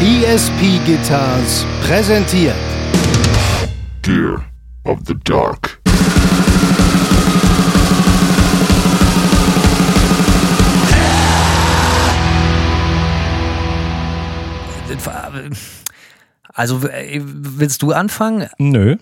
ESP Guitars präsentiert Gear of the Dark. Also äh, willst du anfangen? Nö.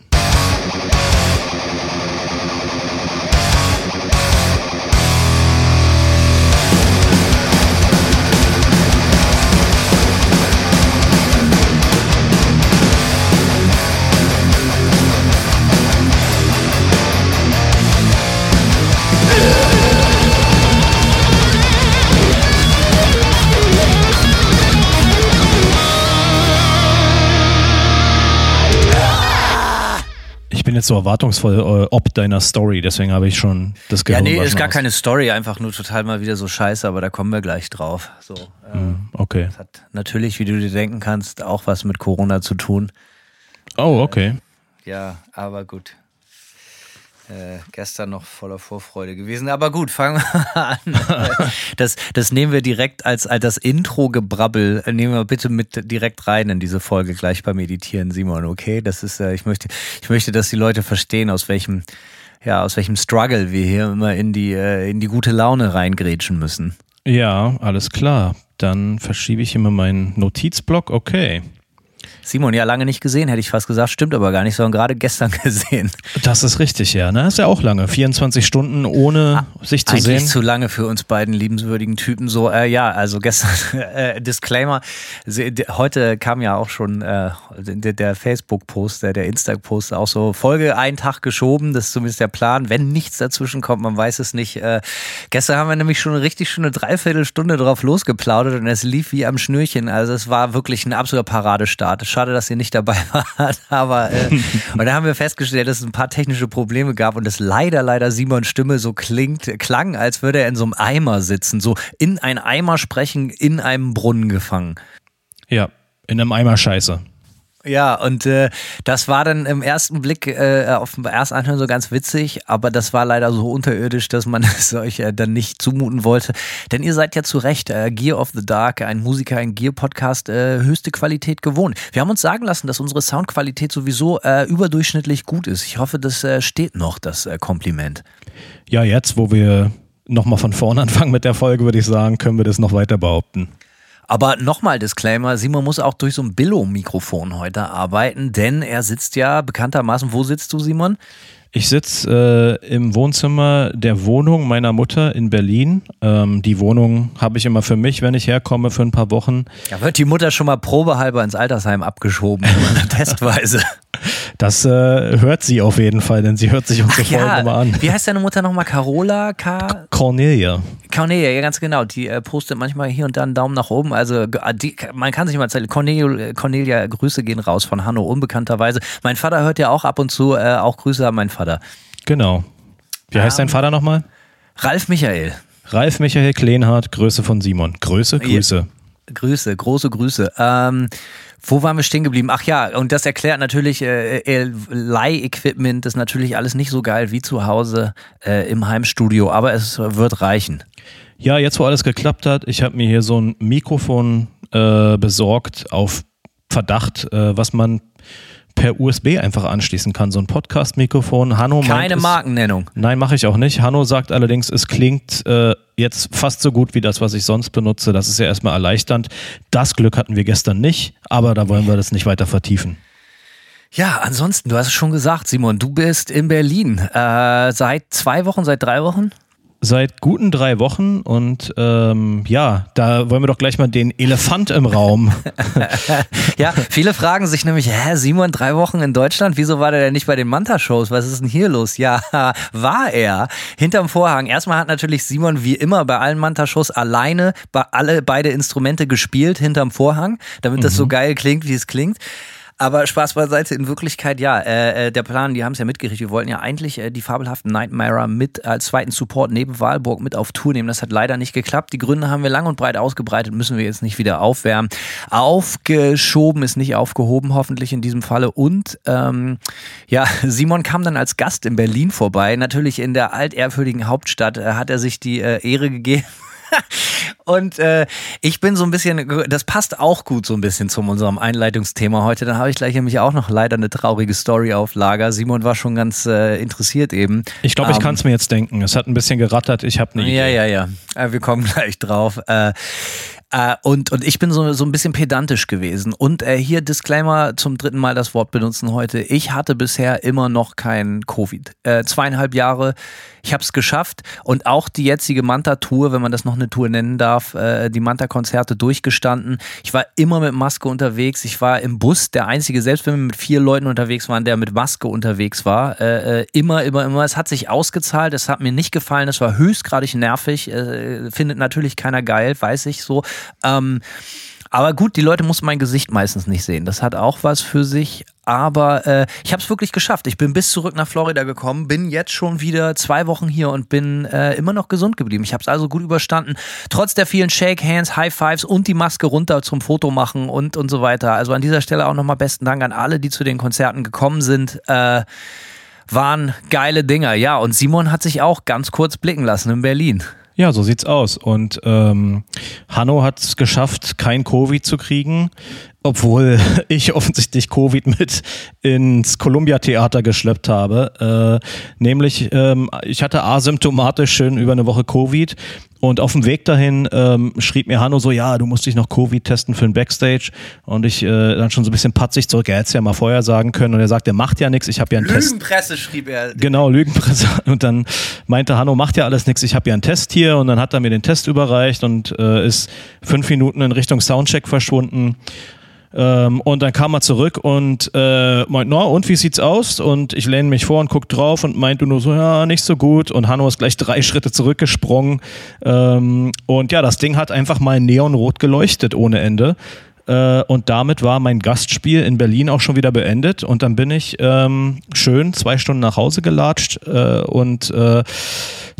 Jetzt so erwartungsvoll äh, ob deiner Story, deswegen habe ich schon das Ja, Gehirn nee, ist gar aus. keine Story, einfach nur total mal wieder so scheiße, aber da kommen wir gleich drauf. So, äh, Hm, Okay. das hat natürlich, wie du dir denken kannst, auch was mit Corona zu tun. Oh, okay. Ja, aber gut. Äh, gestern noch voller Vorfreude gewesen. Aber gut, fangen wir an. Das, das nehmen wir direkt als, als das Intro-Gebrabbel, äh, nehmen wir bitte mit direkt rein in diese Folge gleich beim Meditieren, Simon, okay? Das ist, äh, ich möchte, ich möchte, dass die Leute verstehen, aus welchem, ja, aus welchem Struggle wir hier immer in die, äh, in die gute Laune reingrätschen müssen. Ja, alles klar. Dann verschiebe ich immer meinen Notizblock. Okay. Simon, ja, lange nicht gesehen, hätte ich fast gesagt, stimmt aber gar nicht, sondern gerade gestern gesehen. Das ist richtig, ja. Ne? Ist ja auch lange. 24 Stunden ohne sich zu sehen. zu lange für uns beiden liebenswürdigen Typen. So, äh, ja, also gestern, äh, Disclaimer, heute kam ja auch schon äh, der, der Facebook-Post, der, der Insta-Post auch so, Folge einen Tag geschoben, das ist zumindest der Plan, wenn nichts dazwischen kommt, man weiß es nicht. Äh, gestern haben wir nämlich schon eine richtig schöne Dreiviertelstunde drauf losgeplaudert und es lief wie am Schnürchen, also es war wirklich ein absoluter Paradestart. Schade, dass ihr nicht dabei wart, aber äh, und da haben wir festgestellt, dass es ein paar technische Probleme gab und dass leider, leider Simons Stimme so klingt, klang, als würde er in so einem Eimer sitzen, so in ein Eimer sprechen, in einem Brunnen gefangen. Ja, in einem Eimer Scheiße. Ja, und äh, das war dann im ersten Blick äh, auf dem ersten Anhören so ganz witzig, aber das war leider so unterirdisch, dass man es euch äh, dann nicht zumuten wollte. Denn ihr seid ja zu Recht äh, Gear of the Dark, ein Musiker, ein Gear-Podcast, äh, höchste Qualität gewohnt. Wir haben uns sagen lassen, dass unsere Soundqualität sowieso äh, überdurchschnittlich gut ist. Ich hoffe, das äh, steht noch, das äh, Kompliment. Ja, jetzt, wo wir nochmal von vorne anfangen mit der Folge, würde ich sagen, können wir das noch weiter behaupten. Aber nochmal Disclaimer, Simon muss auch durch so ein Billo-Mikrofon heute arbeiten, denn er sitzt ja bekanntermaßen, wo sitzt du, Simon? Ich sitze äh, im Wohnzimmer der Wohnung meiner Mutter in Berlin. Ähm, die Wohnung habe ich immer für mich, wenn ich herkomme für ein paar Wochen. Da wird die Mutter schon mal probehalber ins Altersheim abgeschoben, testweise. Das äh, hört sie auf jeden Fall, denn sie hört sich unsere Folgen immer an. wie heißt deine Mutter nochmal? Carola? Ka Cornelia. Cornelia, ja ganz genau. Die äh, postet manchmal hier und da einen Daumen nach oben. Also äh, die, man kann sich mal erzählen. Cornelia, Cornelia, Grüße gehen raus von Hanno, unbekannterweise. Mein Vater hört ja auch ab und zu, äh, auch Grüße an meinen Vater. Genau. Wie heißt dein Vater nochmal? Ralf Michael. Ralf Michael Kleinhardt, Größe von Simon. Größe, Grüße. Grüße, große Grüße. Ähm, wo waren wir stehen geblieben? Ach ja, und das erklärt natürlich, äh, äh, Leih-Equipment ist natürlich alles nicht so geil wie zu Hause äh, im Heimstudio, aber es wird reichen. Ja, jetzt wo alles geklappt hat, ich habe mir hier so ein Mikrofon äh, besorgt auf Verdacht, äh, was man per USB einfach anschließen kann. So ein Podcast-Mikrofon. Hanno meint, Keine es- Markennennung. Nein, mache ich auch nicht. Hanno sagt allerdings, es klingt äh, jetzt fast so gut wie das, was ich sonst benutze. Das ist ja erstmal erleichternd. Das Glück hatten wir gestern nicht, aber da wollen wir das nicht weiter vertiefen. Ja, ansonsten, du hast es schon gesagt, Simon, du bist in Berlin. Äh, seit zwei Wochen, seit drei Wochen? Seit guten drei Wochen und ähm, ja, da wollen wir doch gleich mal den Elefant im Raum. Ja, viele fragen sich nämlich, hä, Simon, drei Wochen in Deutschland, wieso war der denn nicht bei den Manta-Shows? Was ist denn hier los? Ja, war er. Hinterm Vorhang. Erstmal hat natürlich Simon wie immer bei allen Manta-Shows alleine bei alle beide Instrumente gespielt hinterm Vorhang, damit das so geil klingt, wie es klingt. Aber Spaß beiseite, in Wirklichkeit ja, äh, äh, der Plan, die haben es ja mitgerichtet, wir wollten ja eigentlich äh, die fabelhaften Nightmare mit als zweiten Support neben Wahlburg mit auf Tour nehmen. Das hat leider nicht geklappt. Die Gründe haben wir lang und breit ausgebreitet, müssen wir jetzt nicht wieder aufwärmen. Aufgeschoben ist nicht aufgehoben, hoffentlich in diesem Falle. Und ähm, ja, Simon kam dann als Gast in Berlin vorbei. Natürlich in der altehrwürdigen Hauptstadt äh, hat er sich die äh, Ehre gegeben. und äh, ich bin so ein bisschen, das passt auch gut so ein bisschen zu unserem Einleitungsthema heute. Dann habe ich gleich nämlich auch noch leider eine traurige Story auf Lager. Simon war schon ganz äh, interessiert eben. Ich glaube, ich ähm, kann es mir jetzt denken. Es hat ein bisschen gerattert. Ich habe eine Ja, ja, ja. Äh, wir kommen gleich drauf. Äh, äh, und, und ich bin so, so ein bisschen pedantisch gewesen. Und äh, hier Disclaimer zum dritten Mal das Wort benutzen heute. Ich hatte bisher immer noch kein Covid. Äh, zweieinhalb Jahre ich habe es geschafft und auch die jetzige Manta-Tour, wenn man das noch eine Tour nennen darf, äh, die Manta-Konzerte durchgestanden. Ich war immer mit Maske unterwegs. Ich war im Bus der einzige, selbst wenn wir mit vier Leuten unterwegs waren, der mit Maske unterwegs war. Äh, äh immer, immer, immer. Es hat sich ausgezahlt. Es hat mir nicht gefallen. Es war höchstgradig nervig. Äh, findet natürlich keiner geil, weiß ich so. Ähm, aber gut, die Leute mussten mein Gesicht meistens nicht sehen. Das hat auch was für sich. Aber äh, ich habe es wirklich geschafft. Ich bin bis zurück nach Florida gekommen, bin jetzt schon wieder zwei Wochen hier und bin äh, immer noch gesund geblieben. Ich habe es also gut überstanden. Trotz der vielen Shake Hands, High Fives und die Maske runter zum Foto machen und, und so weiter. Also an dieser Stelle auch nochmal besten Dank an alle, die zu den Konzerten gekommen sind. Äh, waren geile Dinger. Ja, und Simon hat sich auch ganz kurz blicken lassen in Berlin. Ja, so sieht's aus. Und ähm, Hanno hat es geschafft, kein Covid zu kriegen, obwohl ich offensichtlich Covid mit ins Columbia Theater geschleppt habe. Äh, nämlich, ähm, ich hatte asymptomatisch schön über eine Woche Covid und auf dem Weg dahin ähm, schrieb mir Hanno so, ja, du musst dich noch Covid testen für ein Backstage. Und ich äh, dann schon so ein bisschen patzig zurück, er hätte es ja mal vorher sagen können. Und er sagt, der macht ja nichts, ich habe ja einen Lügenpresse, Test. Lügenpresse schrieb er. Genau, Lügenpresse. Und dann meinte Hanno, macht ja alles nichts, ich habe ja einen Test hier. Und dann hat er mir den Test überreicht und äh, ist fünf Minuten in Richtung Soundcheck verschwunden. Ähm, und dann kam er zurück und äh, meint, na, und wie sieht's aus? Und ich lehne mich vor und guck drauf und meinte nur so, ja, nicht so gut. Und Hanno ist gleich drei Schritte zurückgesprungen. Ähm, und ja, das Ding hat einfach mal neonrot geleuchtet ohne Ende. Äh, und damit war mein Gastspiel in Berlin auch schon wieder beendet. Und dann bin ich ähm, schön zwei Stunden nach Hause gelatscht äh, und äh,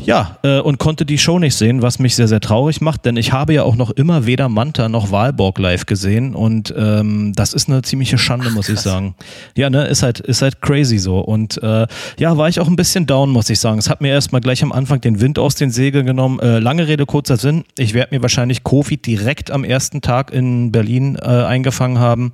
ja, äh, und konnte die Show nicht sehen, was mich sehr, sehr traurig macht, denn ich habe ja auch noch immer weder Manta noch Wahlborg live gesehen und ähm, das ist eine ziemliche Schande, Ach, muss ich sagen. Ja, ne, ist halt, ist halt crazy so. Und äh, ja, war ich auch ein bisschen down, muss ich sagen. Es hat mir erstmal gleich am Anfang den Wind aus den Segeln genommen. Äh, lange Rede, kurzer Sinn. Ich werde mir wahrscheinlich Covid direkt am ersten Tag in Berlin äh, eingefangen haben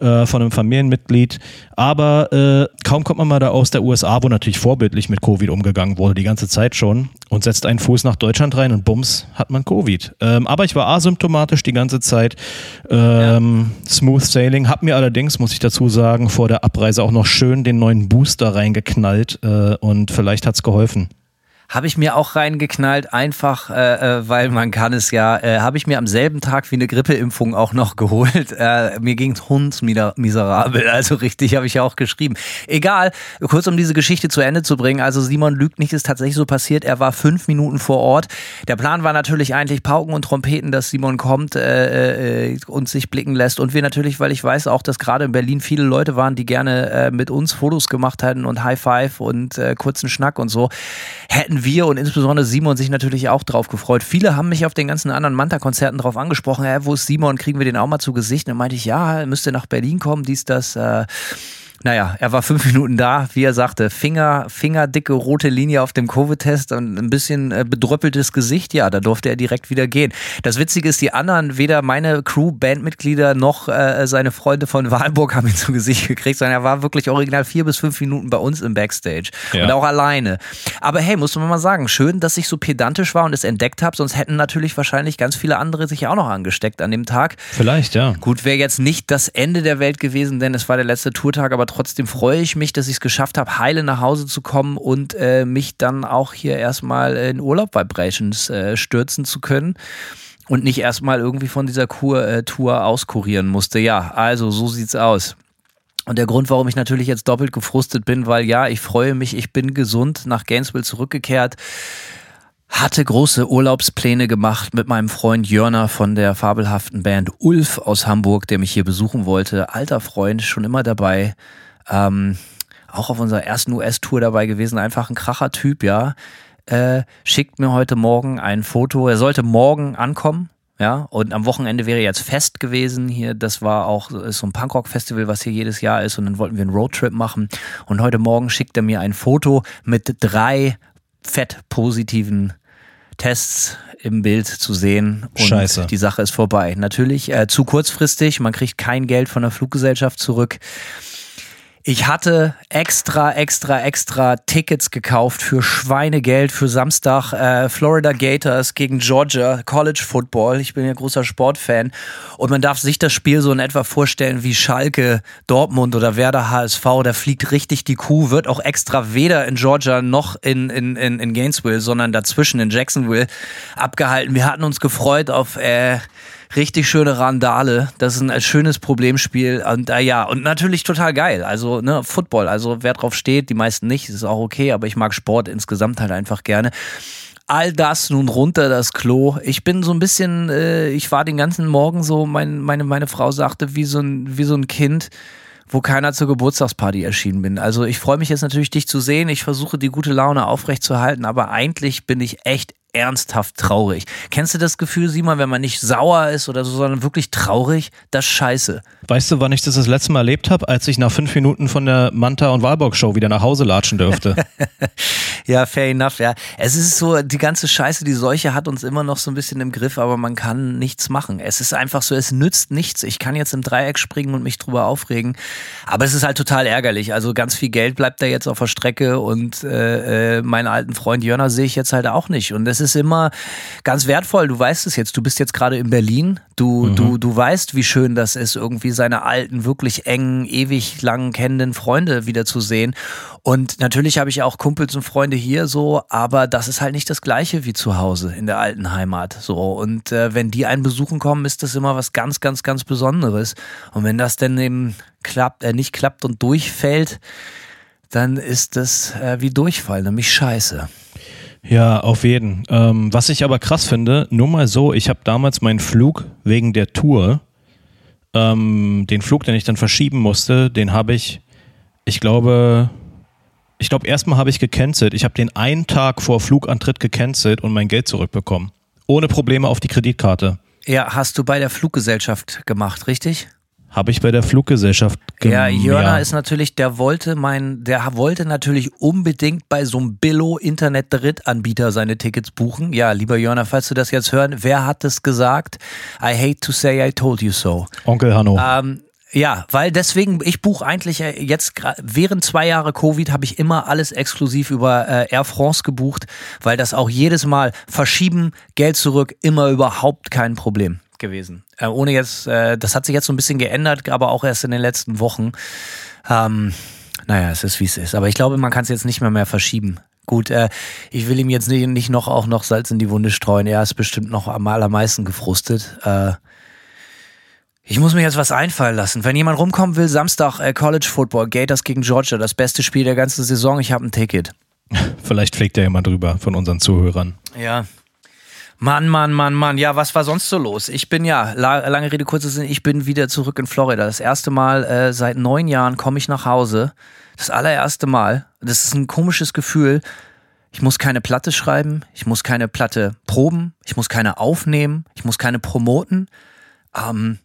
äh, von einem Familienmitglied. Aber äh, kaum kommt man mal da aus der USA, wo natürlich vorbildlich mit Covid umgegangen wurde, die ganze Zeit schon, und setzt einen Fuß nach Deutschland rein und bums, hat man Covid. Ähm, aber ich war asymptomatisch die ganze Zeit. Ähm, ja. Smooth Sailing. Hab mir allerdings, muss ich dazu sagen, vor der Abreise auch noch schön den neuen Booster reingeknallt äh, und vielleicht hat's geholfen. Habe ich mir auch reingeknallt, einfach äh, äh, weil man kann es ja, äh, habe ich mir am selben Tag wie eine Grippeimpfung auch noch geholt. Äh, mir ging es hundsmiserabel, also richtig, habe ich ja auch geschrieben. Egal, kurz um diese Geschichte zu Ende zu bringen, also Simon lügt nicht, ist tatsächlich so passiert, er war fünf Minuten vor Ort. Der Plan war natürlich eigentlich Pauken und Trompeten, dass Simon kommt äh, äh, und sich blicken lässt und wir natürlich, weil ich weiß auch, dass gerade in Berlin viele Leute waren, die gerne äh, mit uns Fotos gemacht hätten und High Five und äh, kurzen Schnack und so, hätten wir und insbesondere Simon sich natürlich auch drauf gefreut. Viele haben mich auf den ganzen anderen Manta-Konzerten drauf angesprochen, ja, wo ist Simon, kriegen wir den auch mal zu Gesicht? Und dann meinte ich, ja, müsste nach Berlin kommen, dies, das. Äh, naja, er war fünf Minuten da, wie er sagte, Finger, fingerdicke rote Linie auf dem Covid-Test und ein bisschen äh, bedröppeltes Gesicht. Ja, da durfte er direkt wieder gehen. Das Witzige ist, die anderen, weder meine Crew, Bandmitglieder noch äh, seine Freunde von Wahlburg haben ihn zu Gesicht gekriegt, sondern er war wirklich original vier bis fünf Minuten bei uns im Backstage ja. und auch alleine. Aber hey, muss man mal sagen, schön, dass ich so pedantisch war und es entdeckt habe, sonst hätten natürlich wahrscheinlich ganz viele andere sich auch noch angesteckt an dem Tag. Vielleicht, ja. Gut, wäre jetzt nicht das Ende der Welt gewesen, denn es war der letzte Tourtag, aber trotzdem freue ich mich, dass ich es geschafft habe, heile nach Hause zu kommen und äh, mich dann auch hier erstmal in Urlaub Vibrations äh, stürzen zu können und nicht erstmal irgendwie von dieser Kur, äh, Tour auskurieren musste. Ja, also so sieht's aus. Und der Grund, warum ich natürlich jetzt doppelt gefrustet bin, weil ja, ich freue mich, ich bin gesund nach Gainesville zurückgekehrt hatte große Urlaubspläne gemacht mit meinem Freund Jörner von der fabelhaften Band Ulf aus Hamburg, der mich hier besuchen wollte. Alter Freund, schon immer dabei. Ähm, auch auf unserer ersten US-Tour dabei gewesen, einfach ein kracher Typ, ja. Äh, schickt mir heute Morgen ein Foto. Er sollte morgen ankommen, ja, und am Wochenende wäre jetzt Fest gewesen hier. Das war auch so ein Punkrock-Festival, was hier jedes Jahr ist. Und dann wollten wir einen Roadtrip machen. Und heute Morgen schickt er mir ein Foto mit drei fett positiven Tests im Bild zu sehen und Scheiße. die Sache ist vorbei. Natürlich äh, zu kurzfristig, man kriegt kein Geld von der Fluggesellschaft zurück. Ich hatte extra, extra, extra Tickets gekauft für Schweinegeld für Samstag. Äh, Florida Gators gegen Georgia, College Football. Ich bin ja großer Sportfan. Und man darf sich das Spiel so in etwa vorstellen wie Schalke, Dortmund oder Werder HSV. Da fliegt richtig die Kuh, wird auch extra weder in Georgia noch in, in, in, in Gainesville, sondern dazwischen in Jacksonville abgehalten. Wir hatten uns gefreut auf... Äh, richtig schöne Randale. Das ist ein schönes Problemspiel. Und äh, ja, und natürlich total geil. Also, ne, Football, also wer drauf steht, die meisten nicht, ist auch okay, aber ich mag Sport insgesamt halt einfach gerne. All das nun runter das Klo. Ich bin so ein bisschen, äh, ich war den ganzen Morgen so, mein, meine, meine Frau sagte, wie so ein, wie so ein Kind wo keiner zur Geburtstagsparty erschienen bin. Also ich freue mich jetzt natürlich, dich zu sehen. Ich versuche die gute Laune aufrechtzuerhalten, aber eigentlich bin ich echt ernsthaft traurig. Kennst du das Gefühl, Simon, wenn man nicht sauer ist oder so, sondern wirklich traurig? Das ist scheiße. Weißt du, wann ich das das letzte Mal erlebt habe? Als ich nach fünf Minuten von der Manta- und Walborg-Show wieder nach Hause latschen dürfte. ja, fair enough, ja. Es ist so, die ganze Scheiße, die Seuche hat uns immer noch so ein bisschen im Griff, aber man kann nichts machen. Es ist einfach so, es nützt nichts. Ich kann jetzt im Dreieck springen und mich drüber aufregen, aber es ist halt total ärgerlich. Also ganz viel Geld bleibt da jetzt auf der Strecke und äh, äh meinen alten Freund Jörner sehe ich jetzt halt auch nicht. Und es ist immer ganz wertvoll. Du weißt es jetzt. Du bist jetzt gerade in Berlin. Du, mhm. du, du weißt, wie schön das ist, irgendwie seine alten, wirklich engen, ewig lang kennenden Freunde wiederzusehen. Und natürlich habe ich auch Kumpels und Freunde hier so, aber das ist halt nicht das Gleiche wie zu Hause in der alten Heimat. So. Und äh, wenn die einen besuchen kommen, ist das immer was ganz, ganz, ganz Besonderes. Und wenn das denn eben klappt, äh, nicht klappt und durchfällt, dann ist das äh, wie Durchfall, nämlich scheiße. Ja, auf jeden. Ähm, was ich aber krass finde, nur mal so, ich habe damals meinen Flug wegen der Tour, ähm, den Flug, den ich dann verschieben musste, den habe ich, ich glaube, ich glaube, erstmal habe ich gecancelt. Ich habe den einen Tag vor Flugantritt gecancelt und mein Geld zurückbekommen. Ohne Probleme auf die Kreditkarte. Ja, hast du bei der Fluggesellschaft gemacht, richtig? Habe ich bei der Fluggesellschaft gemacht. Ja, Jörner ist natürlich, der wollte mein, der wollte natürlich unbedingt bei so einem Billo-Internet-Drittanbieter seine Tickets buchen. Ja, lieber Jörner, falls du das jetzt hören, wer hat es gesagt? I hate to say I told you so. Onkel Hanno. Ähm, ja, weil deswegen, ich buche eigentlich jetzt während zwei Jahre Covid habe ich immer alles exklusiv über äh, Air France gebucht, weil das auch jedes Mal verschieben, Geld zurück, immer überhaupt kein Problem gewesen. Äh, ohne jetzt, äh, das hat sich jetzt so ein bisschen geändert, aber auch erst in den letzten Wochen. Ähm, naja, es ist wie es ist. Aber ich glaube, man kann es jetzt nicht mehr mehr verschieben. Gut, äh, ich will ihm jetzt nicht, nicht noch auch noch Salz in die Wunde streuen. Er ist bestimmt noch am allermeisten gefrustet. Äh, ich muss mir jetzt was einfallen lassen. Wenn jemand rumkommen will, Samstag äh, College Football, Gators gegen Georgia, das beste Spiel der ganzen Saison. Ich habe ein Ticket. Vielleicht fliegt ja jemand drüber von unseren Zuhörern. Ja, Mann, Mann, Mann, Mann. Ja, was war sonst so los? Ich bin ja, lange Rede, kurzer Sinn, ich bin wieder zurück in Florida. Das erste Mal äh, seit neun Jahren komme ich nach Hause. Das allererste Mal. Das ist ein komisches Gefühl. Ich muss keine Platte schreiben, ich muss keine Platte proben, ich muss keine aufnehmen, ich muss keine promoten. Ähm,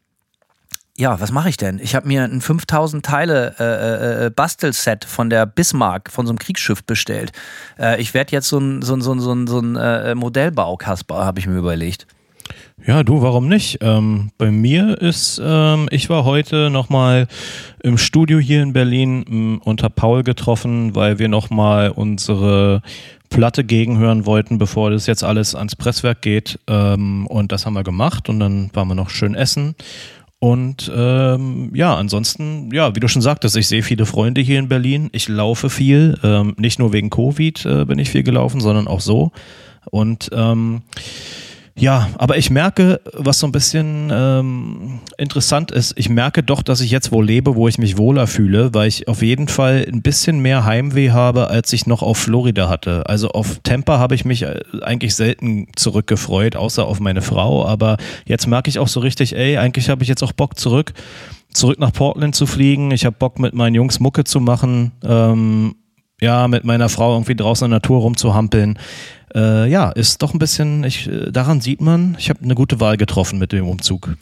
ja, was mache ich denn? Ich habe mir ein 5000 Teile äh, äh, äh, Bastelset von der Bismarck, von so einem Kriegsschiff bestellt. Äh, ich werde jetzt so ein, so ein, so ein, so ein, so ein äh, Modellbau, Kasper, habe ich mir überlegt. Ja, du, warum nicht? Ähm, bei mir ist, ähm, ich war heute nochmal im Studio hier in Berlin m, unter Paul getroffen, weil wir nochmal unsere Platte gegenhören wollten, bevor das jetzt alles ans Presswerk geht. Ähm, und das haben wir gemacht und dann waren wir noch schön essen. Und ähm, ja, ansonsten, ja, wie du schon sagtest, ich sehe viele Freunde hier in Berlin. Ich laufe viel, ähm, nicht nur wegen Covid äh, bin ich viel gelaufen, sondern auch so. Und ähm, ja, aber ich merke, was so ein bisschen ähm, interessant ist, ich merke doch, dass ich jetzt wo lebe, wo ich mich wohler fühle, weil ich auf jeden Fall ein bisschen mehr Heimweh habe, als ich noch auf Florida hatte. Also auf Tampa habe ich mich äh, eigentlich selten zurückgefreut, außer auf meine Frau. Aber jetzt merke ich auch so richtig, ey, eigentlich habe ich jetzt auch Bock zurück, zurück nach Portland zu fliegen. Ich habe Bock mit meinen Jungs Mucke zu machen. Ähm, ja, mit meiner Frau irgendwie draußen in der Natur rumzuhampeln äh, ja, ist doch ein bisschen, ich, äh, daran sieht man, ich habe eine gute Wahl getroffen mit dem Umzug.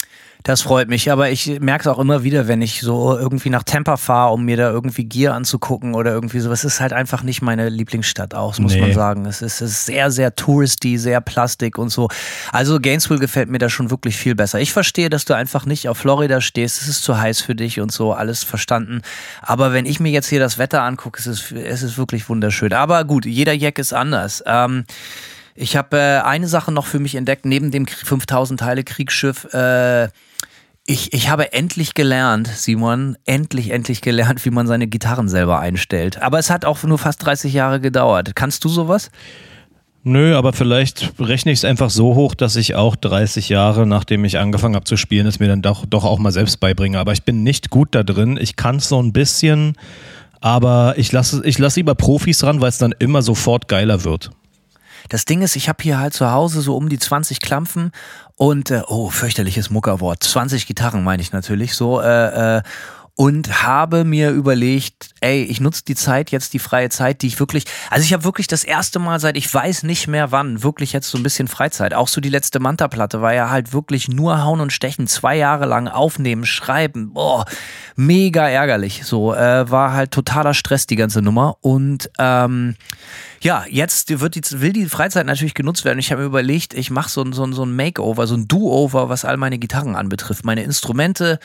Das freut mich, aber ich merke es auch immer wieder, wenn ich so irgendwie nach Tampa fahre, um mir da irgendwie Gier anzugucken oder irgendwie sowas. Es ist halt einfach nicht meine Lieblingsstadt auch, muss Nee. man sagen. Es ist, es ist sehr, sehr touristy, sehr Plastik und so. Also Gainesville gefällt mir da schon wirklich viel besser. Ich verstehe, dass du einfach nicht auf Florida stehst. Es ist zu heiß für dich und so, alles verstanden. Aber wenn ich mir jetzt hier das Wetter angucke, es ist, es ist wirklich wunderschön. Aber gut, jeder Jack ist anders. Ähm, ich habe äh, eine Sache noch für mich entdeckt, neben dem 5000 Teile Kriegsschiff. Äh, ich, ich habe endlich gelernt, Simon, endlich, endlich gelernt, wie man seine Gitarren selber einstellt. Aber es hat auch nur fast 30 Jahre gedauert. Kannst du sowas? Nö, aber vielleicht rechne ich es einfach so hoch, dass ich auch 30 Jahre, nachdem ich angefangen habe zu spielen, es mir dann doch, doch auch mal selbst beibringe. Aber ich bin nicht gut da drin. Ich kann es so ein bisschen, aber ich lasse ich lass lieber Profis ran, weil es dann immer sofort geiler wird. Das Ding ist, ich habe hier halt zu Hause so um die 20 Klampfen und, äh, oh, fürchterliches Muckerwort, 20 Gitarren meine ich natürlich so. Äh, äh, und habe mir überlegt, ey, ich nutze die Zeit jetzt, die freie Zeit, die ich wirklich, also ich habe wirklich das erste Mal seit ich weiß nicht mehr wann, wirklich jetzt so ein bisschen Freizeit. Auch so die letzte Manta-Platte war ja halt wirklich nur hauen und stechen, zwei Jahre lang aufnehmen, schreiben, boah, mega ärgerlich. So, äh, war halt totaler Stress, die ganze Nummer. Und ähm, ja, jetzt wird die, will die Freizeit natürlich genutzt werden. Ich habe mir überlegt, ich mache so, so, so ein Makeover, so ein Do-Over, was all meine Gitarren anbetrifft. Meine Instrumente,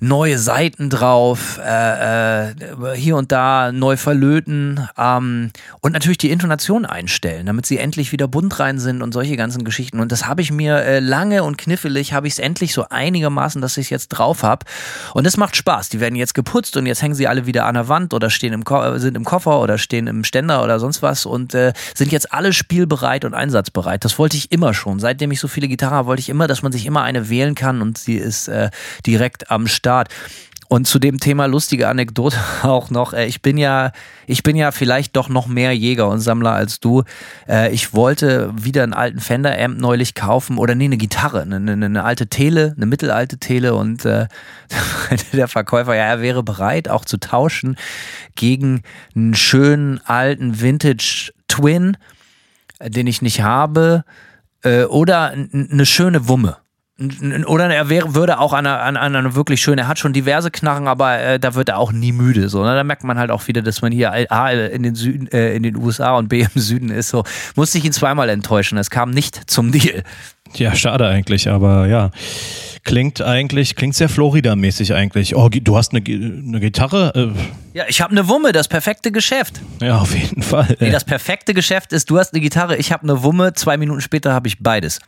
neue Seiten drauf, äh, äh, hier und da neu verlöten ähm, und natürlich die Intonation einstellen, damit sie endlich wieder bunt rein sind und solche ganzen Geschichten. Und das habe ich mir äh, lange und knifflig, habe ich es endlich so einigermaßen, dass ich es jetzt drauf habe. Und es macht Spaß. Die werden jetzt geputzt und jetzt hängen sie alle wieder an der Wand oder stehen im Ko sind im Koffer oder stehen im Ständer oder sonst was und äh, sind jetzt alle spielbereit und einsatzbereit. Das wollte ich immer schon. Seitdem ich so viele Gitarren habe, wollte ich immer, dass man sich immer eine wählen kann und sie ist äh, direkt am Start. Und zu dem Thema lustige Anekdote auch noch. Äh, ich bin ja, ich bin ja vielleicht doch noch mehr Jäger und Sammler als du. Äh, ich wollte wieder einen alten Fender Amp neulich kaufen oder nee, eine Gitarre, eine, eine, eine alte Tele, eine mittelalte Tele und äh, der Verkäufer, ja, er wäre bereit auch zu tauschen gegen einen schönen alten Vintage Twin, äh, den ich nicht habe, oder eine schöne Wumme. Oder er wäre, würde auch an einer, an einer wirklich schönen, er hat schon diverse Knarren, aber äh, da wird er auch nie müde. So, ne? Da merkt man halt auch wieder, dass man hier A in den Süden, äh, in den USA und B im Süden ist. So, musste ich ihn zweimal enttäuschen. Es kam nicht zum Deal. Ja, schade eigentlich, aber ja. Klingt eigentlich, klingt sehr Florida-mäßig eigentlich. Oh, du hast eine, eine Gitarre? Äh, Ja, ich habe eine Wumme, das perfekte Geschäft. ja, auf jeden Fall. Nee, das perfekte Geschäft ist, du hast eine Gitarre, ich habe eine Wumme, zwei Minuten später habe ich beides.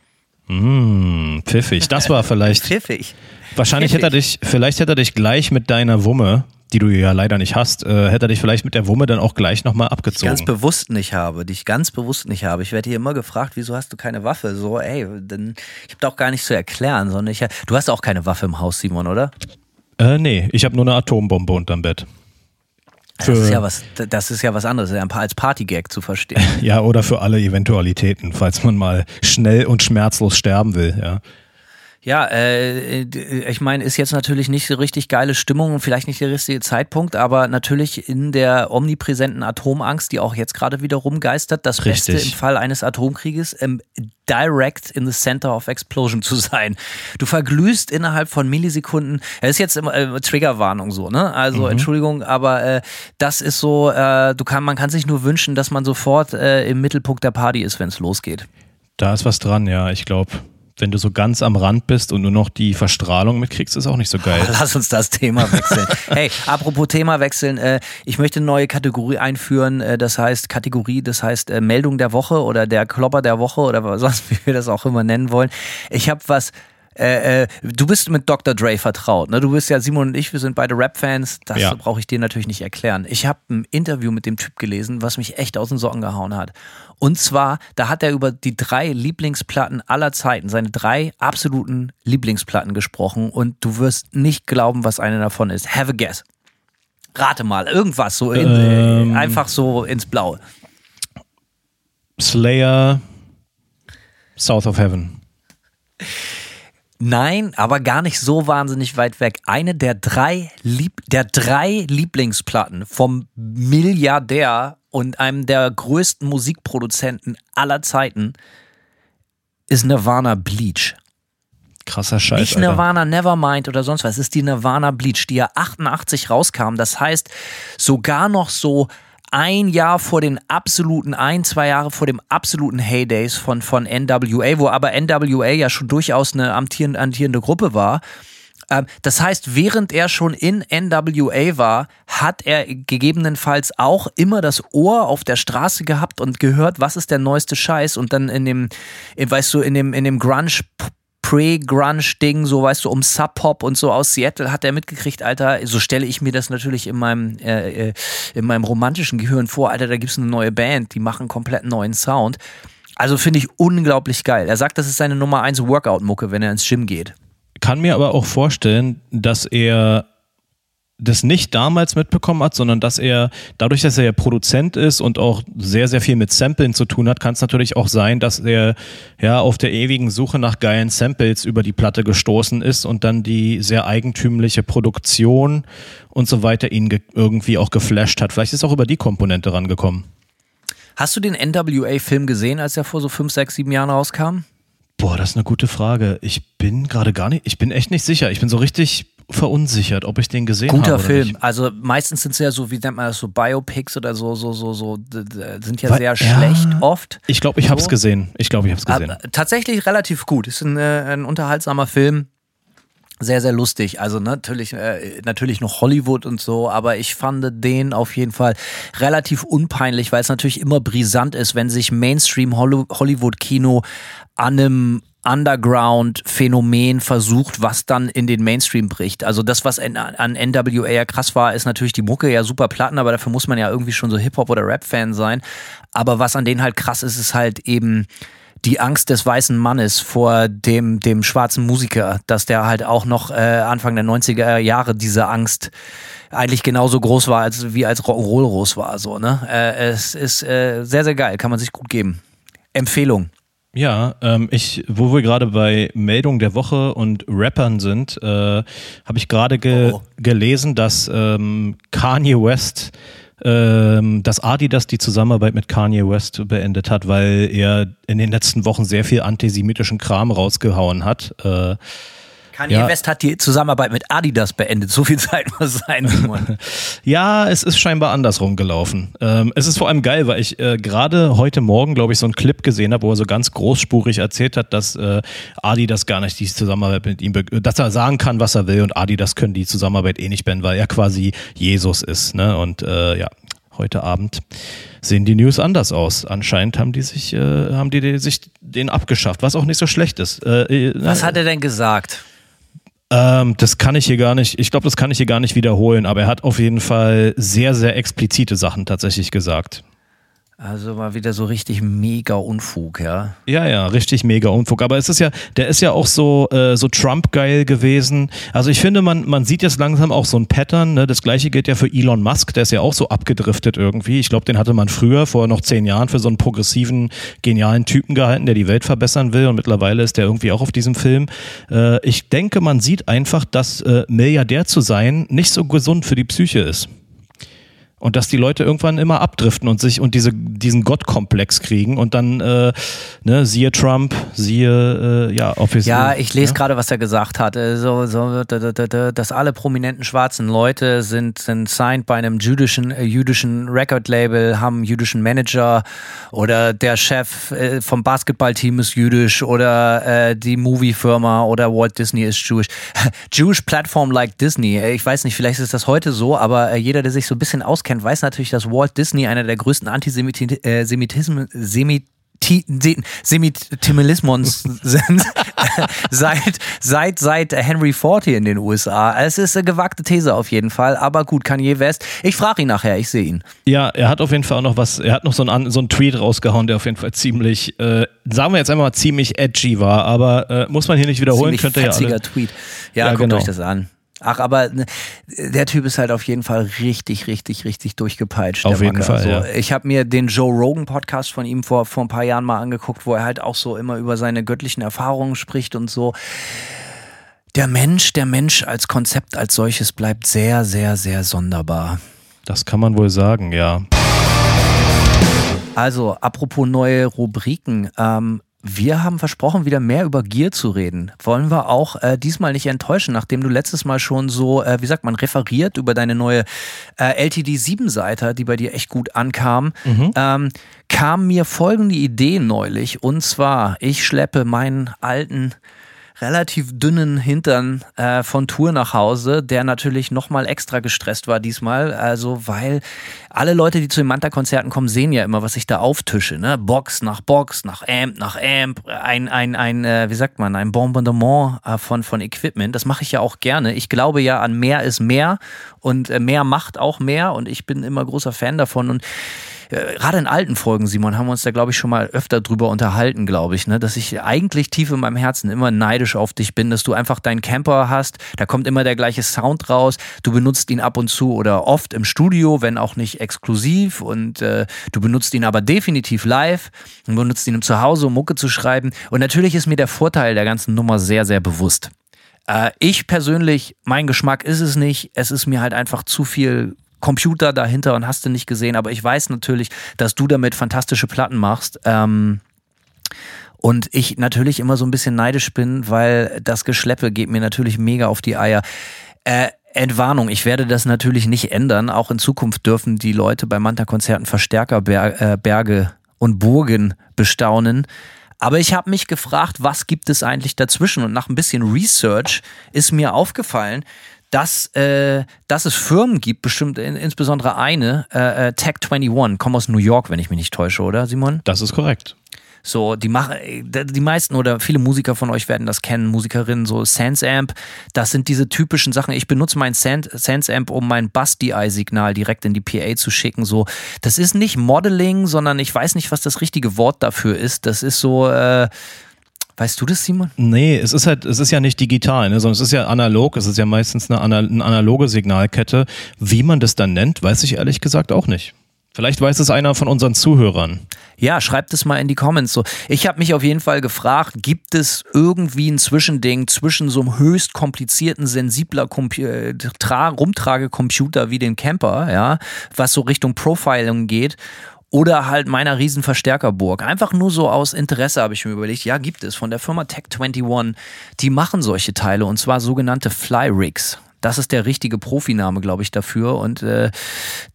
Hm, pfiffig. Das war vielleicht. Pfiffig. Wahrscheinlich hätte er dich, vielleicht hätte er dich gleich mit deiner Wumme, die du ja leider nicht hast, äh, hätte er dich vielleicht mit der Wumme dann auch gleich nochmal ganz abgezogen. bewusst nicht habe, die ich ganz bewusst nicht habe. Ich werde hier immer gefragt, wieso hast du keine Waffe? So, ey, denn ich habe da auch gar nichts zu erklären, sondern ich, du hast auch keine Waffe im Haus, Simon, oder? Äh, nee, ich habe nur eine Atombombe unterm Bett. Das ist Für- ja was, das ist ja was anderes, als Partygag zu verstehen. Ja, oder für alle Eventualitäten, falls man mal schnell und schmerzlos sterben will, ja. Ja, äh, ich meine, ist jetzt natürlich nicht so richtig geile Stimmung und vielleicht nicht der richtige Zeitpunkt, aber natürlich in der omnipräsenten Atomangst, die auch jetzt gerade wieder rumgeistert, das Beste Richtig. im Fall eines Atomkrieges, ähm, direct in the center of explosion zu sein. Du verglühst innerhalb von Millisekunden. Das ist jetzt immer äh, Triggerwarnung so, ne? Also Entschuldigung, aber äh, das ist so, äh, du kann, man kann sich nur wünschen, dass man sofort äh, im Mittelpunkt der Party ist, wenn es losgeht. Da ist was dran, ja. Ich glaube, wenn du so ganz am Rand bist und nur noch die Verstrahlung mitkriegst, ist auch nicht so geil. Lass uns das Thema wechseln. hey, apropos Thema wechseln, äh, ich möchte eine neue Kategorie einführen, äh, das heißt Kategorie, das heißt äh, Meldung der Woche oder der Klopper der Woche oder sonst wie wir das auch immer nennen wollen. Ich habe was äh, äh, du bist mit Dr. Dre vertraut, ne? Du bist ja Simon und ich, wir sind beide Rap-Fans. Das Ja. brauche ich dir natürlich nicht erklären. Ich habe ein Interview mit dem Typ gelesen, was mich echt aus den Socken gehauen hat. Und zwar, da hat er über die drei Lieblingsplatten aller Zeiten, seine drei absoluten Lieblingsplatten gesprochen. Und du wirst nicht glauben, was eine davon ist. Have a guess. Rate mal, irgendwas so, in, Ähm. äh, einfach so ins Blaue. Slayer, South of Heaven. Nein, aber gar nicht so wahnsinnig weit weg. Eine der drei, Lieb der drei Lieblingsplatten vom Milliardär und einem der größten Musikproduzenten aller Zeiten ist Nirvana Bleach. Krasser Scheiß. Nicht Alter. Nirvana Nevermind oder sonst was. Es ist die Nirvana Bleach, die ja 88 rauskam. Das heißt, sogar noch so ein Jahr vor den absoluten, ein, zwei Jahre vor dem absoluten Heydays von, von NWA, wo aber NWA ja schon durchaus eine amtierende, amtierende Gruppe war. Ähm, das heißt, während er schon in NWA war, hat er gegebenenfalls auch immer das Ohr auf der Straße gehabt und gehört, was ist der neueste Scheiß und dann in dem, weißt du, in dem, in dem Grunge Pre-Grunge-Ding, so weißt du, um Sub-Pop und so aus Seattle hat er mitgekriegt, Alter, so stelle ich mir das natürlich in meinem, äh, äh in meinem romantischen Gehirn vor, Alter, da gibt es eine neue Band, die machen komplett neuen Sound. Also finde ich unglaublich geil. Er sagt, das ist seine Nummer 1 Workout-Mucke, wenn er ins Gym geht. Kann mir aber auch vorstellen, dass er das nicht damals mitbekommen hat, sondern dass er, dadurch, dass er ja Produzent ist und auch sehr, sehr viel mit Samplen zu tun hat, kann es natürlich auch sein, dass er ja auf der ewigen Suche nach geilen Samples über die Platte gestoßen ist und dann die sehr eigentümliche Produktion und so weiter ihn irgendwie auch geflasht hat. Vielleicht ist auch über die Komponente rangekommen. Hast du den NWA-Film gesehen, als er vor so fünf, sechs, sieben Jahren rauskam? Boah, das ist eine gute Frage. Ich bin gerade gar nicht, ich bin echt nicht sicher. Ich bin so richtig verunsichert, ob ich den gesehen Guter habe. Guter Film. Nicht. Also meistens sind es ja so, wie nennt man das, so Biopics oder so, so, so, so, sind ja Weil, sehr schlecht ja, oft. Ich glaube, ich so. habe es gesehen. Ich glaube, ich habe es gesehen. Aber tatsächlich relativ gut. Ist ein, äh, ein unterhaltsamer Film. Sehr, sehr lustig. Also natürlich, äh, natürlich noch Hollywood und so, aber ich fand den auf jeden Fall relativ unpeinlich, weil es natürlich immer brisant ist, wenn sich Mainstream Hollywood-Kino an einem Underground-Phänomen versucht, was dann in den Mainstream bricht. Also das, was an NWA ja krass war, ist natürlich die Mucke ja super Platten, aber dafür muss man ja irgendwie schon so Hip-Hop- oder Rap-Fan sein. Aber was an denen halt krass ist, ist halt eben die Angst des weißen Mannes vor dem, dem schwarzen Musiker, dass der halt auch noch äh, Anfang der 90er Jahre diese Angst eigentlich genauso groß war, als wie als Rock'n'Roll groß war. So, ne? Äh, es ist äh, sehr, sehr geil, kann man sich gut geben. Empfehlung. Ja, ähm, ich, wo wir gerade bei Meldung der Woche und Rappern sind, äh, habe ich gerade ge oh. gelesen, dass ähm, Kanye West, ähm, dass Adidas die Zusammenarbeit mit Kanye West beendet hat, weil er in den letzten Wochen sehr viel antisemitischen Kram rausgehauen hat. Äh, Kanye ja. West hat die Zusammenarbeit mit Adidas beendet. So viel Zeit muss sein, Simon. ja, es ist scheinbar andersrum gelaufen. Ähm, es ist vor allem geil, weil ich äh, gerade heute Morgen, glaube ich, so einen Clip gesehen habe, wo er so ganz großspurig erzählt hat, dass äh, Adidas gar nicht die Zusammenarbeit mit ihm, dass er sagen kann, was er will und Adidas können die Zusammenarbeit eh nicht beenden, weil er quasi Jesus ist. Ne? Und äh, ja, heute Abend sehen die News anders aus. Anscheinend haben die sich, äh, haben die sich den abgeschafft, was auch nicht so schlecht ist. Äh, äh was hat er denn gesagt? Ähm, das kann ich hier gar nicht, ich glaube, das kann ich hier gar nicht wiederholen, aber er hat auf jeden Fall sehr, sehr explizite Sachen tatsächlich gesagt. Also mal wieder so richtig mega Unfug, ja. Ja, ja, richtig mega Unfug. Aber es ist ja, der ist ja auch so, äh, so Trump-geil gewesen. Also ich finde, man, man sieht jetzt langsam auch so ein Pattern. Ne? Das gleiche gilt ja für Elon Musk, der ist ja auch so abgedriftet irgendwie. Ich glaube, den hatte man früher, vor noch zehn Jahren, für so einen progressiven, genialen Typen gehalten, der die Welt verbessern will. Und mittlerweile ist der irgendwie auch auf diesem Film. Äh, ich denke, man sieht einfach, dass äh, Milliardär zu sein nicht so gesund für die Psyche ist. Und dass die Leute irgendwann immer abdriften und sich und diese, diesen Gottkomplex kriegen und dann, äh, ne, siehe Trump, siehe, äh, ja, Office. Ja, ich lese ja? gerade, was er gesagt hat. Äh, so, so, dass alle prominenten schwarzen Leute sind, sind signed bei einem jüdischen, äh, jüdischen Record-Label, haben jüdischen Manager oder der Chef äh, vom Basketballteam ist jüdisch oder äh, die Movie-Firma oder Walt Disney ist Jewish. Jewish Platform like Disney. Ich weiß nicht, vielleicht ist das heute so, aber jeder, der sich so ein bisschen auskennt, kennt, weiß natürlich, dass Walt Disney einer der größten Antisemitismen, äh, Semit Semitimismus sind seit, seit, seit Henry Ford hier in den USA. Es ist eine gewagte These auf jeden Fall, aber gut, Kanye West. Ich frage ihn nachher, ich sehe ihn. Ja, er hat auf jeden Fall auch noch was, er hat noch so einen, so einen Tweet rausgehauen, der auf jeden Fall ziemlich, äh, sagen wir jetzt einmal ziemlich edgy war, aber äh, muss man hier nicht wiederholen, ziemlich könnte ja alle. Tweet. Ja, ja guckt genau. euch das an. Ach, aber ne, der Typ ist halt auf jeden Fall richtig, richtig, richtig durchgepeitscht. Auf jeden. Fall. So, ja. Ich habe mir den Joe Rogan Podcast von ihm vor, vor ein paar Jahren mal angeguckt, wo er halt auch so immer über seine göttlichen Erfahrungen spricht und so. Der Mensch, der Mensch als Konzept als solches bleibt sehr, sehr, sehr sonderbar. Das kann man wohl sagen, ja. Also, apropos neue Rubriken. Ähm, wir haben versprochen, wieder mehr über Gear zu reden. Wollen wir auch äh, diesmal nicht enttäuschen, nachdem du letztes Mal schon so, äh, wie sagt man, referiert über deine neue äh, LTD 7-Seiter, die bei dir echt gut ankam, mhm. ähm, kam mir folgende Idee neulich. Und zwar, ich schleppe meinen alten relativ dünnen Hintern äh, von Tour nach Hause, der natürlich nochmal extra gestresst war diesmal. Also, weil alle Leute, die zu den Manta-Konzerten kommen, sehen ja immer, was ich da auftische. Ne? Box nach Box, nach Amp, nach Amp, ein, ein, ein äh, wie sagt man, ein Bombardement äh, von, von Equipment. Das mache ich ja auch gerne. Ich glaube ja an mehr ist mehr und äh, mehr macht auch mehr und ich bin immer großer Fan davon und äh, gerade in alten Folgen, Simon, haben wir uns da, glaube ich, schon mal öfter drüber unterhalten, glaube ich, ne? dass ich eigentlich tief in meinem Herzen immer neidisch auf dich bin, dass du einfach deinen Camper hast, da kommt immer der gleiche Sound raus, du benutzt ihn ab und zu oder oft im Studio, wenn auch nicht exklusiv und äh, du benutzt ihn aber definitiv live und benutzt ihn im Zuhause, um Mucke zu schreiben und natürlich ist mir der Vorteil der ganzen Nummer sehr, sehr bewusst. Äh, ich persönlich, mein Geschmack ist es nicht. Es ist mir halt einfach zu viel Computer dahinter und hast du nicht gesehen. Aber ich weiß natürlich, dass du damit fantastische Platten machst. Ähm, und ich natürlich immer so ein bisschen neidisch bin, weil das Geschleppe geht mir natürlich mega auf die Eier. Äh, Entwarnung, ich werde das natürlich nicht ändern. Auch in Zukunft dürfen die Leute bei Manta-Konzerten Verstärkerberge äh, und Burgen bestaunen. Aber ich habe mich gefragt, was gibt es eigentlich dazwischen? Und nach ein bisschen Research ist mir aufgefallen, dass, äh, dass es Firmen gibt, bestimmt in, insbesondere eine, äh, äh Tech21, kommen aus New York, wenn ich mich nicht täusche, oder Simon? Das ist korrekt. So, die machen, die meisten oder viele Musiker von euch werden das kennen, Musikerinnen, so Sense Amp. Das sind diese typischen Sachen. Ich benutze mein Sense Amp, um mein Bass-DI-Signal direkt in die PA zu schicken. So, das ist nicht Modeling, sondern ich weiß nicht, was das richtige Wort dafür ist. Das ist so, äh, Weißt du das, Simon? Nee, es ist halt, es ist ja nicht digital, ne, sondern es ist ja analog, es ist ja meistens eine, eine analoge Signalkette. Wie man das dann nennt, weiß ich ehrlich gesagt auch nicht. Vielleicht weiß es einer von unseren Zuhörern. Ja, schreibt es mal in die Comments. So, ich habe mich auf jeden Fall gefragt, gibt es irgendwie ein Zwischending zwischen so einem höchst komplizierten, sensibler Compu äh, Rumtragecomputer wie den Camper, ja, was so Richtung Profiling geht oder halt meiner Riesenverstärkerburg. Einfach nur so aus Interesse habe ich mir überlegt, ja, gibt es von der Firma Tech21, die machen solche Teile und zwar sogenannte Fly Rigs. Das ist der richtige Profiname, glaube ich, dafür. Und äh,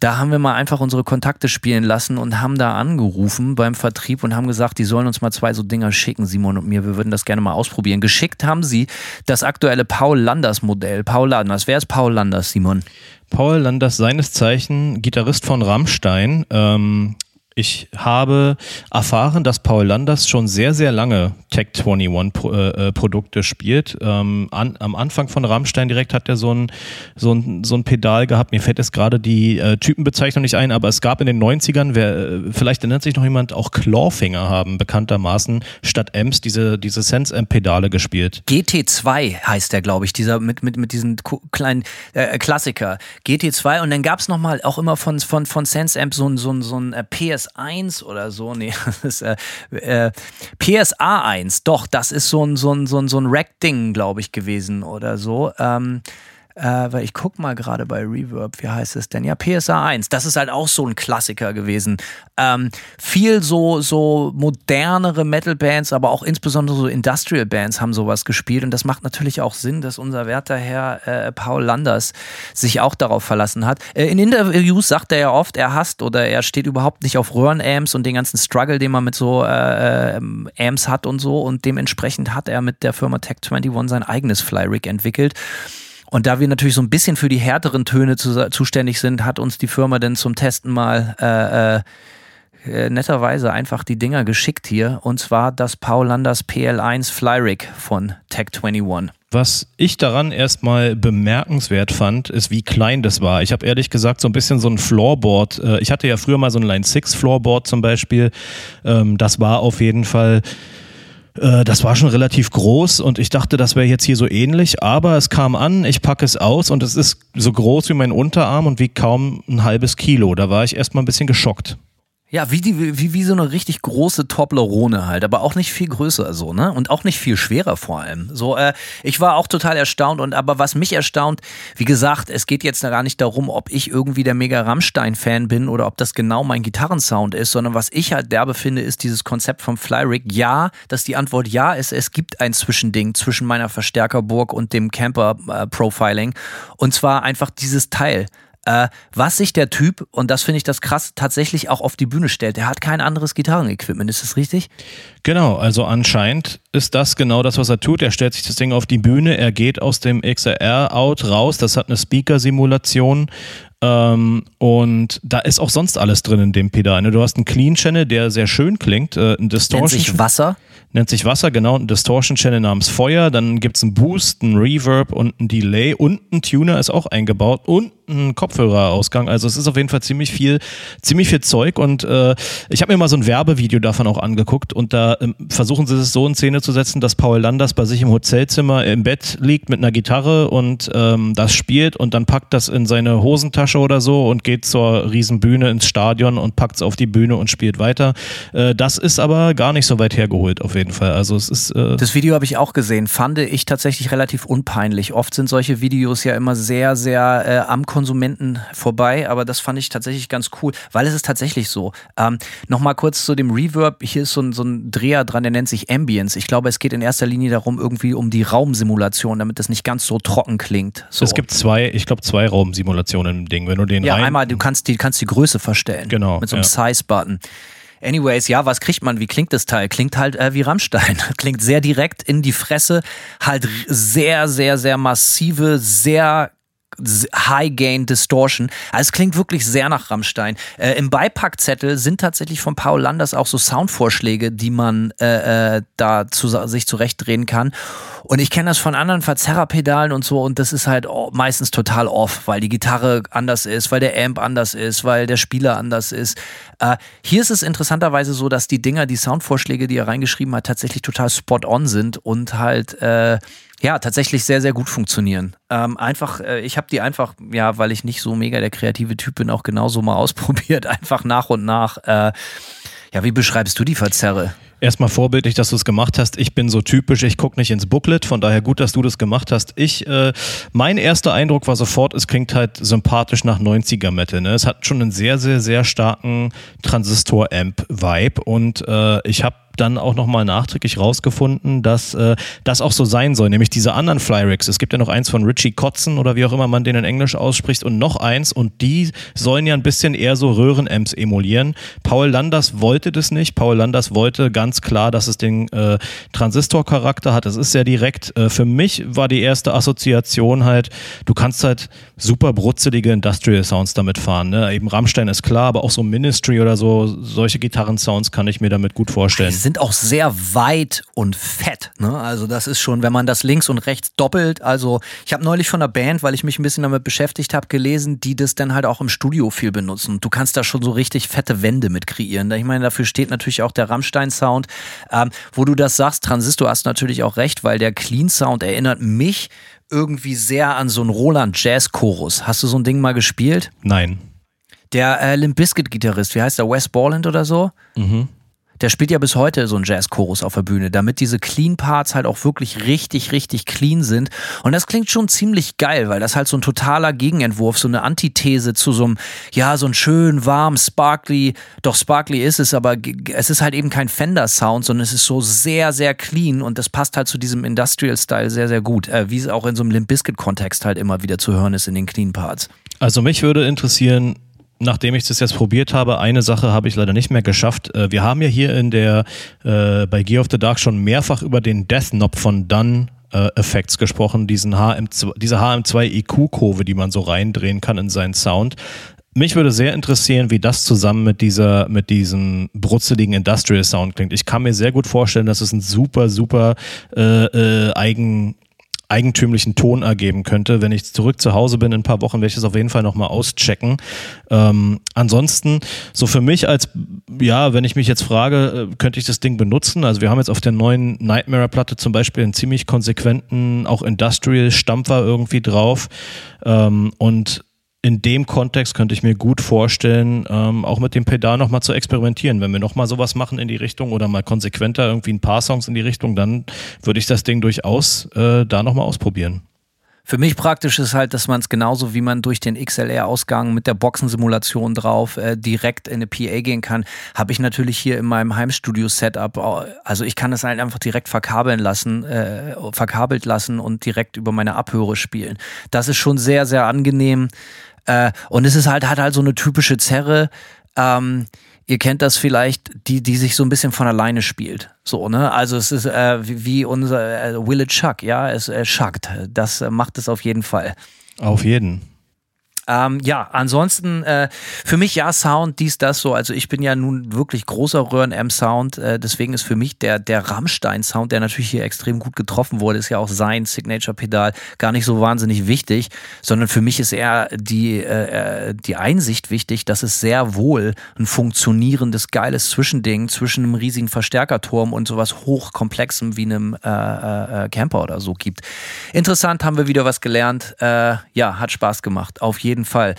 da haben wir mal einfach unsere Kontakte spielen lassen und haben da angerufen beim Vertrieb und haben gesagt, die sollen uns mal zwei so Dinger schicken, Simon und mir. Wir würden das gerne mal ausprobieren. Geschickt haben sie das aktuelle Paul Landers Modell. Paul Landers. Wer ist Paul Landers, Simon? Paul Landers, seines Zeichen Gitarrist von Rammstein, ähm, ich habe erfahren, dass Paul Landers schon sehr, sehr lange Tech 21 Pro, äh, Produkte spielt. Ähm, an, am Anfang von Rammstein direkt hat er so ein, so ein, so ein Pedal gehabt. Mir fällt jetzt gerade die äh, Typenbezeichnung nicht ein, aber es gab in den 90ern, wer, äh, vielleicht erinnert sich noch jemand, auch Clawfinger haben bekanntermaßen statt Amps diese, diese Sense-Amp-Pedale gespielt. GT2 heißt der, glaube ich, dieser mit, mit, mit diesen kleinen äh, Klassiker. GT2 und dann gab es nochmal auch immer von, von, von Sense-Amp so ein, so ein, so ein äh, PS PS1 oder so. Nee, das ist äh, äh, PSA 1. Doch, das ist so ein, so ein, so ein, so ein Rack-Ding, glaube ich, gewesen oder so. Ähm, äh, weil ich guck mal gerade bei Reverb, wie heißt es denn? Ja, PSA 1. Das ist halt auch so ein Klassiker gewesen. Ähm, viel so, so modernere Metal-Bands, aber auch insbesondere so Industrial-Bands haben sowas gespielt. Und das macht natürlich auch Sinn, dass unser werter Herr äh, Paul Landers sich auch darauf verlassen hat. Äh, in Interviews sagt er ja oft, er hasst oder er steht überhaupt nicht auf Röhrenamps und den ganzen Struggle, den man mit so äh, ähm, Amps hat und so. Und dementsprechend hat er mit der Firma Tech 21 sein eigenes Fly-Rig entwickelt. Und da wir natürlich so ein bisschen für die härteren Töne zu, zuständig sind, hat uns die Firma denn zum Testen mal äh, äh, äh netterweise einfach die Dinger geschickt hier. Und zwar das Paul Landers PL1 Flyrig von Tech21. Was ich daran erstmal bemerkenswert fand, ist, wie klein das war. Ich habe ehrlich gesagt so ein bisschen so ein Floorboard. Äh, ich hatte ja früher mal so ein Line 6 Floorboard zum Beispiel. Ähm, das war auf jeden Fall äh, das war schon relativ groß und ich dachte, das wäre jetzt hier so ähnlich, aber es kam an, ich packe es aus und es ist so groß wie mein Unterarm und wiegt kaum ein halbes Kilo. Da war ich erstmal ein bisschen geschockt. Ja, wie, die, wie, wie so eine richtig große Toblerone halt, aber auch nicht viel größer so, ne? Und auch nicht viel schwerer vor allem. So, äh, ich war auch total erstaunt und aber was mich erstaunt, wie gesagt, es geht jetzt gar nicht darum, ob ich irgendwie der mega Rammstein-Fan bin oder ob das genau mein Gitarrensound ist, sondern was ich halt derbe finde, ist dieses Konzept vom Flyrig. Ja, dass die Antwort ja ist, es gibt ein Zwischending zwischen meiner Verstärkerburg und dem Camper-Profiling. Und zwar einfach dieses Teil äh, was sich der Typ, und das finde ich das krass, tatsächlich auch auf die Bühne stellt. Der hat kein anderes Gitarrenequipment, ist das richtig? Genau, also anscheinend ist das genau das, was er tut. Er stellt sich das Ding auf die Bühne, er geht aus dem XLR-Out raus, das hat eine Speaker-Simulation. Ähm, und da ist auch sonst alles drin in dem Pedal. Ne? Du hast einen Clean Channel, der sehr schön klingt, äh, ein Distortion. Nennt sich Wasser? nennt sich Wasser, genau, ein Distortion Channel namens Feuer, dann gibt es einen Boost, einen Reverb und einen Delay und ein Tuner ist auch eingebaut und ein Kopfhörerausgang. Also es ist auf jeden Fall ziemlich viel, ziemlich viel Zeug und äh, ich habe mir mal so ein Werbevideo davon auch angeguckt und da äh, versuchen sie es so in Szene zu setzen, dass Paul Landers bei sich im Hotelzimmer im Bett liegt mit einer Gitarre und ähm, das spielt und dann packt das in seine Hosentasche oder so und geht zur Riesenbühne ins Stadion und packt es auf die Bühne und spielt weiter. Äh, das ist aber gar nicht so weit hergeholt auf jeden Fall. Also es ist. Äh das Video habe ich auch gesehen. Fand ich tatsächlich relativ unpeinlich. Oft sind solche Videos ja immer sehr, sehr äh, am Konsumenten vorbei, aber das fand ich tatsächlich ganz cool, weil es ist tatsächlich so. Ähm, Nochmal kurz zu dem Reverb. Hier ist so ein, so ein Dreher dran, der nennt sich Ambience. Ich glaube, es geht in erster Linie darum, irgendwie um die Raumsimulation, damit das nicht ganz so trocken klingt. So. Es gibt zwei, ich glaube, zwei Raumsimulationen im Ding. Wenn du den ja, rein einmal, du kannst die, kannst die Größe verstellen. Genau, Mit so einem ja. Size-Button. Anyways, ja, was kriegt man? Wie klingt das Teil? Klingt halt äh, wie Rammstein. Klingt sehr direkt in die Fresse. Halt sehr, sehr, sehr massive, sehr High Gain Distortion. Also es klingt wirklich sehr nach Rammstein. Äh, Im Beipackzettel sind tatsächlich von Paul Landers auch so Soundvorschläge, die man äh, äh, da zu, sich zurechtdrehen kann. Und ich kenne das von anderen Verzerrerpedalen und so und das ist halt meistens total off, weil die Gitarre anders ist, weil der Amp anders ist, weil der Spieler anders ist. Äh, hier ist es interessanterweise so, dass die Dinger, die Soundvorschläge, die er reingeschrieben hat, tatsächlich total spot on sind und halt äh, ja, tatsächlich sehr, sehr gut funktionieren. Ähm, einfach, äh, ich habe die einfach, ja, weil ich nicht so mega der kreative Typ bin, auch genauso mal ausprobiert, einfach nach und nach. Äh, ja, wie beschreibst du die Verzerre? Erstmal vorbildlich, dass du es gemacht hast. Ich bin so typisch, ich gucke nicht ins Booklet, von daher gut, dass du das gemacht hast. Ich, äh, mein erster Eindruck war sofort, es klingt halt sympathisch nach 90er Metal. Ne? Es hat schon einen sehr, sehr, sehr starken Transistor-Amp-Vibe und äh, ich habe dann auch nochmal nachträglich rausgefunden, dass äh, das auch so sein soll, nämlich diese anderen Flyrigs. Es gibt ja noch eins von Richie Kotzen oder wie auch immer man den in Englisch ausspricht und noch eins und die sollen ja ein bisschen eher so Röhrenamps emulieren. Paul Landers wollte das nicht. Paul Landers wollte ganz klar, dass es den äh, Transistorcharakter hat. Es ist sehr direkt. Äh, für mich war die erste Assoziation halt, du kannst halt super brutzelige Industrial Sounds damit fahren. Ne? Eben Rammstein ist klar, aber auch so Ministry oder so, solche Gitarrensounds kann ich mir damit gut vorstellen. Die sind auch sehr weit und fett. Ne? Also das ist schon, wenn man das links und rechts doppelt. Also ich habe neulich von einer Band, weil ich mich ein bisschen damit beschäftigt habe, gelesen, die das dann halt auch im Studio viel benutzen. Du kannst da schon so richtig fette Wände mit kreieren. Ich meine, dafür steht natürlich auch der Rammstein-Sound. Ähm, wo du das sagst, Transistor hast natürlich auch recht, weil der Clean-Sound erinnert mich irgendwie sehr an so einen Roland Jazz Chorus. Hast du so ein Ding mal gespielt? Nein. Der äh, Limp Bizkit Gitarrist, wie heißt der? Wes Borland oder so? Der spielt ja bis heute so einen Jazz-Chorus auf der Bühne, damit diese Clean-Parts halt auch wirklich richtig, richtig clean sind. Und das klingt schon ziemlich geil, weil das halt so ein totaler Gegenentwurf, so eine Antithese zu so einem, ja, so ein schön warm, sparkly, doch sparkly ist es, aber es ist halt eben kein Fender-Sound, sondern es ist so sehr, sehr clean und das passt halt zu diesem Industrial-Style sehr, sehr gut, äh, wie es auch in so einem Limp Bizkit-Kontext halt immer wieder zu hören ist in den Clean-Parts. Also mich würde interessieren, nachdem ich das jetzt probiert habe, eine Sache habe ich leider nicht mehr geschafft. Äh, Wir haben ja hier in der äh, bei Gear of the Dark schon mehrfach über den Death Knob von Dunn äh, Effects gesprochen, diesen HM2, diese HM2 EQ-Kurve, die man so reindrehen kann in seinen Sound. Mich würde sehr interessieren, wie das zusammen mit dieser, mit diesem brutzeligen Industrial Sound klingt. Ich kann mir sehr gut vorstellen, dass es ein super, super äh, äh, eigen, eigentümlichen Ton ergeben könnte. Wenn ich zurück zu Hause bin in ein paar Wochen, werde ich das auf jeden Fall nochmal auschecken. Ähm, ansonsten, so für mich als, ja, wenn ich mich jetzt frage, äh, könnte ich das Ding benutzen? Also wir haben jetzt auf der neuen Nightmare-Platte zum Beispiel einen ziemlich konsequenten, auch Industrial-Stampfer irgendwie drauf. Ähm, und in dem Kontext könnte ich mir gut vorstellen, ähm, auch mit dem Pedal nochmal zu experimentieren. Wenn wir nochmal sowas machen in die Richtung oder mal konsequenter irgendwie ein paar Songs in die Richtung, dann würde ich das Ding durchaus äh, da nochmal ausprobieren. Für mich praktisch ist halt, dass man es genauso wie man durch den XLR-Ausgang mit der Boxensimulation drauf äh, direkt in eine PA gehen kann, habe ich natürlich hier in meinem Heimstudio-Setup. Also ich kann es halt einfach direkt verkabeln lassen, äh, verkabelt lassen und direkt über meine Abhöre spielen. Das ist schon sehr, sehr angenehm. Äh, und es ist halt, hat halt so eine typische Zerre. Ähm, ihr kennt das vielleicht, die, die sich so ein bisschen von alleine spielt. So, ne? Also es ist äh, wie, unser äh, Will It Chuck, ja, es äh, schuckt. Das äh, macht es auf jeden Fall. Auf jeden. Ähm, ja, ansonsten äh, für mich ja Sound, dies, das so. Also ich bin ja nun wirklich großer Röhren-M-Sound. Äh, deswegen ist für mich der, der Rammstein-Sound, der natürlich hier extrem gut getroffen wurde, ist ja auch sein Signature-Pedal gar nicht so wahnsinnig wichtig, sondern für mich ist eher die, äh, äh die Einsicht wichtig, dass es sehr wohl ein funktionierendes, geiles Zwischending zwischen einem riesigen Verstärkerturm und sowas hochkomplexem wie einem äh, äh, Camper oder so gibt. Interessant, haben wir wieder was gelernt. Ja, hat Spaß gemacht. Auf jeden jeden Fall.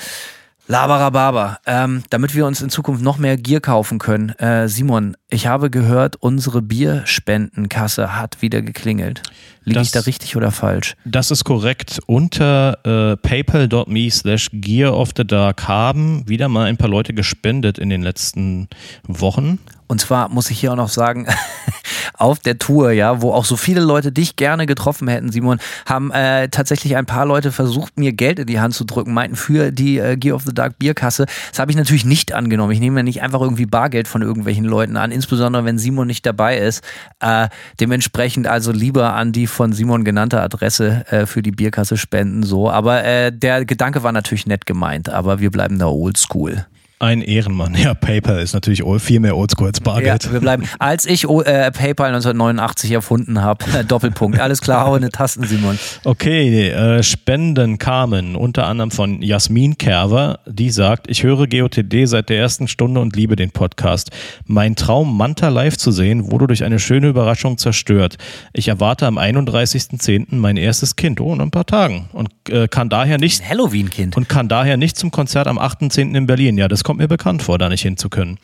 Labarababa, ähm, damit wir uns in Zukunft noch mehr Gier kaufen können. Äh, Simon, ich habe gehört, unsere Bierspendenkasse hat wieder geklingelt. Liege ich da richtig oder falsch? Das ist korrekt. Unter äh, paypal.me slash gear of the dark haben wieder mal ein paar Leute gespendet in den letzten Wochen. Und zwar muss ich hier auch noch sagen, auf der Tour, ja, wo auch so viele Leute dich gerne getroffen hätten, Simon, haben äh, tatsächlich ein paar Leute versucht, mir Geld in die Hand zu drücken, meinten für die äh, Gear of the Dark Bierkasse. Das habe ich natürlich nicht angenommen. Ich nehme ja nicht einfach irgendwie Bargeld von irgendwelchen Leuten an, insbesondere wenn Simon nicht dabei ist. Äh, dementsprechend also lieber an die von Simon genannte Adresse äh, für die Bierkasse spenden, so. Aber äh, der Gedanke war natürlich nett gemeint, aber wir bleiben da oldschool. Ein Ehrenmann. Ja, PayPal ist natürlich viel mehr oldschool als Bargeld. Ja, wir bleiben. Als ich äh, PayPal 1989 erfunden habe, Doppelpunkt. Alles klar, hau in die Tasten, Simon. Okay, äh, Spenden kamen unter anderem von Jasmin Kerver, die sagt, ich höre GOTD seit der ersten Stunde und liebe den Podcast. Mein Traum, Manta live zu sehen, wurde durch eine schöne Überraschung zerstört. Ich erwarte am 31.10. mein erstes Kind, oh, in ein paar Tagen. Und äh, kann daher nicht. Halloween-Kind. Und kann daher nicht zum Konzert am 8.10. in Berlin. Ja, das kommt mir bekannt vor, da nicht hinzukönnen.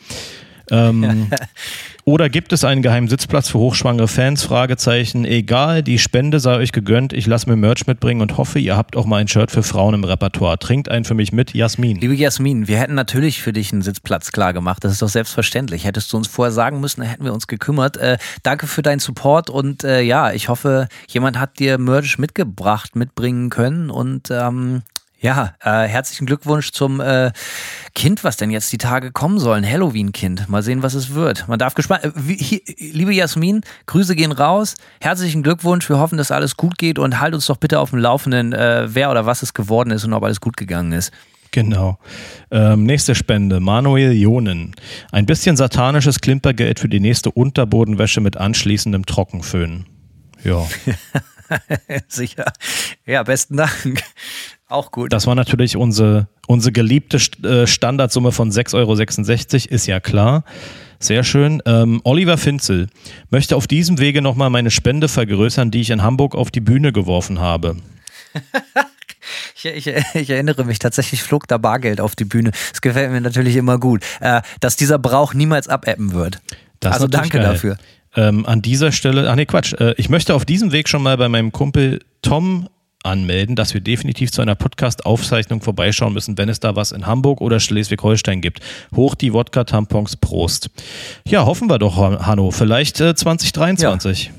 Ähm, oder gibt es einen geheimen Sitzplatz für hochschwangere Fans? Fragezeichen. Egal, die Spende sei euch gegönnt. Ich lasse mir Merch mitbringen und hoffe, ihr habt auch mal ein Shirt für Frauen im Repertoire. Trinkt einen für mich mit, Jasmin. Liebe Jasmin, wir hätten natürlich für dich einen Sitzplatz klar gemacht. Das ist doch selbstverständlich. Hättest du uns vorher sagen müssen, hätten wir uns gekümmert. Äh, danke für deinen Support und äh, ja, ich hoffe, jemand hat dir Merch mitgebracht, mitbringen können und ähm, ja, äh, herzlichen Glückwunsch zum äh, Kind, was denn jetzt die Tage kommen soll. Ein Halloween-Kind. Mal sehen, was es wird. Man darf gespannt. Äh, wie, hier, liebe Jasmin, Grüße gehen raus. Herzlichen Glückwunsch. Wir hoffen, dass alles gut geht und halt uns doch bitte auf dem Laufenden, äh, wer oder was es geworden ist und ob alles gut gegangen ist. Genau. Ähm, nächste Spende. Manuel Jonen. Ein bisschen satanisches Klimpergeld für die nächste Unterbodenwäsche mit anschließendem Trockenföhn. Ja. Sicher. Ja, besten Dank. Auch gut. Das war natürlich unsere, unsere geliebte äh, Standardsumme von 6,66 Euro, ist ja klar. Sehr schön. Ähm, Oliver Finzel möchte auf diesem Wege nochmal meine Spende vergrößern, die ich in Hamburg auf die Bühne geworfen habe. Ich, ich, ich, erinnere mich, tatsächlich flog da Bargeld auf die Bühne. Das gefällt mir natürlich immer gut. Äh, dass dieser Brauch niemals abappen wird. Das also danke geil. dafür. Ähm, an dieser Stelle, ach nee, Quatsch. Äh, ich möchte auf diesem Weg schon mal bei meinem Kumpel Tom anmelden, dass wir definitiv zu einer Podcast-Aufzeichnung vorbeischauen müssen, wenn es da was in Hamburg oder Schleswig-Holstein gibt. Hoch die Wodka-Tampons, Prost. Ja, hoffen wir doch, Hanno. Vielleicht äh, 2023. Ja.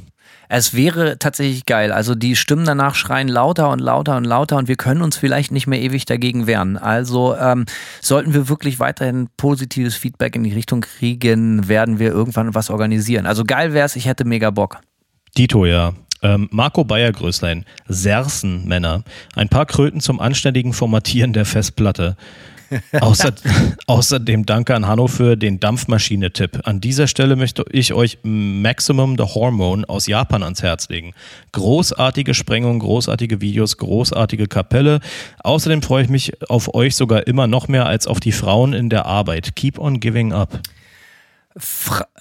Es wäre tatsächlich geil. Also die Stimmen danach schreien lauter und lauter und lauter und wir können uns vielleicht nicht mehr ewig dagegen wehren. Also ähm, sollten wir wirklich weiterhin positives Feedback in die Richtung kriegen, werden wir irgendwann was organisieren. Also geil wäre es, ich hätte mega Bock. Dito, ja. Ähm, Marco Bayer-Größlein, Sersen-Männer. Ein paar Kröten zum anständigen Formatieren der Festplatte. Außer, außerdem danke an Hanno für den Dampfmaschine-Tipp. An dieser Stelle möchte ich euch Maximum the Hormone aus Japan ans Herz legen. Großartige Sprengung, großartige Videos, großartige Kapelle. Außerdem freue ich mich auf euch sogar immer noch mehr als auf die Frauen in der Arbeit. Keep on giving up.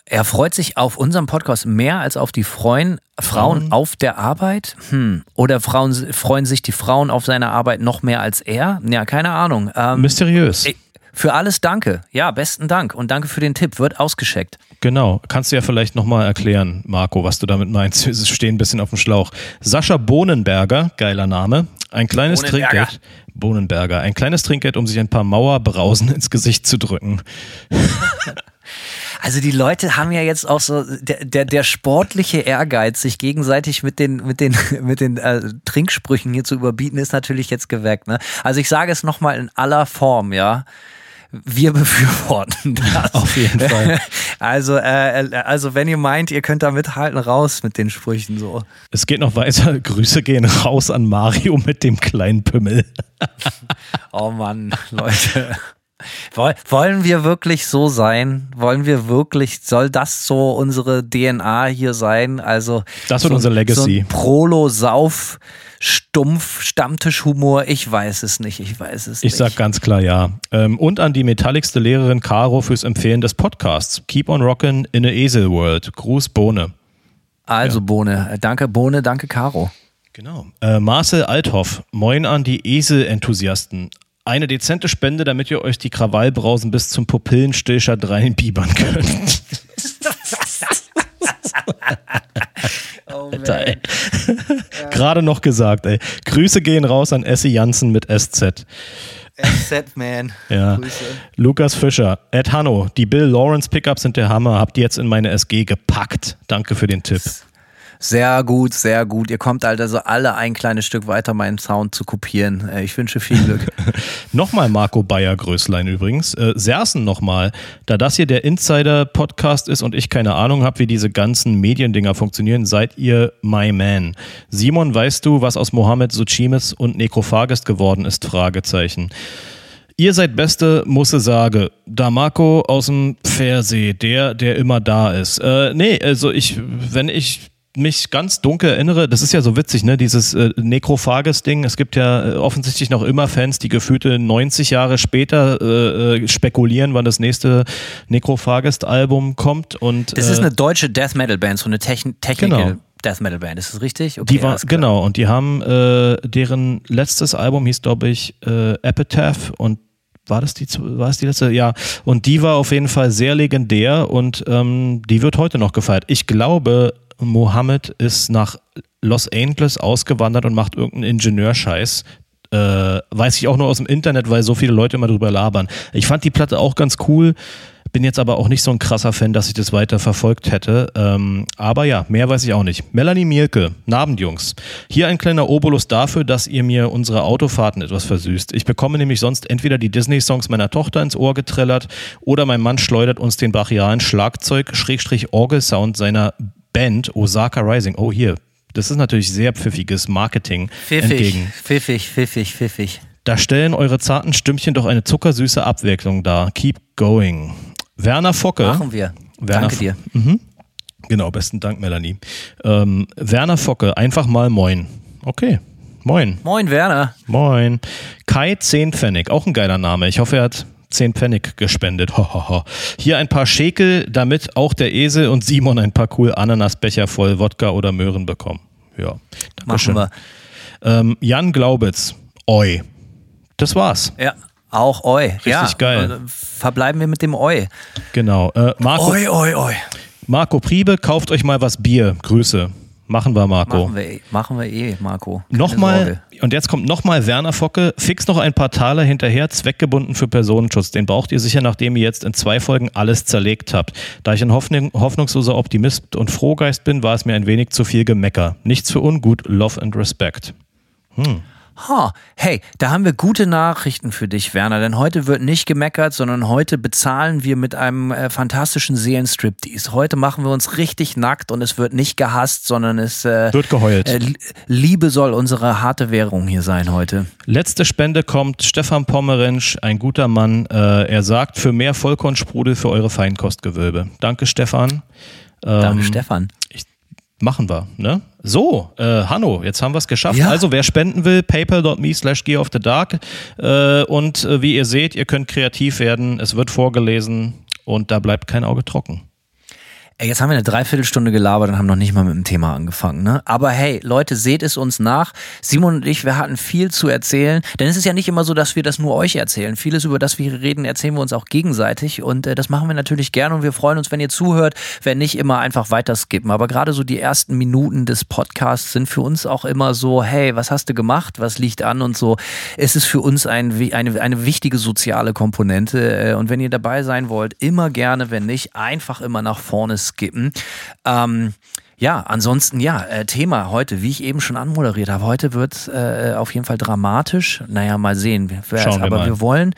Er freut sich auf unserem Podcast mehr als auf die Freuen, Frauen auf der Arbeit? Hm. Oder Frauen freuen sich die Frauen auf seine Arbeit noch mehr als er? Ja, keine Ahnung. Ähm, Mysteriös. für alles danke. Ja, besten Dank. Und danke für den Tipp. Wird ausgescheckt. Genau. Kannst du ja vielleicht nochmal erklären, Marco, was du damit meinst. Wir stehen ein bisschen auf dem Schlauch. Sascha Bohnenberger, geiler Name. Ein kleines. Trinkgeld. Bohnenberger. Ein kleines Trinkgeld, um sich ein paar Mauerbrausen ins Gesicht zu drücken. Also die Leute haben ja jetzt auch so der, der, der sportliche Ehrgeiz, sich gegenseitig mit den mit den mit den äh, Trinksprüchen hier zu überbieten, ist natürlich jetzt geweckt. Ne? Also ich sage es noch mal in aller Form, ja. Wir befürworten das. Auf jeden Fall. Also, äh, also wenn ihr meint, ihr könnt da mithalten, raus mit den Sprüchen so. Es geht noch weiter. Grüße gehen raus an Mario mit dem kleinen Pümmel. Oh Mann, Leute. Woll- Wollen wir wirklich so sein? Wollen wir wirklich, soll das so unsere DNA hier sein? Also Das wird so, unser Legacy. So ein Prolo-Sauf, Stumpf, Stammtischhumor, ich weiß es nicht, ich weiß es Ich nicht. sag ganz klar ja. Ähm, und an die metalligste Lehrerin Caro fürs Empfehlen des Podcasts. Keep on rockin' in a Esel World. Gruß Bohne. also Bohne, Äh, danke Bohne, danke Caro. Genau. Äh, Marcel Althoff. Moin an die Esel-Enthusiasten. Eine dezente Spende, damit ihr euch die Krawallbrausen bis zum Pupillenstillstand reinbiebern könnt. Oh, Alter, ey. Gerade noch gesagt, ey. Grüße gehen raus an Essie Jansen mit SZ. Set Man. Ja. Grüße. Lukas Fischer. Ed Hanno. Die Bill Lawrence Pickups sind der Hammer. Habt ihr jetzt in meine SG gepackt. Danke für den Tipp. Sehr gut, sehr gut. Ihr kommt also alle ein kleines Stück weiter, meinen Sound zu kopieren. Äh, Ich wünsche viel Glück. Nochmal Marco Bayer Größlein übrigens. Äh, Sersen nochmal. Da das hier der Insider-Podcast ist und ich keine Ahnung habe, wie diese ganzen Mediendinger funktionieren, seid ihr my man. Simon, weißt du, was aus Mohammed Suchimis und Nekrophagist geworden ist? Fragezeichen. Ihr seid Beste, musse sage. Da Marco aus dem Pfersee, der, der immer da ist. Äh, nee, also ich, wenn ich mich ganz dunkel erinnere, das ist ja so witzig, ne, dieses äh, Nekrophages-Ding. Es gibt ja äh, offensichtlich noch immer Fans, die gefühlte 90 Jahre später äh, äh, spekulieren, wann das nächste Nekrophagist-Album kommt. Und, Das äh, ist eine deutsche Death Metal Band, so eine Techn Technical Genau. Death Metal Band. Ist das richtig? Okay, Die war, genau, und die haben, äh, deren letztes Album hieß, glaube ich, äh, Epitaph und war das die, war es die letzte? Ja. Und die war auf jeden Fall sehr legendär und ähm, die wird heute noch gefeiert. Ich glaube, Mohammed ist nach Los Angeles ausgewandert und macht irgendeinen Ingenieurscheiß. Äh, weiß ich auch nur aus dem Internet, weil so viele Leute immer drüber labern. Ich fand die Platte auch ganz cool. Bin jetzt aber auch nicht so ein krasser Fan, dass ich das weiter verfolgt hätte. Ähm, aber ja, mehr weiß ich auch nicht. Melanie Mielke, Nabendjungs. Hier ein kleiner Obolus dafür, dass ihr mir unsere Autofahrten etwas versüßt. Ich bekomme nämlich sonst entweder die Disney-Songs meiner Tochter ins Ohr getrellert oder mein Mann schleudert uns den brachialen Schlagzeug-Orgelsound seiner Band Osaka Rising. Oh, hier. Das ist natürlich sehr pfiffiges Marketing Pfiffig, entgegen. pfiffig, pfiffig, pfiffig. Da stellen eure zarten Stimmchen doch eine zuckersüße Abwechslung dar. Keep going. Werner Focke. Machen wir. Werner Danke dir. Genau, besten Dank, Melanie. Ähm, Werner Focke, einfach mal moin. Okay, moin. Moin, Werner. Moin. Kai 10 Pfennig, auch ein geiler Name. Ich hoffe, er hat 10 Pfennig gespendet. Ho, ho, ho. Hier ein paar Schekel, damit auch der Esel und Simon ein paar cool Ananasbecher voll Wodka oder Möhren bekommen. Ja, Machen Dankeschön. wir. Ähm, Jan Glaubitz, oi. Das war's. Ja, auch Oi. Richtig ja, geil. äh, Verbleiben wir mit dem Oi. Genau. Äh, Marco, Oi, oi, oi. Marco Priebe, kauft euch mal was Bier. Grüße. Machen wir, Marco. Machen wir, eh- machen wir eh, Marco. Keine Nochmal, Sorge. und jetzt kommt nochmal Werner Focke, fix noch ein paar Taler hinterher, zweckgebunden für Personenschutz. Den braucht ihr sicher, nachdem ihr jetzt in zwei Folgen alles zerlegt habt. Da ich ein hoffnung, hoffnungsloser Optimist und Frohgeist bin, war es mir ein wenig zu viel Gemecker. Nichts für ungut, Love and Respect. Ha, hey, da haben wir gute Nachrichten für dich, Werner, denn heute wird nicht gemeckert, sondern heute bezahlen wir mit einem äh, fantastischen Seelenstriptease. Heute machen wir uns richtig nackt und es wird nicht gehasst, sondern es äh, Wird geheult. äh, Li- Liebe soll unsere harte Währung hier sein heute. Letzte Spende kommt Stefan Pommerensch, ein guter Mann. Äh, er sagt, für mehr Vollkornsprudel für eure Feinkostgewölbe. Danke, Stefan. Danke, Ähm, Stefan. Machen wir, ne? So, äh, Hanno, jetzt haben wir es geschafft. Ja. Also, wer spenden will, paypal.me slash gear of the dark. Äh, und äh, wie ihr seht, ihr könnt kreativ werden. Es wird vorgelesen und da bleibt kein Auge trocken. Ey, jetzt haben wir eine Dreiviertelstunde gelabert und haben noch nicht mal mit dem Thema angefangen, ne? Aber hey, Leute, seht es uns nach. Simon und ich, wir hatten viel zu erzählen. Denn es ist ja nicht immer so, dass wir das nur euch erzählen. Vieles, über das wir reden, erzählen wir uns auch gegenseitig. Und äh, das machen wir natürlich gerne und wir freuen uns, wenn ihr zuhört. Wenn nicht, immer einfach weiter skippen. Aber gerade so die ersten Minuten des Podcasts sind für uns auch immer so, hey, was hast du gemacht? Was liegt an? Und so. Es ist für uns ein, eine, eine wichtige soziale Komponente. Äh, und wenn ihr dabei sein wollt, immer gerne. Wenn nicht, einfach immer nach vorne skippen. Ähm, ja, ansonsten ja, äh, Thema heute, wie ich eben schon anmoderiert habe. Heute wird äh, auf jeden Fall dramatisch. Naja, mal sehen. Schauen wir Aber mal. wir wollen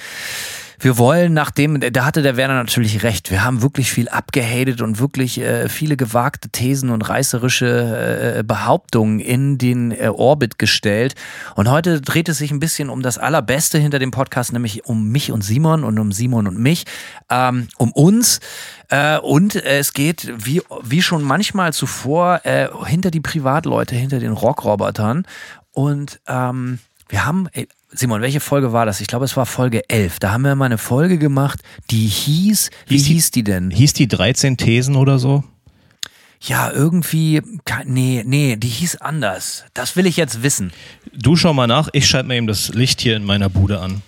wir wollen, nachdem, da hatte der Werner natürlich recht, wir haben wirklich viel abgehatet und wirklich äh, viele gewagte Thesen und reißerische äh, Behauptungen in den äh, Orbit gestellt. Und heute dreht es sich ein bisschen um das Allerbeste hinter dem Podcast, nämlich um mich und Simon und um Simon und mich, ähm, um uns. Äh, und es geht, wie, wie schon manchmal zuvor, äh, hinter die Privatleute, hinter den Rockrobotern. Und ähm, wir haben, Simon, welche Folge war das? Ich glaube, es war Folge 11. Da haben wir mal eine Folge gemacht, die hieß, wie Hieß die- hieß die denn? Hieß die 13 Thesen oder so? Ja, irgendwie, nee, nee, die hieß anders. Das will ich jetzt wissen. Du schau mal nach, ich schalte mir eben das Licht hier in meiner Bude an.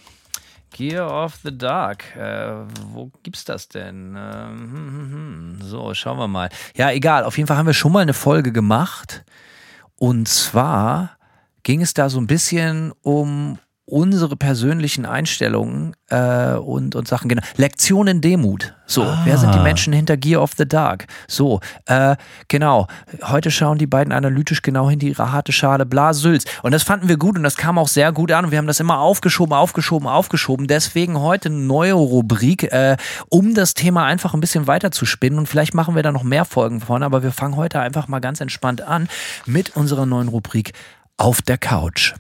Gear of the Dark. Äh, wo gibt's das denn? Ähm, hm, hm, hm. So, schauen wir mal. Ja, egal. Auf jeden Fall haben wir schon mal eine Folge gemacht. Und zwar ging es da so ein bisschen um unsere persönlichen Einstellungen äh, und, und Sachen. Genau. Lektion in Demut. So, wer sind die Ah. Menschen hinter Gear of the Dark? So, äh, genau. Heute schauen die beiden analytisch genau hinter ihre harte Schale. Bla Sülz. Und das fanden wir gut und das kam auch sehr gut an. Und wir haben das immer aufgeschoben, aufgeschoben, aufgeschoben. Deswegen heute eine neue Rubrik, äh, um das Thema einfach ein bisschen weiter zu spinnen. Und vielleicht machen wir da noch mehr Folgen von. Aber wir fangen heute einfach mal ganz entspannt an mit unserer neuen Rubrik auf der Couch.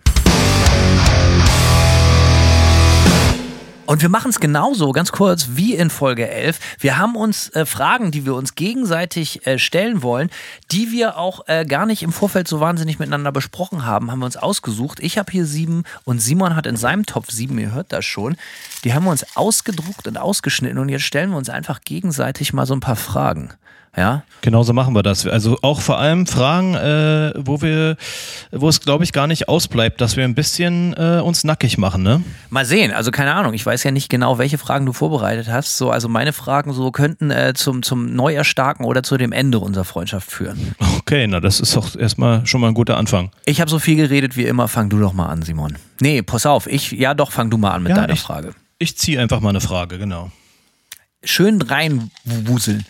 Und wir machen es genauso, ganz kurz, wie in Folge 11. Wir haben uns äh, Fragen, die wir uns gegenseitig äh, stellen wollen, die wir auch äh, gar nicht im Vorfeld so wahnsinnig miteinander besprochen haben, haben wir uns ausgesucht. Ich habe hier sieben und Simon hat in seinem Topf sieben, ihr hört das schon. Die haben wir uns ausgedruckt und ausgeschnitten und jetzt stellen wir uns einfach gegenseitig mal so ein paar Fragen. Ja, Genauso machen wir das. Also auch vor allem Fragen, äh, wo wir, wo es glaube ich gar nicht ausbleibt, dass wir ein bisschen äh, uns nackig machen, ne? Mal sehen, also keine Ahnung, ich weiß ja nicht genau, welche Fragen du vorbereitet hast. So, also meine Fragen so könnten äh, zum, zum Neuerstarken oder zu dem Ende unserer Freundschaft führen. Okay, na das ist doch erstmal schon mal ein guter Anfang. Ich habe so viel geredet wie immer, fang du doch mal an, Simon. Nee, pass auf, ich, ja doch, fang du mal an mit deiner ich, Frage. Ich ziehe einfach mal eine Frage, genau. Schön reinwuseln.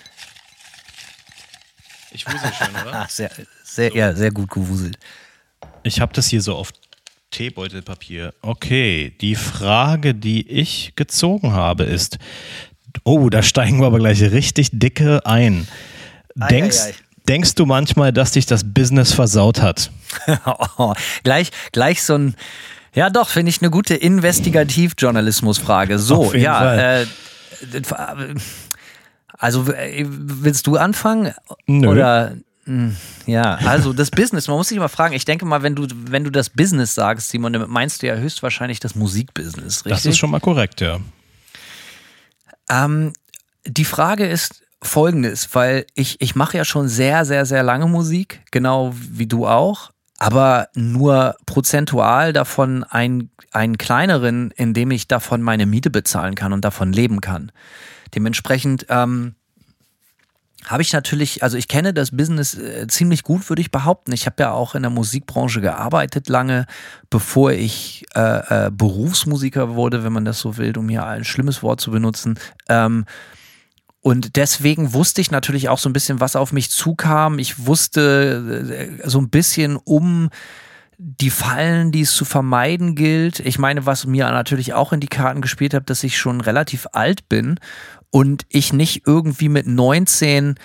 Ich wusste schon, oder? Sehr, sehr, ja, sehr gut gewuselt. Ich habe das hier so auf Teebeutelpapier. Okay, die Frage, die ich gezogen habe, ist: Oh, da steigen wir aber gleich richtig dicke ein. Denkst, ei, ei. denkst du manchmal, dass dich das Business versaut hat? Oh, gleich, gleich so ein, ja doch, finde ich eine gute Investigativ-Journalismus-Frage. So, Auf jeden ja, Fall. äh, also äh, willst du anfangen? Nö. Oder mh, ja, also das Business, man muss sich mal fragen, ich denke mal, wenn du, wenn du das Business sagst, Simon, damit meinst du ja höchstwahrscheinlich das Musikbusiness, richtig? Das ist schon mal korrekt, ja. Ähm, die Frage ist folgendes, weil ich, ich mache ja schon sehr, sehr, sehr lange Musik, genau wie du auch, aber nur prozentual davon ein, einen kleineren, in dem ich davon meine Miete bezahlen kann und davon leben kann. Dementsprechend ähm, habe ich natürlich, also ich kenne das Business äh, ziemlich gut, würde ich behaupten. Ich habe ja auch in der Musikbranche gearbeitet lange, bevor ich äh, äh, Berufsmusiker wurde, wenn man das so will, um hier ein schlimmes Wort zu benutzen. Ähm, und deswegen wusste ich natürlich auch so ein bisschen, was auf mich zukam. Ich wusste äh, so ein bisschen um die Fallen, die es zu vermeiden gilt. Ich meine, was mir natürlich auch in die Karten gespielt hat, dass ich schon relativ alt bin und ich nicht irgendwie mit 19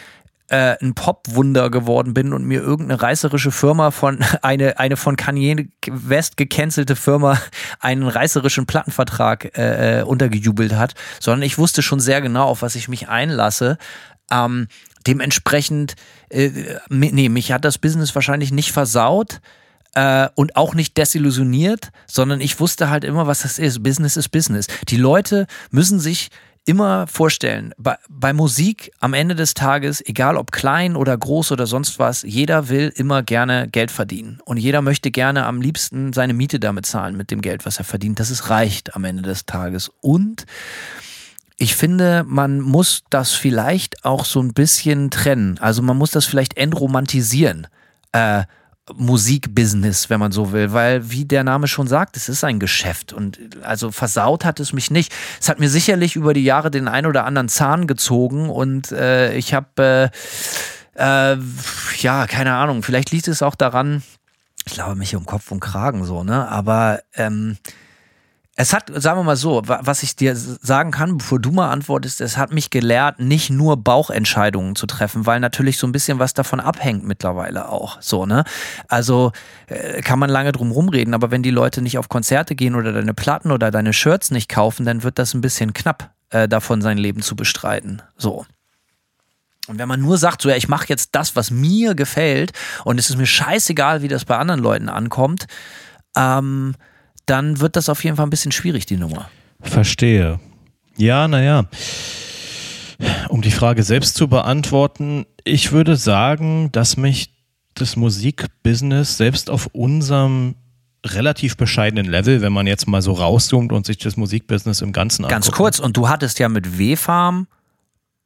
äh, ein Popwunder geworden bin und mir irgendeine reißerische Firma von eine eine von Kanye West gecancelte Firma einen reißerischen Plattenvertrag äh, äh, untergejubelt hat, sondern ich wusste schon sehr genau, auf was ich mich einlasse. Ähm, dementsprechend, äh, nee, mich hat das Business wahrscheinlich nicht versaut äh, und auch nicht desillusioniert, sondern ich wusste halt immer, was das ist. Business ist Business. Die Leute müssen sich immer vorstellen, bei, bei, Musik am Ende des Tages, egal ob klein oder groß oder sonst was, jeder will immer gerne Geld verdienen. Und jeder möchte gerne am liebsten seine Miete damit zahlen mit dem Geld, was er verdient, dass es reicht am Ende des Tages. Und ich finde, man muss das vielleicht auch so ein bisschen trennen. Also man muss das vielleicht entromantisieren. Äh, Musikbusiness, wenn man so will, weil wie der Name schon sagt, es ist ein Geschäft und also versaut hat es mich nicht. Es hat mir sicherlich über die Jahre den ein oder anderen Zahn gezogen und äh, ich habe äh, äh, ja keine Ahnung. Vielleicht liegt es auch daran, ich glaube mich um Kopf und Kragen so, ne? Aber ähm, es hat, sagen wir mal so, was ich dir sagen kann, bevor du mal antwortest, es hat mich gelehrt, nicht nur Bauchentscheidungen zu treffen, weil natürlich so ein bisschen was davon abhängt mittlerweile auch. So, ne? Also äh, kann man lange drum rumreden, aber wenn die Leute nicht auf Konzerte gehen oder deine Platten oder deine Shirts nicht kaufen, dann wird das ein bisschen knapp, äh, davon sein Leben zu bestreiten. So. Und wenn man nur sagt, so ja, ich mache jetzt das, was mir gefällt, und es ist mir scheißegal, wie das bei anderen Leuten ankommt, ähm, dann wird das auf jeden Fall ein bisschen schwierig, die Nummer. Verstehe. Ja, naja. Um die Frage selbst zu beantworten, ich würde sagen, dass mich das Musikbusiness selbst auf unserem relativ bescheidenen Level, wenn man jetzt mal so rauszoomt und sich das Musikbusiness im Ganzen anschaut. Ganz kurz, und du hattest ja mit W-Farm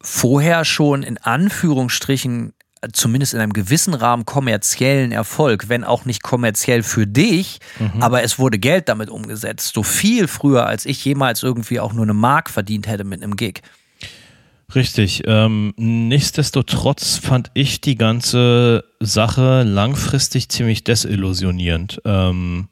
vorher schon in Anführungsstrichen zumindest in einem gewissen Rahmen kommerziellen Erfolg, wenn auch nicht kommerziell für dich, mhm. aber es wurde Geld damit umgesetzt. So viel früher, als ich jemals irgendwie auch nur eine Mark verdient hätte mit einem Gig. Richtig. Ähm, nichtsdestotrotz fand ich die ganze Sache langfristig ziemlich desillusionierend. Ähm,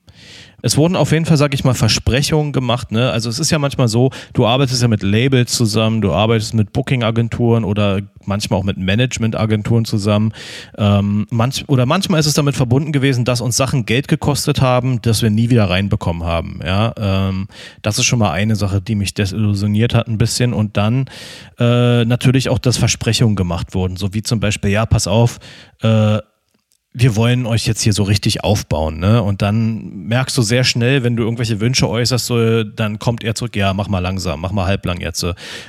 es wurden auf jeden Fall, sag ich mal, Versprechungen gemacht. Ne? Also es ist ja manchmal so, du arbeitest ja mit Labels zusammen, du arbeitest mit Booking-Agenturen oder manchmal auch mit Management-Agenturen zusammen. Ähm, manch, oder manchmal ist es damit verbunden gewesen, dass uns Sachen Geld gekostet haben, das wir nie wieder reinbekommen haben. Ja, ähm, das ist schon mal eine Sache, die mich desillusioniert hat ein bisschen. Und dann äh, natürlich auch, dass Versprechungen gemacht wurden, so wie zum Beispiel, ja, pass auf, äh, wir wollen euch jetzt hier so richtig aufbauen, ne? Und dann merkst du sehr schnell, wenn du irgendwelche Wünsche äußerst, so, dann kommt er zurück, ja, mach mal langsam, mach mal halblang jetzt.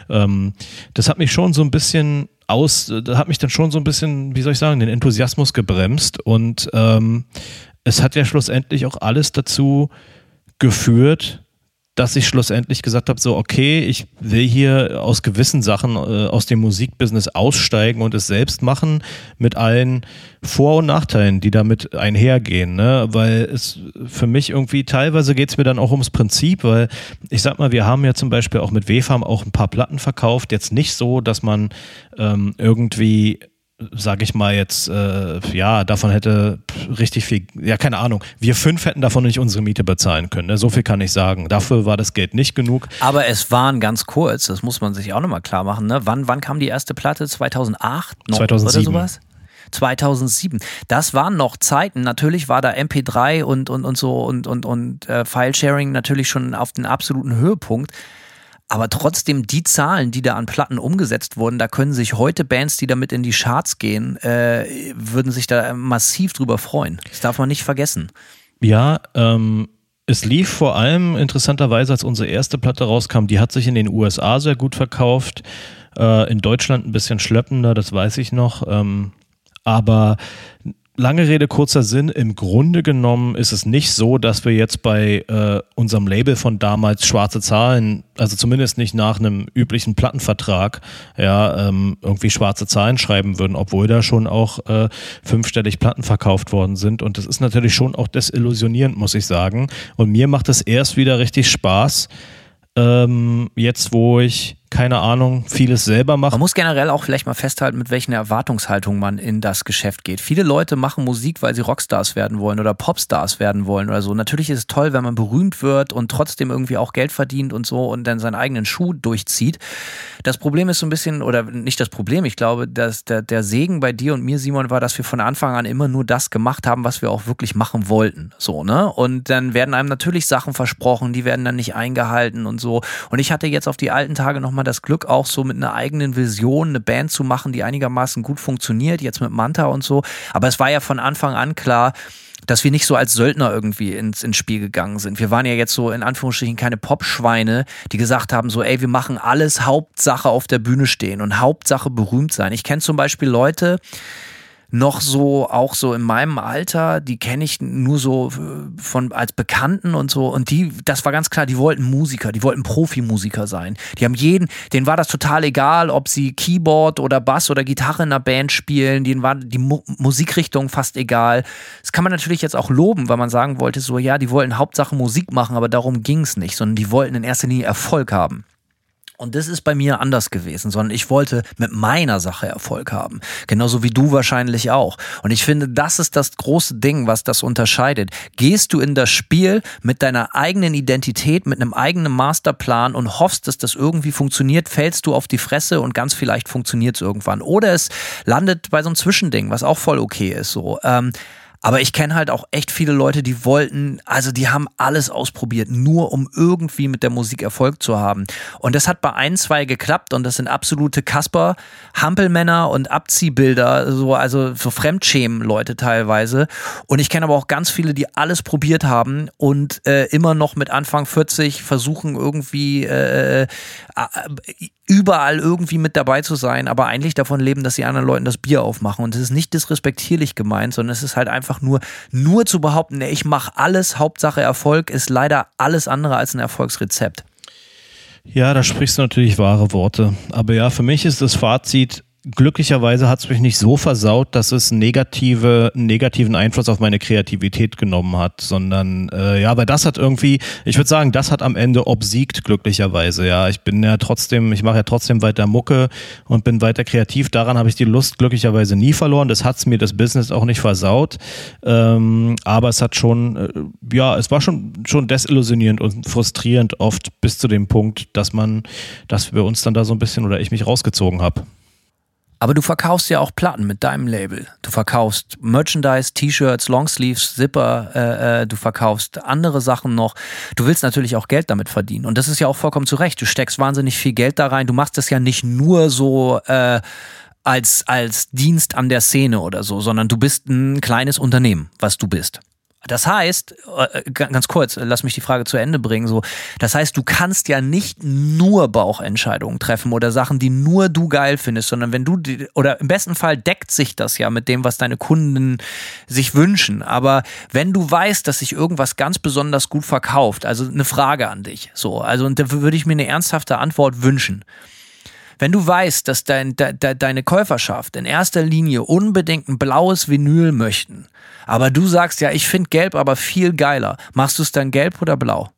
Ähm, das hat mich schon so ein bisschen aus, das hat mich dann schon so ein bisschen, wie soll ich sagen, den Enthusiasmus gebremst und ähm, es hat ja schlussendlich auch alles dazu geführt, dass ich schlussendlich gesagt habe, so, okay, ich will hier aus gewissen Sachen äh, aus dem Musikbusiness aussteigen und es selbst machen mit allen Vor- und Nachteilen, die damit einhergehen, ne? weil es für mich irgendwie, teilweise geht es mir dann auch ums Prinzip, weil ich sag mal, wir haben ja zum Beispiel auch mit WFAM auch ein paar Platten verkauft, jetzt nicht so, dass man ähm, irgendwie sage ich mal jetzt, äh, ja, davon hätte richtig viel, ja, keine Ahnung, wir fünf hätten davon nicht unsere Miete bezahlen können. Ne? So viel kann ich sagen. Dafür war das Geld nicht genug. Aber es waren ganz kurz, das muss man sich auch nochmal klar machen. Ne? Wann, wann kam die erste Platte? 2008 noch 2007. oder sowas? 2007. Das waren noch Zeiten. Natürlich war da MP3 und, und, und so und, und, und äh, File-Sharing natürlich schon auf den absoluten Höhepunkt. Aber trotzdem, die Zahlen, die da an Platten umgesetzt wurden, da können sich heute Bands, die damit in die Charts gehen, äh, würden sich da massiv drüber freuen. Das darf man nicht vergessen. Ja, ähm, es lief vor allem interessanterweise, als unsere erste Platte rauskam, die hat sich in den USA sehr gut verkauft, äh, in Deutschland ein bisschen schleppender, das weiß ich noch. Ähm, aber lange Rede, kurzer Sinn. Im Grunde genommen ist es nicht so, dass wir jetzt bei äh, unserem Label von damals schwarze Zahlen, also zumindest nicht nach einem üblichen Plattenvertrag, ja, ähm, irgendwie schwarze Zahlen schreiben würden, obwohl da schon auch äh, fünfstellig Platten verkauft worden sind. Und das ist natürlich schon auch desillusionierend, muss ich sagen. Und mir macht es erst wieder richtig Spaß, ähm, jetzt wo ich keine Ahnung, vieles selber machen. Man muss generell auch vielleicht mal festhalten, mit welchen Erwartungshaltung man in das Geschäft geht. Viele Leute machen Musik, weil sie Rockstars werden wollen oder Popstars werden wollen oder so. Natürlich ist es toll, wenn man berühmt wird und trotzdem irgendwie auch Geld verdient und so und dann seinen eigenen Schuh durchzieht. Das Problem ist so ein bisschen, oder nicht das Problem, ich glaube, dass der, der Segen bei dir und mir, Simon, war, dass wir von Anfang an immer nur das gemacht haben, was wir auch wirklich machen wollten. So, ne? Und dann werden einem natürlich Sachen versprochen, die werden dann nicht eingehalten und so. Und ich hatte jetzt auf die alten Tage nochmal das Glück, auch so mit einer eigenen Vision eine Band zu machen, die einigermaßen gut funktioniert, jetzt mit Manta und so. Aber es war ja von Anfang an klar, dass wir nicht so als Söldner irgendwie ins, ins Spiel gegangen sind. Wir waren ja jetzt so in Anführungsstrichen keine Popschweine, die gesagt haben so, ey, wir machen alles Hauptsache auf der Bühne stehen und Hauptsache berühmt sein. Ich kenne zum Beispiel Leute, noch so, auch so in meinem Alter, die kenne ich nur so äh, von als Bekannten und so. Und die, das war ganz klar, die wollten Musiker, die wollten Profimusiker sein. Die haben jeden, denen war das total egal, ob sie Keyboard oder Bass oder Gitarre in einer Band spielen, denen war die Mu Musikrichtung fast egal. Das kann man natürlich jetzt auch loben, weil man sagen wollte, so ja, die wollten Hauptsache Musik machen, aber darum ging es nicht, sondern die wollten in erster Linie Erfolg haben. Und das ist bei mir anders gewesen, sondern ich wollte mit meiner Sache Erfolg haben. Genauso wie du wahrscheinlich auch. Und ich finde, das ist das große Ding, was das unterscheidet. Gehst du in das Spiel mit deiner eigenen Identität, mit einem eigenen Masterplan und hoffst, dass das irgendwie funktioniert, fällst du auf die Fresse und ganz vielleicht funktioniert es irgendwann. Oder es landet bei so einem Zwischending, was auch voll okay ist. So. Ähm, aber ich kenne halt auch echt viele Leute, die wollten, also die haben alles ausprobiert, nur um irgendwie mit der Musik Erfolg zu haben. Und das hat bei ein, zwei geklappt und das sind absolute Kasper, Hampelmänner und Abziehbilder, so, also so Fremdschämen-Leute teilweise. Und ich kenne aber auch ganz viele, die alles probiert haben und äh, immer noch mit Anfang 40 versuchen irgendwie äh, äh, überall irgendwie mit dabei zu sein, aber eigentlich davon leben, dass sie anderen Leuten das Bier aufmachen. Und es ist nicht disrespektierlich gemeint, sondern es ist halt einfach nur, nur zu behaupten, ich mache alles, Hauptsache Erfolg, ist leider alles andere als ein Erfolgsrezept. Ja, da sprichst du natürlich wahre Worte. Aber ja, für mich ist das Fazit, glücklicherweise hat es mich nicht so versaut, dass es negative, negativen Einfluss auf meine Kreativität genommen hat, sondern äh, ja, weil das hat irgendwie, ich würde sagen, das hat am Ende obsiegt glücklicherweise. Ja, ich bin ja trotzdem, ich mache ja trotzdem weiter Mucke und bin weiter kreativ. Daran habe ich die Lust glücklicherweise nie verloren. Das hat's mir das Business auch nicht versaut, ähm, aber es hat schon, äh, ja, es war schon schon desillusionierend und frustrierend oft bis zu dem Punkt, dass man, dass wir uns dann da so ein bisschen oder ich mich rausgezogen habe. Aber du verkaufst ja auch Platten mit deinem Label. Du verkaufst Merchandise, T-Shirts, Longsleeves, Zipper, äh, äh, du verkaufst andere Sachen noch. Du willst natürlich auch Geld damit verdienen. Und das ist ja auch vollkommen zu Recht. Du steckst wahnsinnig viel Geld da rein. Du machst das ja nicht nur so äh, als, als Dienst an der Szene oder so, sondern du bist ein kleines Unternehmen, was du bist. Das heißt, äh, ganz kurz, lass mich die Frage zu Ende bringen. So, das heißt, du kannst ja nicht nur Bauchentscheidungen treffen oder Sachen, die nur du geil findest, sondern wenn du die, oder im besten Fall deckt sich das ja mit dem, was deine Kunden sich wünschen. Aber wenn du weißt, dass sich irgendwas ganz besonders gut verkauft, also eine Frage an dich, so, also und da würde ich mir eine ernsthafte Antwort wünschen. Wenn du weißt, dass dein, de, de, deine Käuferschaft in erster Linie unbedingt ein blaues Vinyl möchten, aber du sagst ja, ich finde gelb aber viel geiler. Machst du es dann gelb oder blau?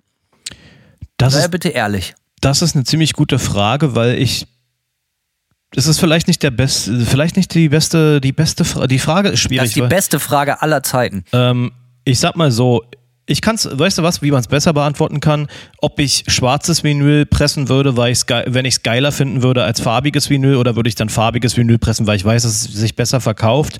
Das Sei ist, bitte ehrlich. das ist eine ziemlich gute Frage, weil ich es ist vielleicht nicht der beste, vielleicht nicht die beste, die beste, Fra die Frage ist schwierig. Das ist die beste Frage aller Zeiten. ähm, ich sag mal so, ich kann's, weißt du was, wie man es besser beantworten kann? Ob ich schwarzes Vinyl pressen würde, weil ich's wenn ich es geiler finden würde als farbiges Vinyl, oder würde ich dann farbiges Vinyl pressen, weil ich weiß, dass es sich besser verkauft?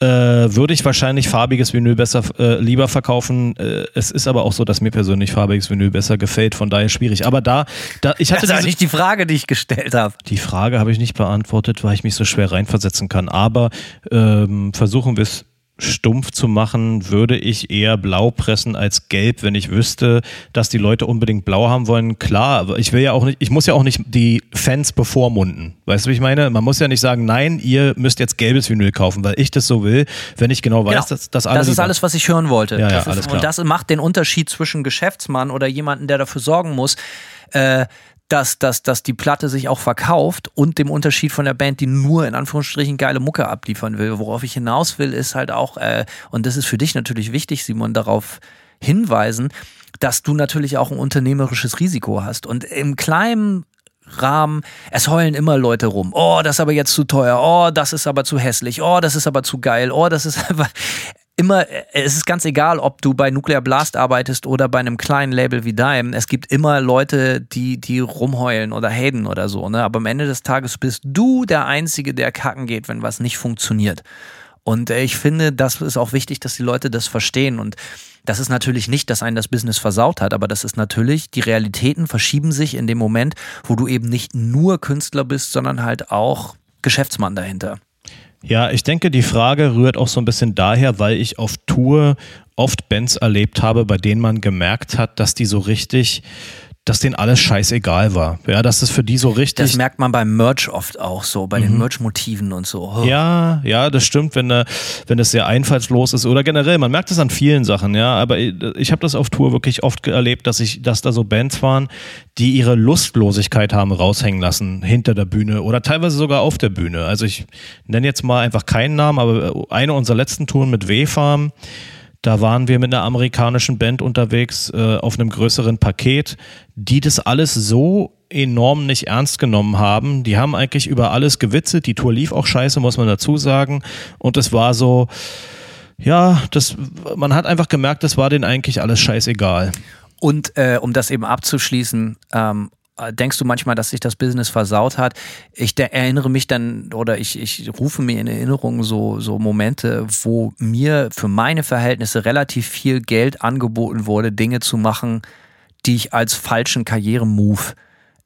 Äh, würde ich wahrscheinlich farbiges Vinyl besser äh, lieber verkaufen. Äh, es ist aber auch so, dass mir persönlich farbiges Vinyl besser gefällt, von daher schwierig. Aber da, da ich hatte Das ist diese- nicht die Frage, die ich gestellt habe. die Frage habe ich nicht beantwortet, weil ich mich so schwer reinversetzen kann. Aber ähm, versuchen wir es stumpf zu machen, würde ich eher blau pressen als gelb, wenn ich wüsste, dass die Leute unbedingt blau haben wollen. Klar, aber ich will ja auch nicht, ich muss ja auch nicht die Fans bevormunden. Weißt du, wie ich meine? Man muss ja nicht sagen, nein, ihr müsst jetzt gelbes Vinyl kaufen, weil ich das so will, wenn ich genau weiß, Genau. dass, dass alle Das ist alles, was ich hören wollte. Ja, ja, das ist, alles klar. Und das macht den Unterschied zwischen Geschäftsmann oder jemanden, der dafür sorgen muss, äh, dass, dass, dass die Platte sich auch verkauft und dem Unterschied von der Band, die nur in Anführungsstrichen geile Mucke abliefern will. Worauf ich hinaus will, ist halt auch, äh, und das ist für dich natürlich wichtig, Simon, darauf hinweisen, dass du natürlich auch ein unternehmerisches Risiko hast. Und im kleinen Rahmen, es heulen immer Leute rum. Oh, das ist aber jetzt zu teuer. Oh, das ist aber zu hässlich. Oh, das ist aber zu geil. Oh, das ist aber immer, es ist ganz egal, ob du bei Nuclear Blast arbeitest oder bei einem kleinen Label wie Dime. Es gibt immer Leute, die, die rumheulen oder haten oder so, ne? Aber am Ende des Tages bist du der Einzige, der kacken geht, wenn was nicht funktioniert. Und äh, ich finde, das ist auch wichtig, dass die Leute das verstehen. Und das ist natürlich nicht, dass einen das Business versaut hat, aber das ist natürlich, die Realitäten verschieben sich in dem Moment, wo du eben nicht nur Künstler bist, sondern halt auch Geschäftsmann dahinter. Ja, ich denke, die Frage rührt auch so ein bisschen daher, weil ich auf Tour oft Bands erlebt habe, bei denen man gemerkt hat, dass die so richtig dass denen alles scheißegal war. Ja, dass es für die so richtig. Das merkt man beim Merch oft auch so, bei mhm. den Merch-Motiven und so. Oh. Ja, ja, das stimmt, wenn, äh, wenn es sehr einfallslos ist oder generell, man merkt es an vielen Sachen, ja, aber ich, ich habe das auf Tour wirklich oft erlebt, dass ich, dass da so Bands waren, die ihre Lustlosigkeit haben raushängen lassen hinter der Bühne oder teilweise sogar auf der Bühne. Also ich nenne jetzt mal einfach keinen Namen, aber eine unserer letzten Touren mit W-Farm, da waren wir mit einer amerikanischen Band unterwegs äh, auf einem größeren Paket, die das alles so enorm nicht ernst genommen haben. Die haben eigentlich über alles gewitzelt. Die Tour lief auch scheiße, muss man dazu sagen. Und es war so, ja, das, man hat einfach gemerkt, das war denen eigentlich alles scheißegal. Und äh, um das eben abzuschließen, ähm, äh, denkst du manchmal, dass sich das Business versaut hat? Ich erinnere mich dann oder ich, ich rufe mir in Erinnerung so, so Momente, wo mir für meine Verhältnisse relativ viel Geld angeboten wurde, Dinge zu machen, die ich als falschen Karrieremove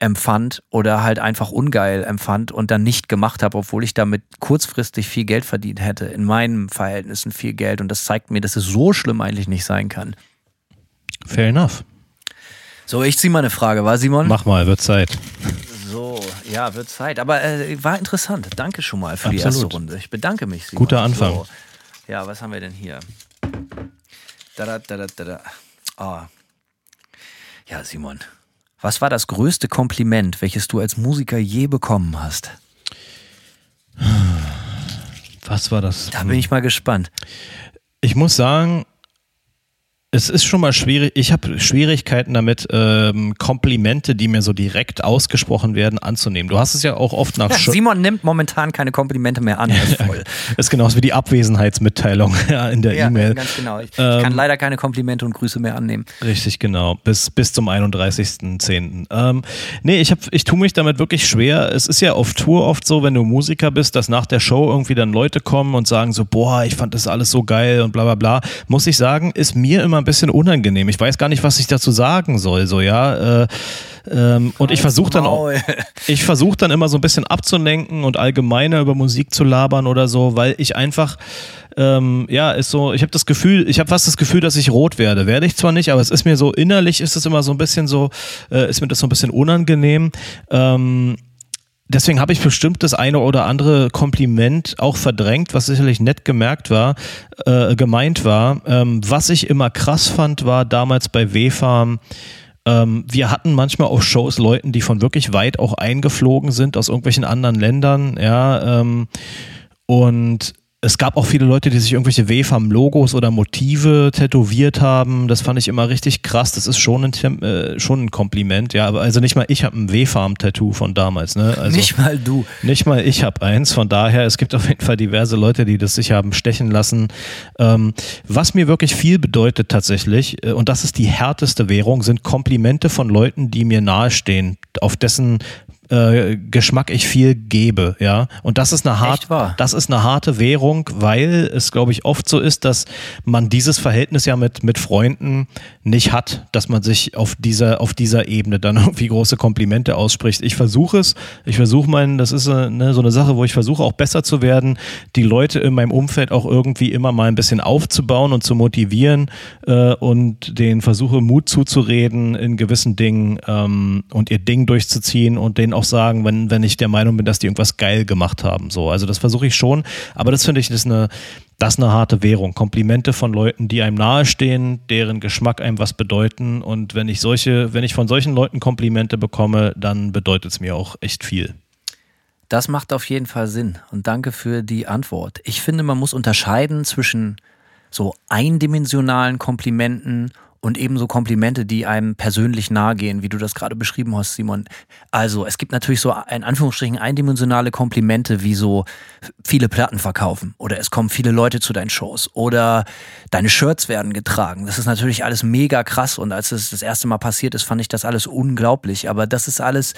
empfand oder halt einfach ungeil empfand und dann nicht gemacht habe, obwohl ich damit kurzfristig viel Geld verdient hätte. In meinen Verhältnissen viel Geld. Und das zeigt mir, dass es so schlimm eigentlich nicht sein kann. Fair enough. So, ich ziehe mal eine Frage, war Simon? Mach mal, wird Zeit. So, ja, wird Zeit. Aber äh, war interessant. Danke schon mal für Absolut. die erste Runde. Ich bedanke mich. Simon. Guter Anfang. So. Ja, was haben wir denn hier? Da, da, da, da, da. Oh. Ja, Simon. Was war das größte Kompliment, welches du als Musiker je bekommen hast? Was war das? Da bin ich mal gespannt. Ich muss sagen, es ist schon mal schwierig. Ich habe Schwierigkeiten damit, ähm, Komplimente, die mir so direkt ausgesprochen werden, anzunehmen. Du hast es ja auch oft nach. Ja, Simon nimmt momentan keine Komplimente mehr an. Das ist, voll. ist genauso wie die Abwesenheitsmitteilung in der ja, E-Mail. Ganz genau. Ich, ähm, ich, kann leider keine Komplimente und Grüße mehr annehmen. Richtig, genau. Bis, bis zum 31.10. Ähm, nee, ich, hab, ich tue mich damit wirklich schwer. Es ist ja auf Tour oft so, wenn du Musiker bist, dass nach der Show irgendwie dann Leute kommen und sagen so, boah, ich fand das alles so geil und bla bla bla. Muss ich sagen, ist mir immer ein bisschen unangenehm. Ich weiß gar nicht, was ich dazu sagen soll. So, ja. Äh, ähm, und ich versuche dann auch, ich versuche dann immer so ein bisschen abzulenken und allgemeiner über Musik zu labern oder so, weil ich einfach ähm, ja, ist so, ich habe das Gefühl, ich habe fast das Gefühl, dass ich rot werde. Werde ich zwar nicht, aber es ist mir so, innerlich ist es immer so ein bisschen so, äh, ist mir das so ein bisschen unangenehm. Ähm, deswegen habe ich bestimmt das eine oder andere Kompliment auch verdrängt, was sicherlich nett gemerkt war, äh, gemeint war. Ähm, was ich immer krass fand, war damals bei W-Farm, ähm, wir hatten manchmal auf Shows Leuten, die von wirklich weit auch eingeflogen sind aus irgendwelchen anderen Ländern, ja, ähm, und es gab auch viele Leute, die sich irgendwelche WFAM-Logos oder Motive tätowiert haben. Das fand ich immer richtig krass. Das ist schon ein, äh, schon ein Kompliment. Ja, aber also nicht mal ich habe ein WFAM-Tattoo von damals. Ne? Also nicht mal du. Nicht mal ich habe eins. Von daher, es gibt auf jeden Fall diverse Leute, die das sich haben stechen lassen. Ähm, was mir wirklich viel bedeutet tatsächlich, äh, und das ist die härteste Währung, sind Komplimente von Leuten, die mir nahestehen, auf dessen äh, Geschmack ich viel gebe, ja. Und das ist eine harte, das ist eine harte Währung, weil es, glaube ich, oft so ist, dass man dieses Verhältnis ja mit, mit Freunden nicht hat, dass man sich auf dieser, auf dieser Ebene dann irgendwie große Komplimente ausspricht. Ich versuche es, ich versuche meinen, das ist eine, so eine Sache, wo ich versuche auch besser zu werden, die Leute in meinem Umfeld auch irgendwie immer mal ein bisschen aufzubauen und zu motivieren äh, und denen versuche Mut zuzureden in gewissen Dingen ähm, und ihr Ding durchzuziehen und denen auch sagen, wenn, wenn ich der Meinung bin, dass die irgendwas geil gemacht haben. So, also das versuche ich schon, aber das finde ich ist eine, das ist eine harte Währung. Komplimente von Leuten, die einem nahestehen, deren Geschmack einem was bedeuten. Und wenn ich solche, wenn ich von solchen Leuten Komplimente bekomme, dann bedeutet es mir auch echt viel. Das macht auf jeden Fall Sinn. Und danke für die Antwort. Ich finde, man muss unterscheiden zwischen so eindimensionalen Komplimenten und ebenso Komplimente, die einem persönlich nahe gehen, wie du das gerade beschrieben hast, Simon. Also, es gibt natürlich so in Anführungsstrichen eindimensionale Komplimente, wie so viele Platten verkaufen oder es kommen viele Leute zu deinen Shows oder deine Shirts werden getragen. Das ist natürlich alles mega krass und als es das erste Mal passiert ist, fand ich das alles unglaublich. Aber das ist alles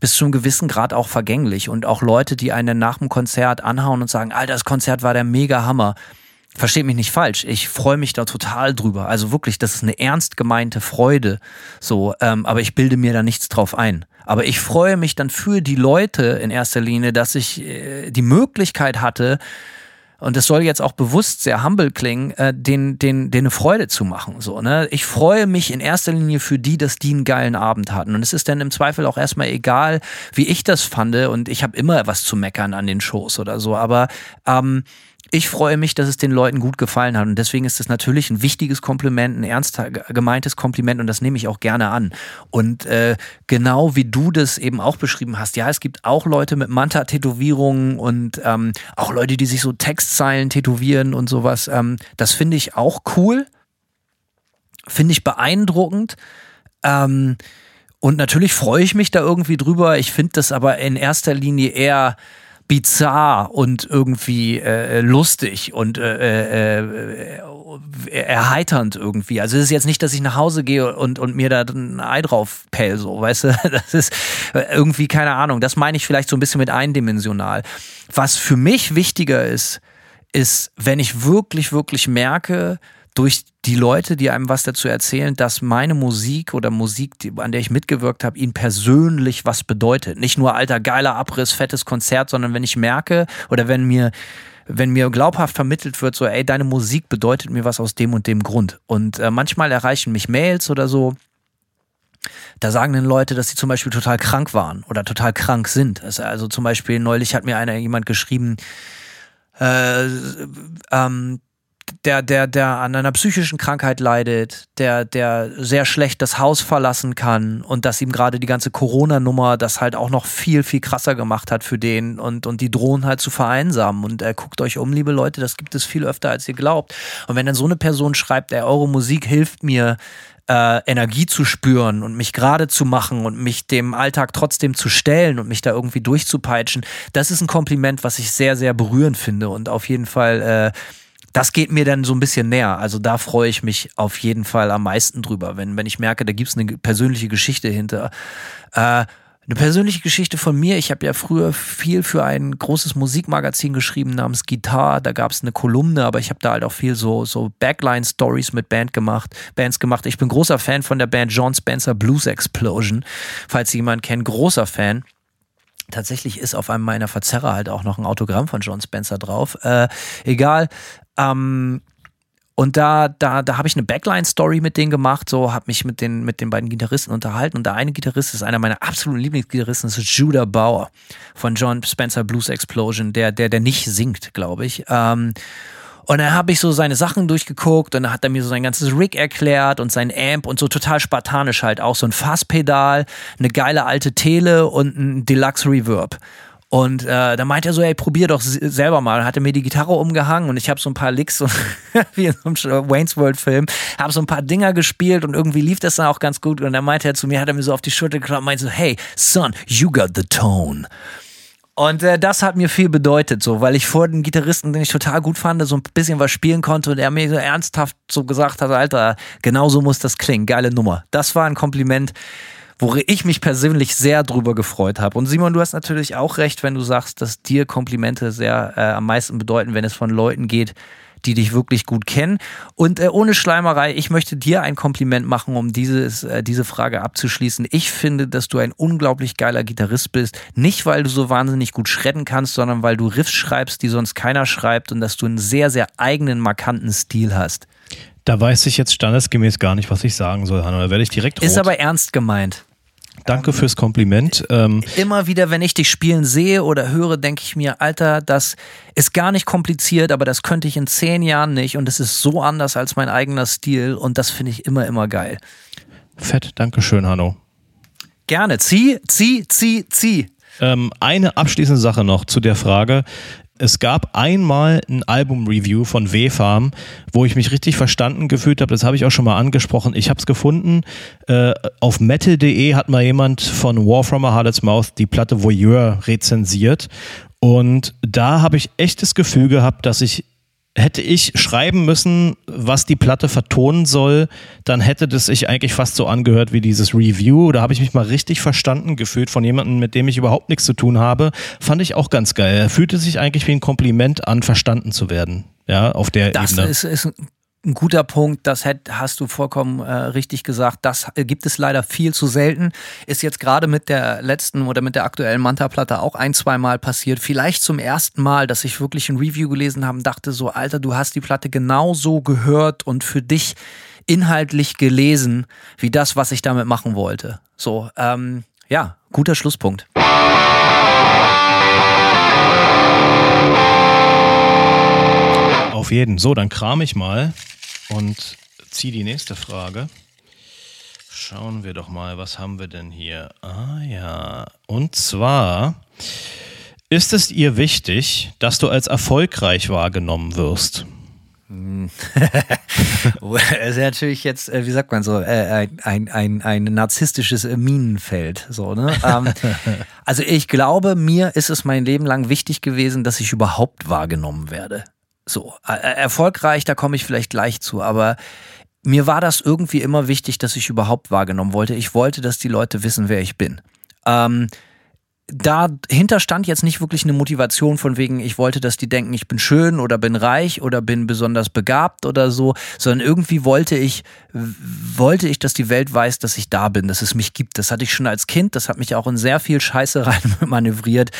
bis zu einem gewissen Grad auch vergänglich und auch Leute, die einen nach dem Konzert anhauen und sagen, Alter, das Konzert war der mega Hammer Versteht mich nicht falsch, ich freue mich da total drüber. Also wirklich, das ist eine ernst gemeinte Freude. So, ähm, aber ich bilde mir da nichts drauf ein. Aber ich freue mich dann für die Leute in erster Linie, dass ich äh, die Möglichkeit hatte, und das soll jetzt auch bewusst sehr humble klingen, äh, den, den, den eine Freude zu machen. So, ne? Ich freue mich in erster Linie für die, dass die einen geilen Abend hatten. Und es ist dann im Zweifel auch erstmal egal, wie ich das fand. Und ich habe immer was zu meckern an den Shows oder so. Aber ähm, ich freue mich, dass es den Leuten gut gefallen hat. Und deswegen ist es natürlich ein wichtiges Kompliment, ein ernst gemeintes Kompliment und das nehme ich auch gerne an. Und äh, genau wie du das eben auch beschrieben hast, ja, es gibt auch Leute mit Manta-Tätowierungen und ähm, auch Leute, die sich so Textzeilen tätowieren und sowas. Ähm, das finde ich auch cool. Finde ich beeindruckend. Ähm, und natürlich freue ich mich da irgendwie drüber. Ich finde das aber in erster Linie eher bizarr und irgendwie äh, lustig und äh, äh, erheiternd irgendwie. Also es ist jetzt nicht, dass ich nach Hause gehe und, und mir da ein Ei drauf pell, so, weißt du? Das ist irgendwie, keine Ahnung, das meine ich vielleicht so ein bisschen mit eindimensional. Was für mich wichtiger ist, ist, wenn ich wirklich, wirklich merke, durch die Leute, die einem was dazu erzählen, dass meine Musik oder Musik, an der ich mitgewirkt habe, ihnen persönlich was bedeutet. Nicht nur alter geiler Abriss, fettes Konzert, sondern wenn ich merke oder wenn mir wenn mir glaubhaft vermittelt wird, so, ey, deine Musik bedeutet mir was aus dem und dem Grund. Und äh, manchmal erreichen mich Mails oder so, da sagen dann Leute, dass sie zum Beispiel total krank waren oder total krank sind. Also zum Beispiel neulich hat mir einer jemand geschrieben, äh, ähm, der, der, der an einer psychischen Krankheit leidet, der, der sehr schlecht das Haus verlassen kann und dass ihm gerade die ganze Corona-Nummer das halt auch noch viel, viel krasser gemacht hat für den und, und die drohen halt zu vereinsamen. Und äh, guckt euch um, liebe Leute, das gibt es viel öfter, als ihr glaubt. Und wenn dann so eine Person schreibt, ey, eure Musik hilft mir, äh, Energie zu spüren und mich gerade zu machen und mich dem Alltag trotzdem zu stellen und mich da irgendwie durchzupeitschen, das ist ein Kompliment, was ich sehr, sehr berührend finde und auf jeden Fall äh, das geht mir dann so ein bisschen näher. Also da freue ich mich auf jeden Fall am meisten drüber, wenn, wenn ich merke, da gibt es eine persönliche Geschichte hinter. Äh, eine persönliche Geschichte von mir. Ich habe ja früher viel für ein großes Musikmagazin geschrieben namens Guitar. Da gab es eine Kolumne, aber ich habe da halt auch viel so, so Backline-Stories mit Band gemacht, Bands gemacht. Ich bin großer Fan von der Band John Spencer Blues Explosion. Falls jemand kennt, großer Fan. Tatsächlich ist auf einem meiner Verzerrer halt auch noch ein Autogramm von John Spencer drauf. Äh, egal. Ähm, und da, da, da habe ich eine Backline-Story mit denen gemacht, so habe mich mit den, mit den beiden Gitarristen unterhalten. Und der eine Gitarrist ist einer meiner absoluten Lieblingsgitarristen, das ist Judah Bauer von John Spencer Blues Explosion, der, der, der nicht singt, glaube ich. Ähm, und dann habe ich so seine Sachen durchgeguckt und dann hat er mir so sein ganzes Rig erklärt und sein Amp und so total spartanisch halt auch so ein Fasspedal, eine geile alte Tele und ein Deluxe Reverb. Und äh, da meint er so, ey, probier doch selber mal. Hat er mir die Gitarre umgehangen und ich habe so ein paar Licks, so, wie in einem Wayne's World Film, habe so ein paar Dinger gespielt und irgendwie lief das dann auch ganz gut. Und dann meinte er zu mir, hat er mir so auf die Schulter geklappt und meinte so, hey, son, you got the tone. Und äh, das hat mir viel bedeutet, so, weil ich vor den Gitarristen, den ich total gut fand, so ein bisschen was spielen konnte und er mir so ernsthaft so gesagt hat, Alter, genau so muss das klingen, geile Nummer. Das war ein Kompliment, worüber ich mich persönlich sehr drüber gefreut habe. Und Simon, du hast natürlich auch recht, wenn du sagst, dass dir Komplimente sehr äh, am meisten bedeuten, wenn es von Leuten geht, die dich wirklich gut kennen. Und äh, ohne Schleimerei, ich möchte dir ein Kompliment machen, um dieses, äh, diese Frage abzuschließen. Ich finde, dass du ein unglaublich geiler Gitarrist bist. Nicht, weil du so wahnsinnig gut schredden kannst, sondern weil du Riffs schreibst, die sonst keiner schreibt und dass du einen sehr, sehr eigenen, markanten Stil hast. Da weiß ich jetzt standesgemäß gar nicht, was ich sagen soll, Hanno. Da werde ich direkt rot. Ist aber ernst gemeint. Danke fürs Kompliment. Ähm Immer wieder, wenn ich dich spielen sehe oder höre, denke ich mir, Alter, das ist gar nicht kompliziert, aber das könnte ich in zehn Jahren nicht und es ist so anders als mein eigener Stil und das finde ich immer, immer geil. Fett, danke schön, Hanno. Gerne. Zieh, zieh, zieh, zieh. Ähm, eine abschließende Sache noch zu der Frage es gab einmal ein Album-Review von W-Farm, wo ich mich richtig verstanden gefühlt habe. Das habe ich auch schon mal angesprochen. Ich habe es gefunden. Äh, auf metal.de hat mal jemand von War From a Harlot's Mouth die Platte Voyeur rezensiert. Und da habe ich echt das Gefühl gehabt, dass ich hätte ich schreiben müssen, was die Platte vertonen soll, dann hätte das sich eigentlich fast so angehört wie dieses Review. Da habe ich mich mal richtig verstanden gefühlt von jemandem, mit dem ich überhaupt nichts zu tun habe. Fand ich auch ganz geil. Er fühlte sich eigentlich wie ein Kompliment an, verstanden zu werden. Ja, auf der das Ebene. Ist, ist ein guter Punkt, das hast du vollkommen äh, richtig gesagt. Das gibt es leider viel zu selten. Ist jetzt gerade mit der letzten oder mit der aktuellen Manta-Platte auch ein, zwei Mal passiert. Vielleicht zum ersten Mal, dass ich wirklich ein Review gelesen habe und dachte so, Alter, du hast die Platte genauso gehört und für dich inhaltlich gelesen, wie das, was ich damit machen wollte. So, ähm, ja, guter Schlusspunkt. Auf jeden. So, dann kram ich mal und ziehe die nächste Frage. Schauen wir doch mal, was haben wir denn hier? Ah ja. Und zwar ist es ihr wichtig, dass du als erfolgreich wahrgenommen wirst? es ist natürlich jetzt, äh, wie sagt man so, äh, ein, ein, ein narzisstisches Minenfeld. So, ne? Ähm, also ich glaube, mir ist es mein Leben lang wichtig gewesen, dass ich überhaupt wahrgenommen werde. So, erfolgreich, da komme ich vielleicht gleich zu, aber mir war das irgendwie immer wichtig, dass ich überhaupt wahrgenommen wollte. Ich wollte, dass die Leute wissen, wer ich bin. Ähm, dahinter stand jetzt nicht wirklich eine Motivation von wegen, ich wollte, dass die denken, ich bin schön oder bin reich oder bin besonders begabt oder so, sondern irgendwie wollte ich, wollte ich, dass die Welt weiß, dass ich da bin, dass es mich gibt. Das hatte ich schon als Kind, das hat mich auch in sehr viel Scheiße rein manövriert.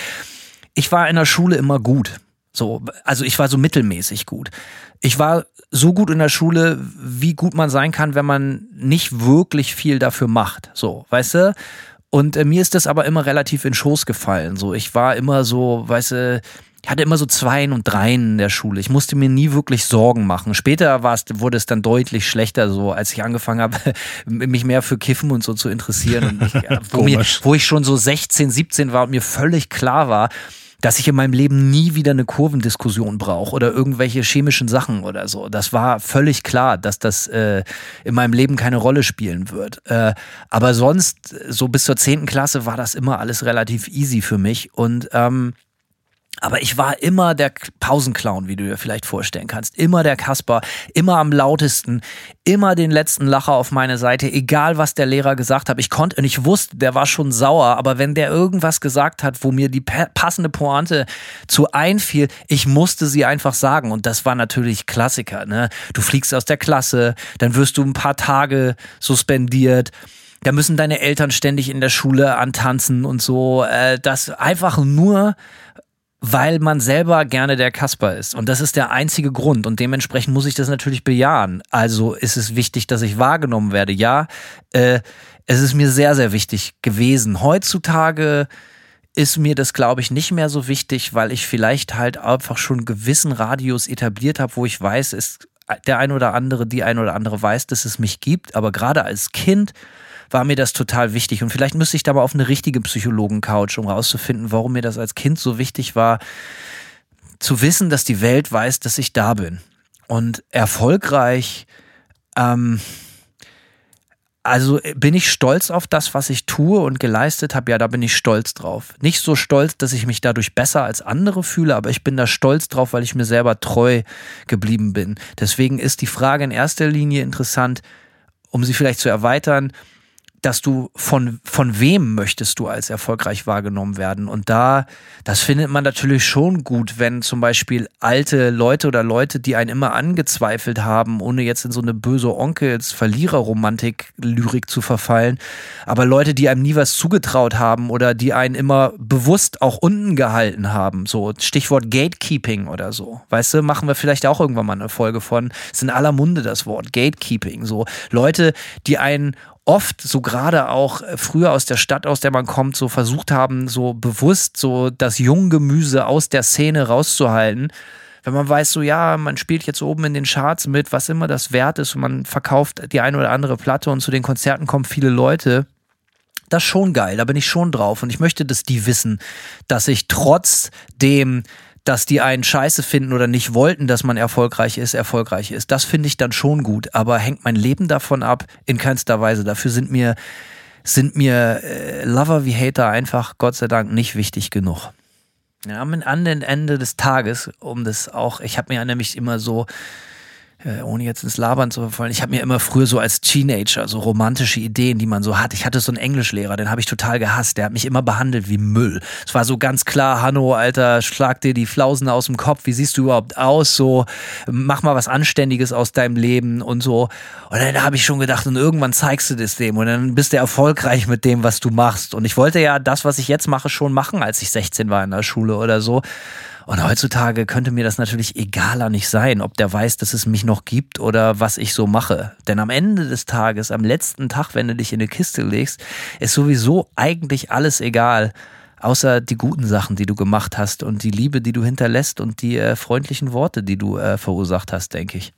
Ich war in der Schule immer gut. So, also ich war so mittelmäßig gut. Ich war so gut in der Schule, wie gut man sein kann, wenn man nicht wirklich viel dafür macht. So, weißt du? Und äh, mir ist das aber immer relativ in Schoß gefallen. So, ich war immer so, weißt du, ich hatte immer so Zweien und Dreien in der Schule. Ich musste mir nie wirklich Sorgen machen. Später war es, wurde es dann deutlich schlechter, so als ich angefangen habe, mich mehr für Kiffen und so zu interessieren. Und ich, wo, mir, wo ich schon so 16, 17 war und mir völlig klar war, dass ich in meinem Leben nie wieder eine Kurvendiskussion brauche oder irgendwelche chemischen Sachen oder so. Das war völlig klar, dass das äh, in meinem Leben keine Rolle spielen wird. Äh, aber sonst, so bis zur zehnten Klasse, war das immer alles relativ easy für mich. Und ähm, aber ich war immer der Pausenclown, wie du dir vielleicht vorstellen kannst. Immer der Kasper, immer am lautesten, immer den letzten Lacher auf meine Seite, egal was der Lehrer gesagt hat. Ich konnte und ich wusste, der war schon sauer, aber wenn der irgendwas gesagt hat, wo mir die passende Pointe zu einfiel, ich musste sie einfach sagen. Und das war natürlich Klassiker. Ne? Du fliegst aus der Klasse, dann wirst du ein paar Tage suspendiert da müssen deine Eltern ständig in der Schule antanzen und so. Äh, das einfach nur, weil man selber gerne der Kasper ist. Und das ist der einzige Grund. Und dementsprechend muss ich das natürlich bejahen. Also ist es wichtig, dass ich wahrgenommen werde. Ja, äh, es ist mir sehr, sehr wichtig gewesen. Heutzutage ist mir das, glaube ich, nicht mehr so wichtig, weil ich vielleicht halt einfach schon einen gewissen Radius etabliert habe, wo ich weiß, ist der ein oder andere, die ein oder andere weiß, dass es mich gibt. Aber gerade als Kind war mir das total wichtig. Und vielleicht müsste ich da mal auf eine richtige Psychologen-Couch, um rauszufinden, warum mir das als Kind so wichtig war, zu wissen, dass die Welt weiß, dass ich da bin. Und erfolgreich, ähm, also bin ich stolz auf das, was ich tue und geleistet habe. Ja, da bin ich stolz drauf. Nicht so stolz, dass ich mich dadurch besser als andere fühle, aber ich bin da stolz drauf, weil ich mir selber treu geblieben bin. Deswegen ist die Frage in erster Linie interessant, um sie vielleicht zu erweitern dass du von, von wem möchtest du als erfolgreich wahrgenommen werden? Und da, das findet man natürlich schon gut, wenn zum Beispiel alte Leute oder Leute, die einen immer angezweifelt haben, ohne jetzt in so eine böse Onkels Verliererromantik Lyrik zu verfallen, aber Leute, die einem nie was zugetraut haben oder die einen immer bewusst auch unten gehalten haben, so Stichwort Gatekeeping oder so. Weißt du, machen wir vielleicht auch irgendwann mal eine Folge von, ist in aller Munde das Wort Gatekeeping, so Leute, die einen oft so gerade auch äh, früher aus der Stadt, aus der man kommt, so versucht haben, so bewusst so das Junggemüse aus der Szene rauszuhalten. Wenn man weiß, so ja, man spielt jetzt oben in den Charts mit, was immer das wert ist und man verkauft die eine oder andere Platte und zu den Konzerten kommen viele Leute. Das ist schon geil, da bin ich schon drauf und ich möchte, dass die wissen, dass ich trotzdem dass die einen scheiße finden oder nicht wollten, dass man erfolgreich ist, erfolgreich ist. Das finde ich dann schon gut, aber hängt mein Leben davon ab? In keinster Weise. Dafür sind mir, sind mir äh, Lover wie Hater einfach, Gott sei Dank, nicht wichtig genug. Ja, am Ende des Tages, um das auch, ich habe mir nämlich immer so äh, ohne jetzt ins Labern zu verfallen, ich habe mir immer früher so als Teenager so romantische Ideen, die man so hat. Ich hatte so einen Englischlehrer, den habe ich total gehasst. Der hat mich immer behandelt wie Müll. Es war so ganz klar, Hanno, Alter, schlag dir die Flausen aus dem Kopf. Wie siehst du überhaupt aus? So, mach mal was Anständiges aus deinem Leben und so. Und dann habe ich schon gedacht, und irgendwann zeigst du das dem und dann bist du erfolgreich mit dem, was du machst. Und ich wollte ja das, was ich jetzt mache, schon machen, als ich 16 war in der Schule oder so. Und heutzutage könnte mir das natürlich egaler nicht sein, ob der weiß, dass es mich noch gibt oder was ich so mache. Denn am Ende des Tages, am letzten Tag, wenn du dich in eine Kiste legst, ist sowieso eigentlich alles egal. Außer die guten Sachen, die du gemacht hast und die Liebe, die du hinterlässt und die äh, freundlichen Worte, die du äh, verursacht hast, denke ich.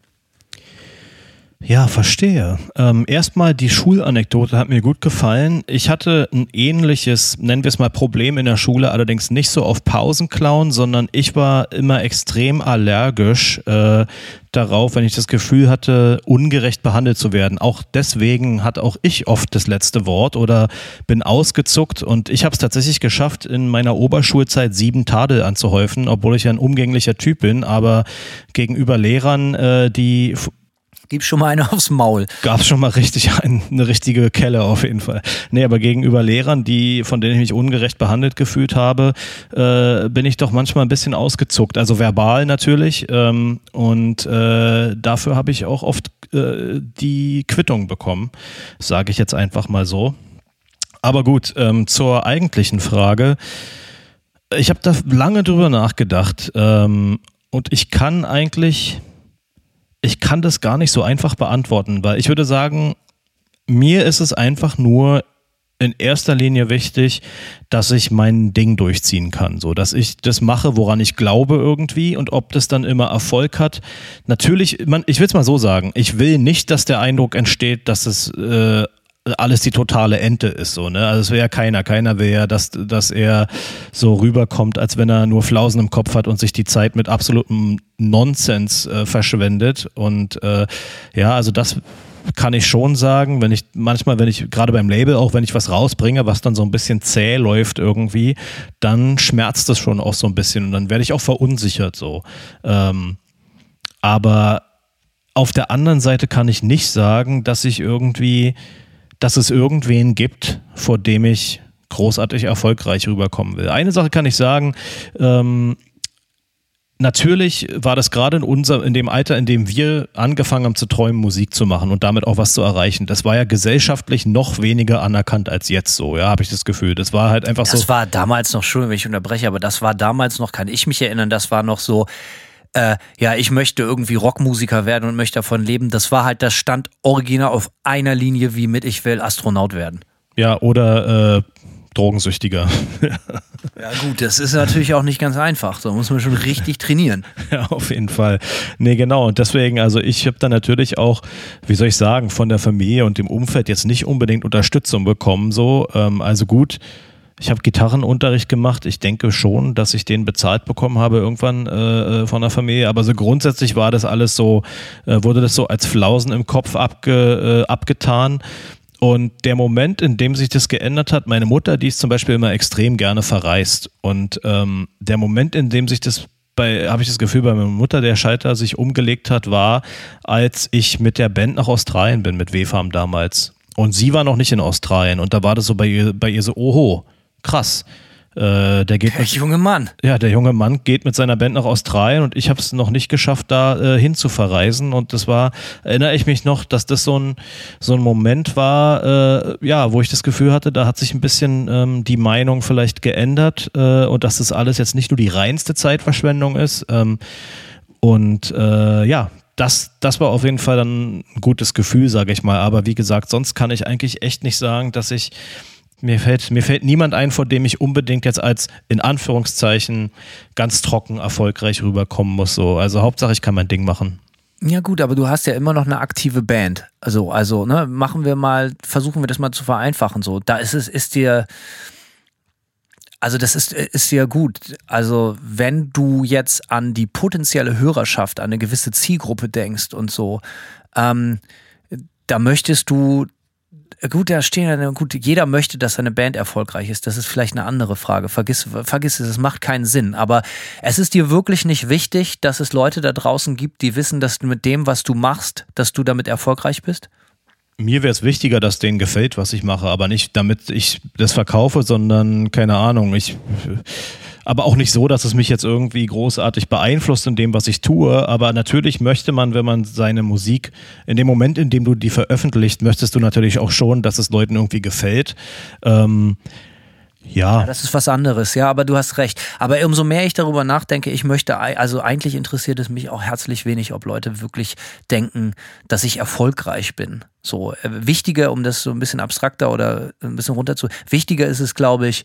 Ja, verstehe. Ähm, erstmal die Schulanekdote hat mir gut gefallen. Ich hatte ein ähnliches, nennen wir es mal, Problem in der Schule, allerdings nicht so auf Pausenklauen, sondern ich war immer extrem allergisch äh, darauf, wenn ich das Gefühl hatte, ungerecht behandelt zu werden. Auch deswegen hat auch ich oft das letzte Wort oder bin ausgezuckt und ich habe es tatsächlich geschafft, in meiner Oberschulzeit sieben Tadel anzuhäufen, obwohl ich ein umgänglicher Typ bin, aber gegenüber Lehrern, äh, die Gib schon mal eine aufs Maul. Gab schon mal richtig ein, eine richtige Kelle auf jeden Fall. Nee, aber gegenüber Lehrern, die, von denen ich mich ungerecht behandelt gefühlt habe, äh, bin ich doch manchmal ein bisschen ausgezuckt. Also verbal natürlich. Ähm, und äh, dafür habe ich auch oft äh, die Quittung bekommen. Sage ich jetzt einfach mal so. Aber gut, ähm, zur eigentlichen Frage. Ich habe da lange drüber nachgedacht. Ähm, und ich kann eigentlich ich kann das gar nicht so einfach beantworten, weil ich würde sagen, mir ist es einfach nur in erster Linie wichtig, dass ich mein Ding durchziehen kann, so dass ich das mache, woran ich glaube irgendwie und ob das dann immer Erfolg hat. Natürlich, man, ich will es mal so sagen, ich will nicht, dass der Eindruck entsteht, dass es äh, alles die totale Ente ist so, ne? Also es wäre ja keiner. Keiner will ja, dass, dass er so rüberkommt, als wenn er nur Flausen im Kopf hat und sich die Zeit mit absolutem Nonsens äh, verschwendet. Und äh, ja, also das kann ich schon sagen, wenn ich manchmal, wenn ich gerade beim Label auch, wenn ich was rausbringe, was dann so ein bisschen zäh läuft irgendwie, dann schmerzt das schon auch so ein bisschen und dann werde ich auch verunsichert so. Ähm, aber auf der anderen Seite kann ich nicht sagen, dass ich irgendwie dass es irgendwen gibt, vor dem ich großartig erfolgreich rüberkommen will. Eine Sache kann ich sagen, ähm, Natürlich war das gerade in unser, in dem Alter, in dem wir angefangen haben zu träumen, Musik zu machen und damit auch was zu erreichen. Das war ja gesellschaftlich noch weniger anerkannt als jetzt so, ja, habe ich das Gefühl. Das war halt einfach das so. Das war damals noch, Entschuldigung, wenn ich unterbreche, aber das war damals noch, kann ich mich erinnern, das war noch so, äh, ja, ich möchte irgendwie Rockmusiker werden und möchte davon leben. Das war halt, das stand original auf einer Linie wie mit ich will Astronaut werden. Ja, oder äh, Drogensüchtiger. ja gut, das ist natürlich auch nicht ganz einfach. Da muss man schon richtig trainieren. Ja, auf jeden Fall. Nee, genau. Und deswegen, also ich habe da natürlich auch, wie soll ich sagen, von der Familie und dem Umfeld jetzt nicht unbedingt Unterstützung bekommen. So, ähm, also gut ich habe Gitarrenunterricht gemacht. Ich denke schon, dass ich den bezahlt bekommen habe irgendwann äh, äh, von der Familie. Aber so grundsätzlich war das alles so, äh, wurde das so als Flausen im Kopf abge, äh, abgetan. Und der Moment, in dem sich das geändert hat, meine Mutter, die ist zum Beispiel immer extrem gerne verreist. Und ähm, der Moment, in dem sich das bei, habe ich das Gefühl, bei meiner Mutter der Schalter sich umgelegt hat, war, als ich mit der Band nach Australien bin, mit WFAM damals. Und sie war noch nicht in Australien. Und da war das so bei ihr, bei ihr so, oho, krass. Äh, der geht der mit, junge Mann. Ja, der junge Mann geht mit seiner Band nach Australien und ich habe es noch nicht geschafft, da äh, hin zu verreisen. Und das war, erinnere ich mich noch, dass das so ein, so ein Moment war, äh, ja, wo ich das Gefühl hatte, da hat sich ein bisschen ähm, die Meinung vielleicht geändert äh, und dass das alles jetzt nicht nur die reinste Zeitverschwendung ist. Ähm, und äh, ja, das, das war auf jeden Fall dann ein gutes Gefühl, sage ich mal. Aber wie gesagt, sonst kann ich eigentlich echt nicht sagen, dass ich mir fällt, mir fällt niemand ein, vor dem ich unbedingt jetzt als in Anführungszeichen ganz trocken erfolgreich rüberkommen muss. So. Also Hauptsache, ich kann mein Ding machen. Ja gut, aber du hast ja immer noch eine aktive Band. Also, also, ne, machen wir mal, versuchen wir das mal zu vereinfachen. So, da ist es, ist dir, also das ist, ist dir gut. Also, wenn du jetzt an die potenzielle Hörerschaft, an eine gewisse Zielgruppe denkst und so, ähm, da möchtest du Gut, da stehen ja, gut, jeder möchte, dass seine Band erfolgreich ist. Das ist vielleicht eine andere Frage. Vergiss, vergiss es, es macht keinen Sinn. Aber es ist dir wirklich nicht wichtig, dass es Leute da draußen gibt, die wissen, dass du mit dem, was du machst, dass du damit erfolgreich bist? Mir wäre es wichtiger, dass denen gefällt, was ich mache, aber nicht damit ich das verkaufe, sondern keine Ahnung, ich aber auch nicht so, dass es mich jetzt irgendwie großartig beeinflusst in dem, was ich tue. Aber natürlich möchte man, wenn man seine Musik, in dem Moment, in dem du die veröffentlicht, möchtest du natürlich auch schon, dass es Leuten irgendwie gefällt. Ähm, ja. ja. Das ist was anderes, ja, aber du hast recht. Aber umso mehr ich darüber nachdenke, ich möchte, also eigentlich interessiert es mich auch herzlich wenig, ob Leute wirklich denken, dass ich erfolgreich bin. So, äh, wichtiger, um das so ein bisschen abstrakter oder ein bisschen runter zu, wichtiger ist es, glaube ich,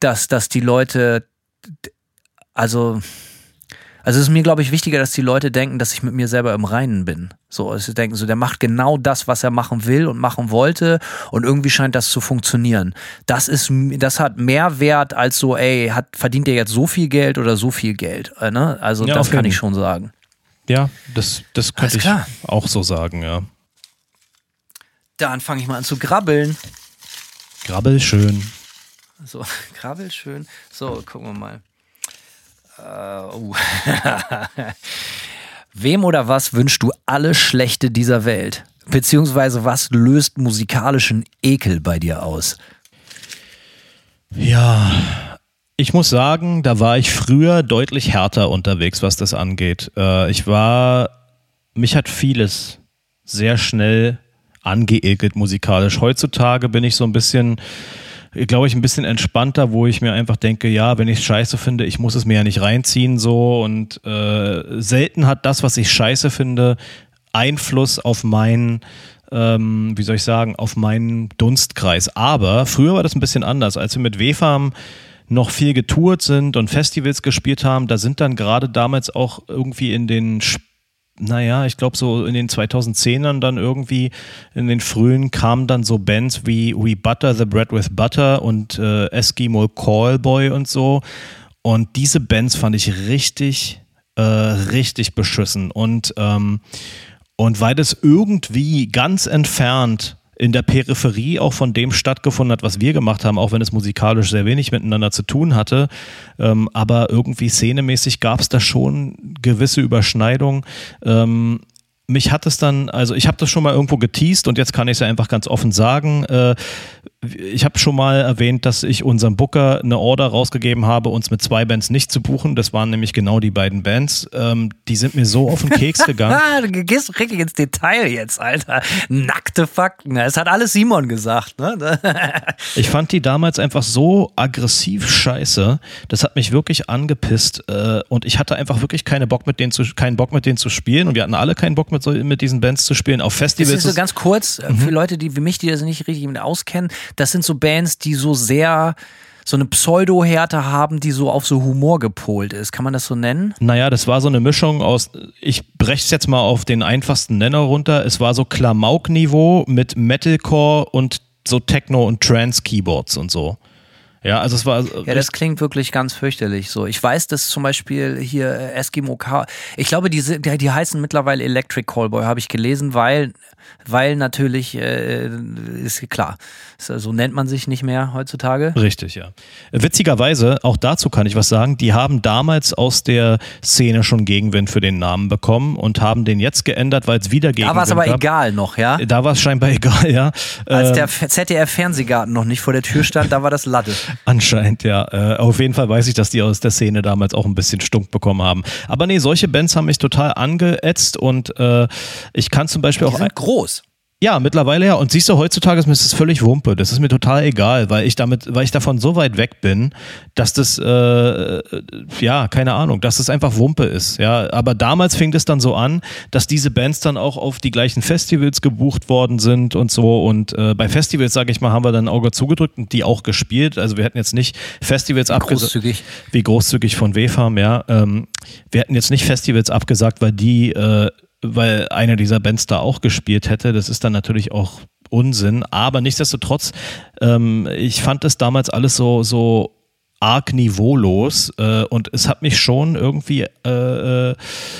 dass, dass die Leute, also, also es ist mir, glaube ich, wichtiger, dass die Leute denken, dass ich mit mir selber im Reinen bin. So, also sie denken so, der macht genau das, was er machen will und machen wollte und irgendwie scheint das zu funktionieren. Das ist, das hat mehr Wert als so, ey, hat, verdient der jetzt so viel Geld oder so viel Geld, äh, ne? Also ja, das kann ich schon sagen. Ja, das, das könnte ich auch so sagen, ja. Dann fange ich mal an zu grabbeln. Grabbel schön. So, krabbel schön. So, gucken wir mal. Uh, uh. Wem oder was wünschst du alle Schlechte dieser Welt? Beziehungsweise was löst musikalischen Ekel bei dir aus? Ja, ich muss sagen, da war ich früher deutlich härter unterwegs, was das angeht. Äh, ich war, mich hat vieles sehr schnell angeekelt musikalisch. Heutzutage bin ich so ein bisschen glaube ich, ein bisschen entspannter, wo ich mir einfach denke, ja, wenn ich es scheiße finde, ich muss es mir ja nicht reinziehen so und äh, selten hat das, was ich scheiße finde, Einfluss auf meinen ähm, wie soll ich sagen, auf meinen Dunstkreis. Aber früher war das ein bisschen anders. Als wir mit WFAM noch viel getourt sind und Festivals gespielt haben, da sind dann gerade damals auch irgendwie in den Sp naja, ich glaube so in den 2010ern dann irgendwie, in den frühen kamen dann so Bands wie We Butter the Bread with Butter und äh, Eskimo Callboy und so. Und diese Bands fand ich richtig, äh, richtig beschissen. Und, ähm, und weil das irgendwie ganz entfernt in der Peripherie auch von dem stattgefunden hat, was wir gemacht haben, auch wenn es musikalisch sehr wenig miteinander zu tun hatte. Ähm, aber irgendwie szenemäßig gab es da schon gewisse Überschneidungen. Ähm, mich hat es dann, also ich habe das schon mal irgendwo geteased und jetzt kann ich es ja einfach ganz offen sagen. Äh, ich habe schon mal erwähnt, dass ich unserem Booker eine Order rausgegeben habe, uns mit zwei Bands nicht zu buchen. Das waren nämlich genau die beiden Bands. Ähm, die sind mir so auf den Keks gegangen. du gehst richtig ins Detail jetzt, Alter. Nackte Fakten. Es hat alles Simon gesagt. Ne? ich fand die damals einfach so aggressiv scheiße. Das hat mich wirklich angepisst. Äh, und ich hatte einfach wirklich keine Bock mit denen zu, keinen Bock mit denen zu spielen. Und wir hatten alle keinen Bock mit, so, mit diesen Bands zu spielen. Auf Festivals. Das ist so ganz kurz, äh, für mhm. Leute, die wie mich, die das nicht richtig auskennen das sind so Bands, die so sehr so eine Pseudo-Härte haben, die so auf so Humor gepolt ist. Kann man das so nennen? Naja, das war so eine Mischung aus, ich breche es jetzt mal auf den einfachsten Nenner runter. Es war so Klamauk-Niveau mit Metalcore und so Techno- und Trance-Keyboards und so. Ja, also es war. Ja, das klingt wirklich ganz fürchterlich so. Ich weiß, dass zum Beispiel hier äh, Eskimo K. Ich glaube, die, die, die heißen mittlerweile Electric Callboy, habe ich gelesen, weil weil natürlich äh, ist klar, so nennt man sich nicht mehr heutzutage. Richtig, ja. Witzigerweise, auch dazu kann ich was sagen, die haben damals aus der Szene schon Gegenwind für den Namen bekommen und haben den jetzt geändert, weil es wieder Gegenwind Da war es aber gab. egal noch, ja? Da war es scheinbar egal, ja. Als der ähm, ZDF-Fernsehgarten noch nicht vor der Tür stand, da war das Latte. Anscheinend, ja. Äh, auf jeden Fall weiß ich, dass die aus der Szene damals auch ein bisschen stunk bekommen haben. Aber nee, solche Bands haben mich total angeätzt und äh, ich kann zum Beispiel die auch. Sind groß. Ja, mittlerweile ja. Und siehst du, heutzutage ist mir das völlig Wumpe. Das ist mir total egal, weil ich damit, weil ich davon so weit weg bin, dass das, äh, ja, keine Ahnung, dass das einfach Wumpe ist. Ja, aber damals fing es dann so an, dass diese Bands dann auch auf die gleichen Festivals gebucht worden sind und so. Und äh, bei Festivals, sage ich mal, haben wir dann ein Auge zugedrückt und die auch gespielt. Also wir hätten jetzt nicht Festivals abgesagt. Großzügig. Wie großzügig von WFAM, ja. Ähm, wir hätten jetzt nicht Festivals abgesagt, weil die äh, weil eine dieser Bands da auch gespielt hätte. Das ist dann natürlich auch Unsinn. Aber nichtsdestotrotz, ähm, ich fand das damals alles so, so arg niveaulos äh, und es hat mich schon irgendwie äh, äh,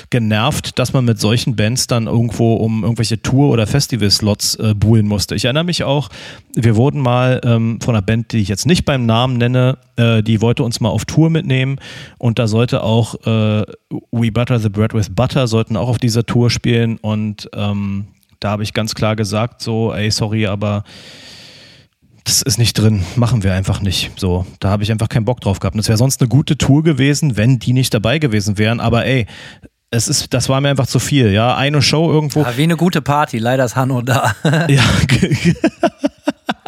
genervt, dass man mit solchen Bands dann irgendwo um irgendwelche Tour- oder Festival-Slots äh, buhlen musste. Ich erinnere mich auch, wir wurden mal ähm, von einer Band, die ich jetzt nicht beim Namen nenne, äh, die wollte uns mal auf Tour mitnehmen und da sollte auch äh, We Butter the Bread with Butter sollten auch auf dieser Tour spielen und ähm, da habe ich ganz klar gesagt, so, ey, sorry, aber das ist nicht drin, machen wir einfach nicht. So, da habe ich einfach keinen Bock drauf gehabt. Und es wäre sonst eine gute Tour gewesen, wenn die nicht dabei gewesen wären. Aber ey, es ist, das war mir einfach zu viel. Ja, eine Show irgendwo. Ja, wie eine gute Party. Leider ist Hanno da. ja,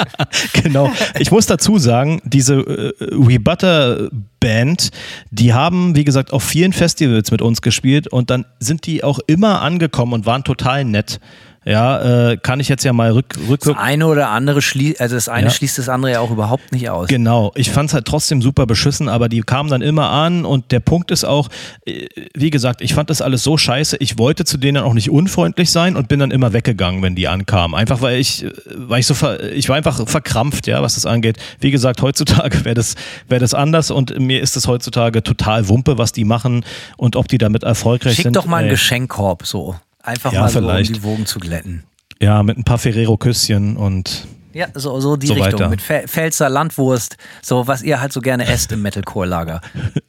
genau. Ich muss dazu sagen, diese äh, We Butter Band, die haben, wie gesagt, auf vielen Festivals mit uns gespielt und dann sind die auch immer angekommen und waren total nett. Ja, äh, kann ich jetzt ja mal rück, rückwirkend. Das eine oder andere schließt, also das eine ja. schließt das andere ja auch überhaupt nicht aus. Genau. Ich fand es halt trotzdem super beschissen, aber die kamen dann immer an und der Punkt ist auch, äh, wie gesagt, ich fand das alles so scheiße. Ich wollte zu denen auch nicht unfreundlich sein und bin dann immer weggegangen, wenn die ankamen. Einfach weil ich, äh, weil ich so, ich war einfach verkrampft, ja, was das angeht. Wie gesagt, heutzutage wäre das, wäre das anders und mir ist es heutzutage total Wumpe, was die machen und ob die damit erfolgreich Schick sind. Schick doch mal einen Geschenkkorb so. Einfach ja, mal so, um die Wogen zu glätten. Ja, mit ein paar Ferrero-Küsschen und. Ja, so, so die so Richtung. Weiter. Mit Pfälzer Landwurst, so was ihr halt so gerne esst im Metalcore-Lager.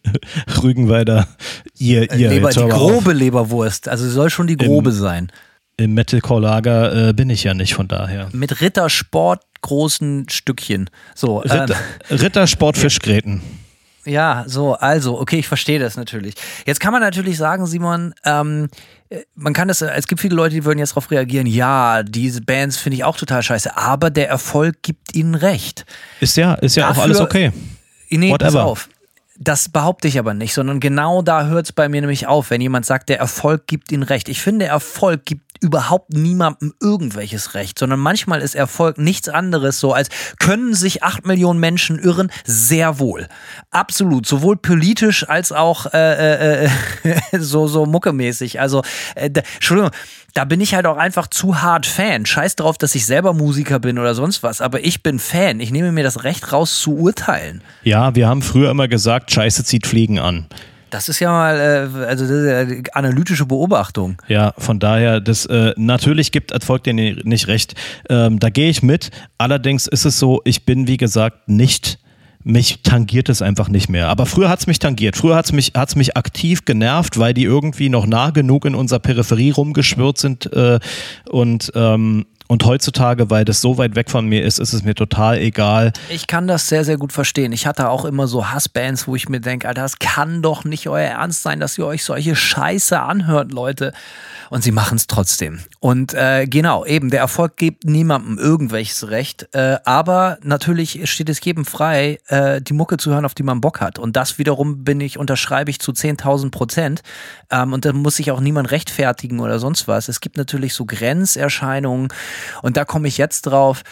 Rügenweider, ihr, ihr. Leber, die grobe auf. Leberwurst, also soll schon die grobe Im, sein. Im Metalcore-Lager äh, bin ich ja nicht von daher. Mit Rittersport großen Stückchen. So, Ritter, ähm, Rittersport Fischgräten. Ja, so, also, okay, ich verstehe das natürlich. Jetzt kann man natürlich sagen, Simon, ähm, äh, man kann das, es gibt viele Leute, die würden jetzt darauf reagieren, ja, diese Bands finde ich auch total scheiße, aber der Erfolg gibt ihnen recht. Ist ja, ist ja Dafür, auch alles okay. Nee, Whatever. pass auf. Das behaupte ich aber nicht, sondern genau da hört es bei mir nämlich auf, wenn jemand sagt, der Erfolg gibt ihnen recht. Ich finde, Erfolg gibt überhaupt niemandem irgendwelches Recht, sondern manchmal ist Erfolg nichts anderes so als können sich acht Millionen Menschen irren, sehr wohl. Absolut, sowohl politisch als auch äh, äh, äh so, so muckemäßig. Also, äh, Entschuldigung, da bin ich halt auch einfach zu hart Fan. Scheiß drauf, dass ich selber Musiker bin oder sonst was, aber ich bin Fan. Ich nehme mir das Recht raus zu urteilen. Ja, wir haben früher immer gesagt, Scheiße zieht Fliegen an. Das ist ja mal äh, also ja analytische Beobachtung. Ja, von daher, das äh, natürlich gibt Erfolg dir nicht recht. Ähm, da gehe ich mit. Allerdings ist es so, ich bin wie gesagt nicht mich tangiert es einfach nicht mehr. Aber früher hat es mich tangiert. Früher hat es mich, hat's mich aktiv genervt, weil die irgendwie noch nah genug in unserer Peripherie rumgeschwirrt sind äh, und ähm, und heutzutage, weil das so weit weg von mir ist, ist es mir total egal. Ich kann das sehr, sehr gut verstehen. Ich hatte auch immer so Hassbands, wo ich mir denke, Alter, das kann doch nicht euer Ernst sein, dass ihr euch solche Scheiße anhört, Leute und sie machen es trotzdem. Und äh, genau, eben, der Erfolg gibt niemandem irgendwelches Recht, äh, aber natürlich steht es jedem frei, äh, die Mucke zu hören, auf die man Bock hat. Und das wiederum bin ich, unterschreibe ich zu 10.000 Prozent. Ähm, und da muss sich auch niemand rechtfertigen oder sonst was. Es gibt natürlich so Grenzerscheinungen und da komme ich jetzt drauf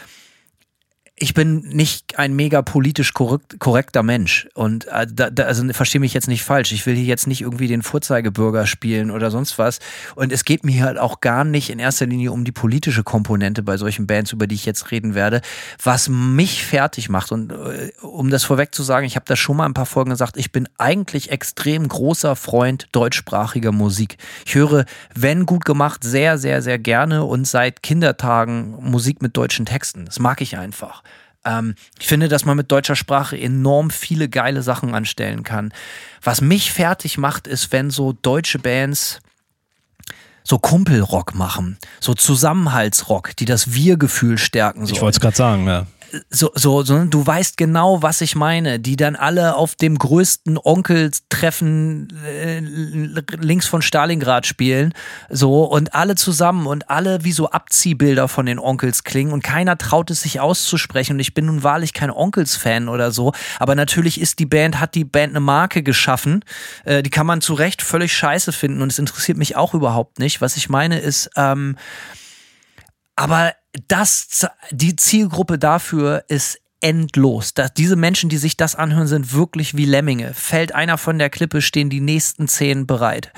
ich bin nicht ein mega politisch korrekt, korrekter Mensch. Und äh, da, da, also verstehe mich jetzt nicht falsch. Ich will hier jetzt nicht irgendwie den Vorzeigebürger spielen oder sonst was. Und es geht mir halt auch gar nicht in erster Linie um die politische Komponente bei solchen Bands, über die ich jetzt reden werde, was mich fertig macht. Und äh, um das vorweg zu sagen, ich habe das schon mal ein paar Folgen gesagt, ich bin eigentlich extrem großer Freund deutschsprachiger Musik. Ich höre, wenn gut gemacht, sehr, sehr, sehr gerne und seit Kindertagen Musik mit deutschen Texten. Das mag ich einfach. Ähm, ich finde, dass man mit deutscher Sprache enorm viele geile Sachen anstellen kann. Was mich fertig macht, ist, wenn so deutsche Bands so Kumpelrock machen, so Zusammenhaltsrock, die das Wir-Gefühl stärken sollen. Ich wollte es gerade sagen, ja so, so, so, du weißt genau, was ich meine, die dann alle auf dem größten Onkeltreffen äh, links von Stalingrad spielen, so und alle zusammen und alle wie so Abziehbilder von den Onkels klingen und keiner traut es sich auszusprechen und ich bin nun wahrlich kein Onkels-Fan oder so, aber natürlich ist die Band, hat die Band eine Marke geschaffen, äh, die kann man zu Recht völlig scheiße finden und es interessiert mich auch überhaupt nicht. Was ich meine ist, ähm, aber das, die Zielgruppe dafür ist endlos. Das, diese Menschen, die sich das anhören, sind wirklich wie Lemminge. Fällt einer von der Klippe, stehen die nächsten zehn bereit,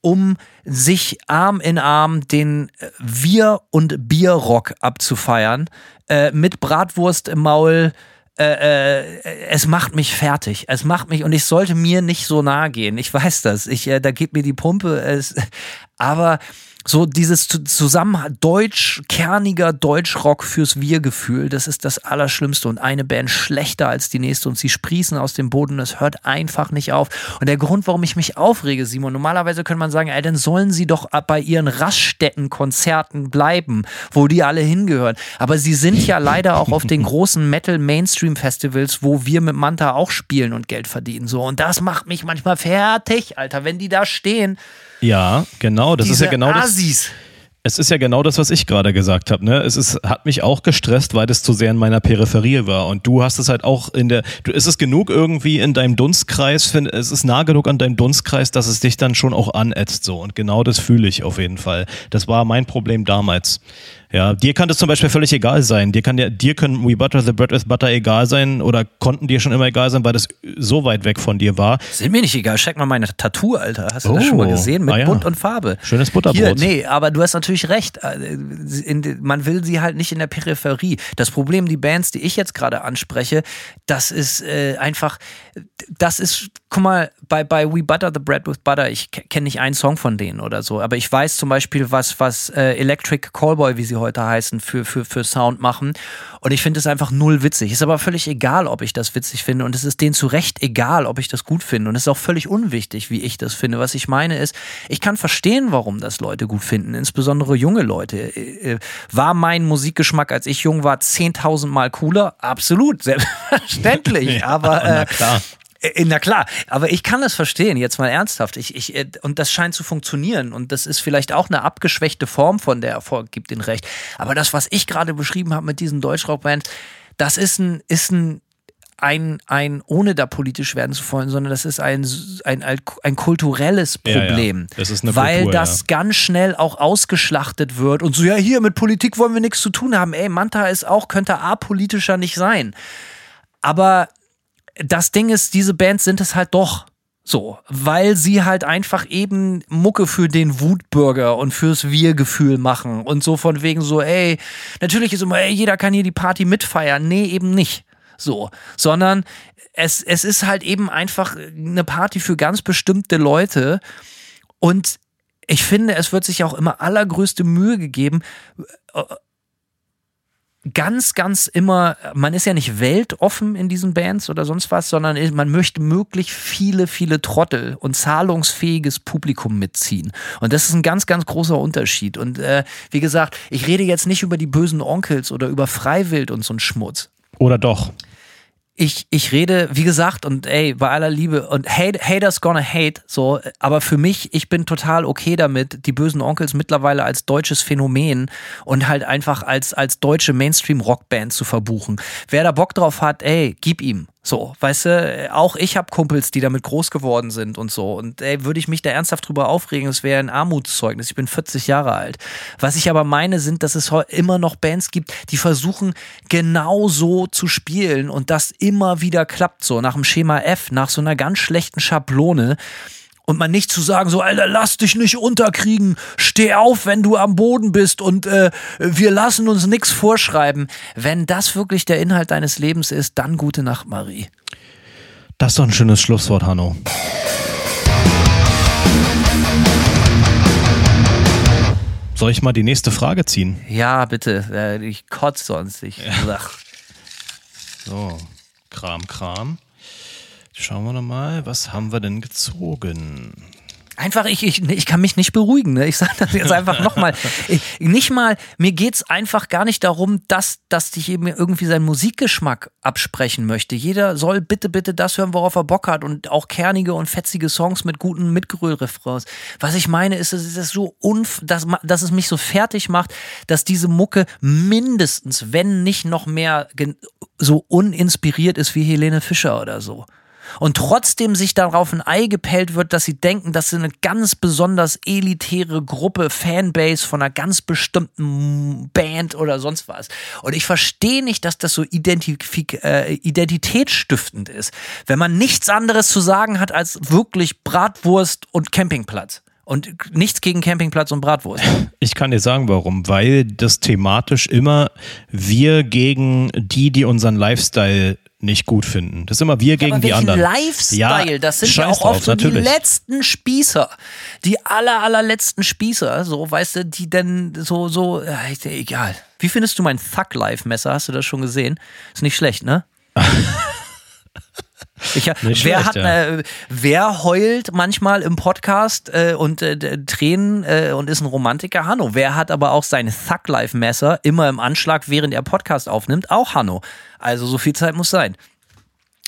um sich Arm in Arm den äh, Wir- und Bierrock abzufeiern, äh, mit Bratwurst im Maul, äh, äh, es macht mich fertig. Es macht mich und ich sollte mir nicht so nahe gehen. Ich weiß das. Ich, äh, da geht mir die Pumpe. Es, aber so dieses Zusammenhang, deutsch, kerniger Deutschrock fürs Wir-Gefühl, das ist das Allerschlimmste und eine Band schlechter als die nächste und sie sprießen aus dem Boden, es hört einfach nicht auf. Und der Grund, warum ich mich aufrege, Simon, normalerweise könnte man sagen, ey, dann sollen sie doch bei ihren Raststätten-Konzerten bleiben, wo die alle hingehören. Aber sie sind ja leider auch auf den großen Metal-Mainstream-Festivals, wo wir mit Manta auch spielen und Geld verdienen. So, und das macht mich manchmal fertig, Alter, wenn die da stehen. Ja, genau. Das Diese ist ja genau das. Es ist ja genau das, was ich gerade gesagt habe. Ne? Es ist, hat mich auch gestresst, weil das zu sehr in meiner Peripherie war. Und du hast es halt auch in der. Du, ist es genug irgendwie in deinem Dunstkreis? Find, es ist nah genug an deinem Dunstkreis, dass es dich dann schon auch anätzt. So. Und genau das fühle ich auf jeden Fall. Das war mein Problem damals. Ja, dir kann das zum Beispiel völlig egal sein. Dir, kann ja, dir können We Butter the Bread with Butter egal sein oder konnten dir schon immer egal sein, weil das so weit weg von dir war. Sind mir nicht egal. Check mal meine Tattoo, Alter. Hast du das schon mal Oh, gesehen? Mit ah ja. Bunt und Farbe. Schönes Butterbrot. Hier, nee, aber du hast natürlich recht. Äh, In, man will sie halt nicht in der Peripherie. Das Problem, die Bands, die ich jetzt gerade anspreche, das ist äh, einfach, das ist, guck mal, bei, bei We Butter the Bread with Butter, ich kenne nicht einen Song von denen oder so, aber ich weiß zum Beispiel, was, was äh, Electric Callboy, wie sie heute heißen, für, für, für Sound machen. Und ich finde es einfach null witzig. Ist aber völlig egal, ob ich das witzig finde. Und es ist denen zu Recht egal, ob ich das gut finde. Und es ist auch völlig unwichtig, wie ich das finde. Was ich meine ist, ich kann verstehen, warum das Leute gut finden, insbesondere junge Leute. Äh, äh, War mein Musikgeschmack, als ich jung war, 10.000 Mal cooler? Absolut, selbstverständlich. aber na äh, klar. äh, Na klar, aber ich kann das verstehen, jetzt mal ernsthaft. Ich, ich, äh, und das scheint zu funktionieren. Und das ist vielleicht auch eine abgeschwächte Form von der Erfolg, gibt den recht. Aber das, was ich gerade beschrieben habe mit diesen Deutschrockbands, das ist ein, ist ein, ein, ein, ohne da politisch werden zu wollen, sondern das ist ein, ein, ein kulturelles Ja, ja. Problem. Das ist eine weil Kultur, das ja. ganz schnell auch ausgeschlachtet wird und so, ja, hier mit Politik wollen wir nichts zu tun haben. Ey, Manta ist auch, könnte apolitischer nicht sein. Aber das Ding ist, diese Bands sind es halt doch. So, weil sie halt einfach eben Mucke für den Wutbürger und fürs Wir-Gefühl machen und so von wegen so, ey, natürlich ist immer, ey, jeder kann hier die Party mitfeiern. Nee, eben nicht. So, sondern es, es ist halt eben einfach eine Party für ganz bestimmte Leute und ich finde, es wird sich auch immer allergrößte Mühe gegeben, ganz, ganz immer, man ist ja nicht weltoffen in diesen Bands oder sonst was, sondern man möchte möglichst viele, viele Trottel und zahlungsfähiges Publikum mitziehen. Und das ist ein ganz, ganz großer Unterschied. Und äh, wie gesagt, ich rede jetzt nicht über die bösen Onkels oder über Freiwild und so ein Schmutz. Oder doch? Ich, ich rede, wie gesagt, und ey, bei aller Liebe, und hate, Haters gonna hate, so, aber für mich, ich bin total okay damit, die bösen Onkels mittlerweile als deutsches Phänomen und halt einfach als, als deutsche Mainstream-Rockband zu verbuchen. Wer da Bock drauf hat, ey, gib ihm. So, weißt du, auch ich habe Kumpels, die damit groß geworden sind und so. Und ey, würde ich mich da ernsthaft drüber aufregen, es wäre ein Armutszeugnis. Ich bin 40 Jahre alt. Was ich aber meine, sind, dass es immer noch Bands gibt, die versuchen, genau so zu spielen und das immer wieder klappt, so nach dem Schema F, nach so einer ganz schlechten Schablone. Und man nicht zu sagen, so, Alter, lass dich nicht unterkriegen, steh auf, wenn du am Boden bist und äh, wir lassen uns nichts vorschreiben. Wenn das wirklich der Inhalt deines Lebens ist, dann gute Nacht, Marie. Das ist doch ein schönes Schlusswort, Hanno. Soll ich mal die nächste Frage ziehen? Ja, bitte, äh, ich kotze sonst. Ich sag, So, Kram, Kram. Schauen wir noch mal, was haben wir denn gezogen? Einfach, ich, ich, ich kann mich nicht beruhigen. Ne? Ich sage das jetzt einfach nochmal. Nicht mal, mir geht's einfach gar nicht darum, dass, dass ich eben irgendwie seinen Musikgeschmack absprechen möchte. Jeder soll bitte, bitte das hören, worauf er Bock hat und auch kernige und fetzige Songs mit guten Mitgröl-Refrains. Was ich meine, ist, es ist so unf dass, dass es mich so fertig macht, dass diese Mucke mindestens, wenn nicht noch mehr, so uninspiriert ist wie Helene Fischer oder so und trotzdem sich darauf ein Ei gepellt wird, dass sie denken, dass sie eine ganz besonders elitäre Gruppe, Fanbase von einer ganz bestimmten Band oder sonst was. Und ich verstehe nicht, dass das so identifik äh, identitätsstiftend ist, wenn man nichts anderes zu sagen hat als wirklich Bratwurst und Campingplatz. Und nichts gegen Campingplatz und Bratwurst. Ich kann dir sagen, warum. Weil das thematisch immer wir gegen die, die unseren Lifestyle nicht gut finden. Das ist immer wir gegen Aber die anderen. Lifestyle, Ja, das sind ja auch oft drauf, so die letzten Spießer. Die aller, allerletzten Spießer, so, weißt du, die denn so, so, ja, egal. Wie findest du mein Thug-Life-Messer? Hast du das schon gesehen? Ist nicht schlecht, ne? Ich, wer, schlecht, hat, ja. äh, wer heult manchmal im Podcast äh, und äh, Tränen äh, und ist ein Romantiker? Hanno. Wer hat aber auch sein Thug-Life-Messer immer im Anschlag, während er Podcast aufnimmt? Auch Hanno. Also so viel Zeit muss sein.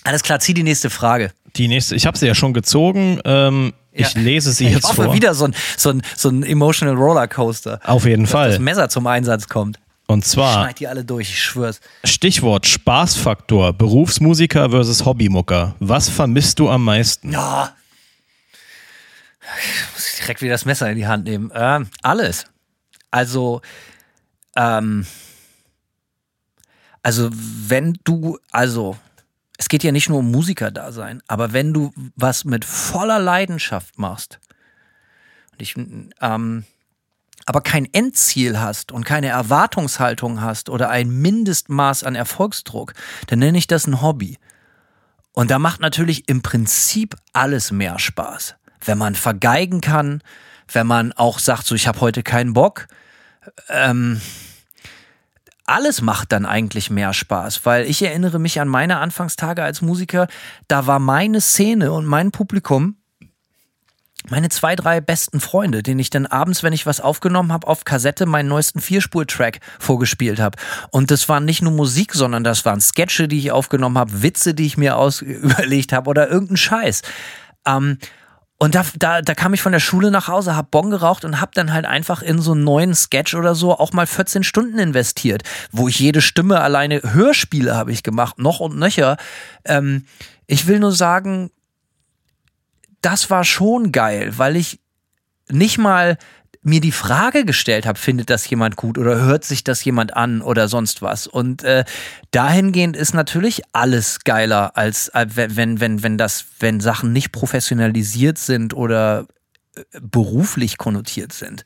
Alles klar, zieh die nächste Frage. Die nächste, ich habe sie ja schon gezogen. Ähm, Ich Ja. lese sie ich jetzt hoffe, vor. wieder so ein, so, ein, so ein emotional Rollercoaster. Auf jeden Das Fall. Messer zum Einsatz kommt. Und zwar Schneid die alle durch, ich schwör's. Stichwort Spaßfaktor, Berufsmusiker versus Hobbymucker. Was vermisst du am meisten? Ja. Ich muss direkt wieder das Messer in die Hand nehmen. Ähm, alles. Also, ähm, also wenn du, also es geht ja nicht nur um Musiker-Dasein, aber wenn du was mit voller Leidenschaft machst und ich, ähm, aber kein Endziel hast und keine Erwartungshaltung hast oder ein Mindestmaß an Erfolgsdruck, dann nenne ich das ein Hobby. Und da macht natürlich im Prinzip alles mehr Spaß. Wenn man vergeigen kann, wenn man auch sagt, so ich habe heute keinen Bock. Ähm, alles macht dann eigentlich mehr Spaß, weil ich erinnere mich an meine Anfangstage als Musiker, da war meine Szene und mein Publikum meine zwei, drei besten Freunde, denen ich dann abends, wenn ich was aufgenommen habe, auf Kassette meinen neuesten Vierspur-Track vorgespielt habe. Und das war nicht nur Musik, sondern das waren Sketche, die ich aufgenommen habe, Witze, die ich mir aus überlegt habe oder irgendein Scheiß. Ähm, und da, da, da kam ich von der Schule nach Hause, hab Bon geraucht und hab dann halt einfach in so einen neuen Sketch oder so auch mal 14 Stunden investiert, wo ich jede Stimme alleine Hörspiele habe ich gemacht, noch und nöcher. Ähm, ich will nur sagen, das war schon geil, weil ich nicht mal mir die Frage gestellt habe, findet das jemand gut oder hört sich das jemand an oder sonst was. Und äh, dahingehend ist natürlich alles geiler, als äh, wenn, wenn, wenn, das, wenn Sachen nicht professionalisiert sind oder äh, beruflich konnotiert sind.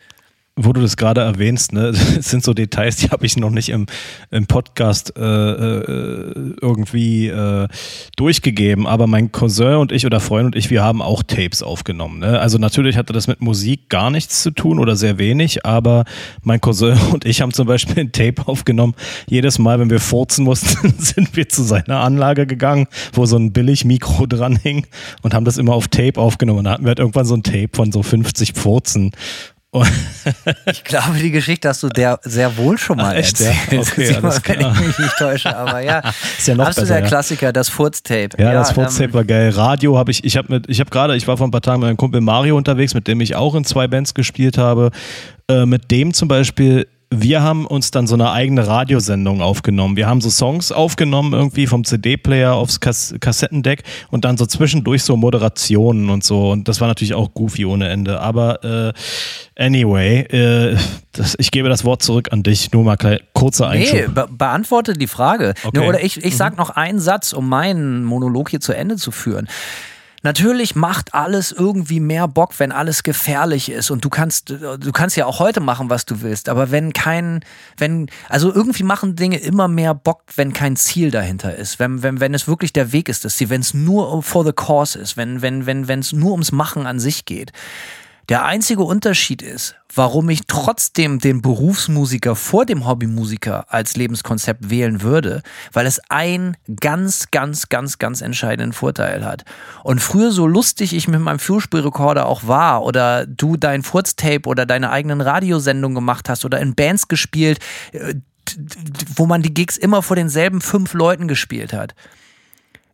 Wo du das gerade erwähnst, ne, das sind so Details, die habe ich noch nicht im, im Podcast äh, äh, irgendwie äh, durchgegeben. Aber mein Cousin und ich oder Freund und ich, wir haben auch Tapes aufgenommen. Ne? Also natürlich hatte das mit Musik gar nichts zu tun oder sehr wenig, aber mein Cousin und ich haben zum Beispiel ein Tape aufgenommen. Jedes Mal, wenn wir furzen mussten, sind wir zu seiner Anlage gegangen, wo so ein billig Mikro dran hing und haben das immer auf Tape aufgenommen. Da hatten wir halt irgendwann so ein Tape von so 50 Furzen. Ich glaube, die Geschichte hast du der sehr wohl schon mal Ach, echt, erzählt. ja? Okay, alles wenn ich mich nicht täusche, aber ja. Ist ja noch Absoluter besser, ja. Klassiker, das Furztape. Ja, das Furztape ähm, war geil. Radio habe ich, ich habe mit, ich habe gerade, ich war vor ein paar Tagen mit meinem Kumpel Mario unterwegs, mit dem ich auch in zwei Bands gespielt habe. Äh, mit dem zum Beispiel, wir haben uns dann so eine eigene Radiosendung aufgenommen. Wir haben so Songs aufgenommen, irgendwie vom CD-Player aufs Kass Kassettendeck und dann so zwischendurch so Moderationen und so. Und das war natürlich auch goofy ohne Ende. Aber äh, anyway, äh, das, ich gebe das Wort zurück an dich. Nur mal klein, kurzer Nee, Einschub. be beantworte die Frage. Okay. Ne, Oder ich, ich sag noch einen Satz, um meinen Monolog hier zu Ende zu führen. Natürlich macht alles irgendwie mehr Bock, wenn alles gefährlich ist. Und du kannst du kannst ja auch heute machen, was du willst, aber wenn kein wenn also irgendwie machen Dinge immer mehr Bock, wenn kein Ziel dahinter ist, wenn wenn wenn es wirklich der Weg ist, dass sie wenn es nur for the cause ist, wenn wenn wenn wenn es nur ums Machen an sich geht. Der einzige Unterschied ist, warum ich trotzdem den Berufsmusiker vor dem Hobbymusiker als Lebenskonzept wählen würde, weil es einen ganz, ganz, ganz, ganz entscheidenden Vorteil hat. Und früher, so lustig ich mit meinem Führspielrekorder auch war oder du dein Furztape oder deine eigenen Radiosendungen gemacht hast oder in Bands gespielt, äh, wo man die Gigs immer vor denselben fünf Leuten gespielt hat.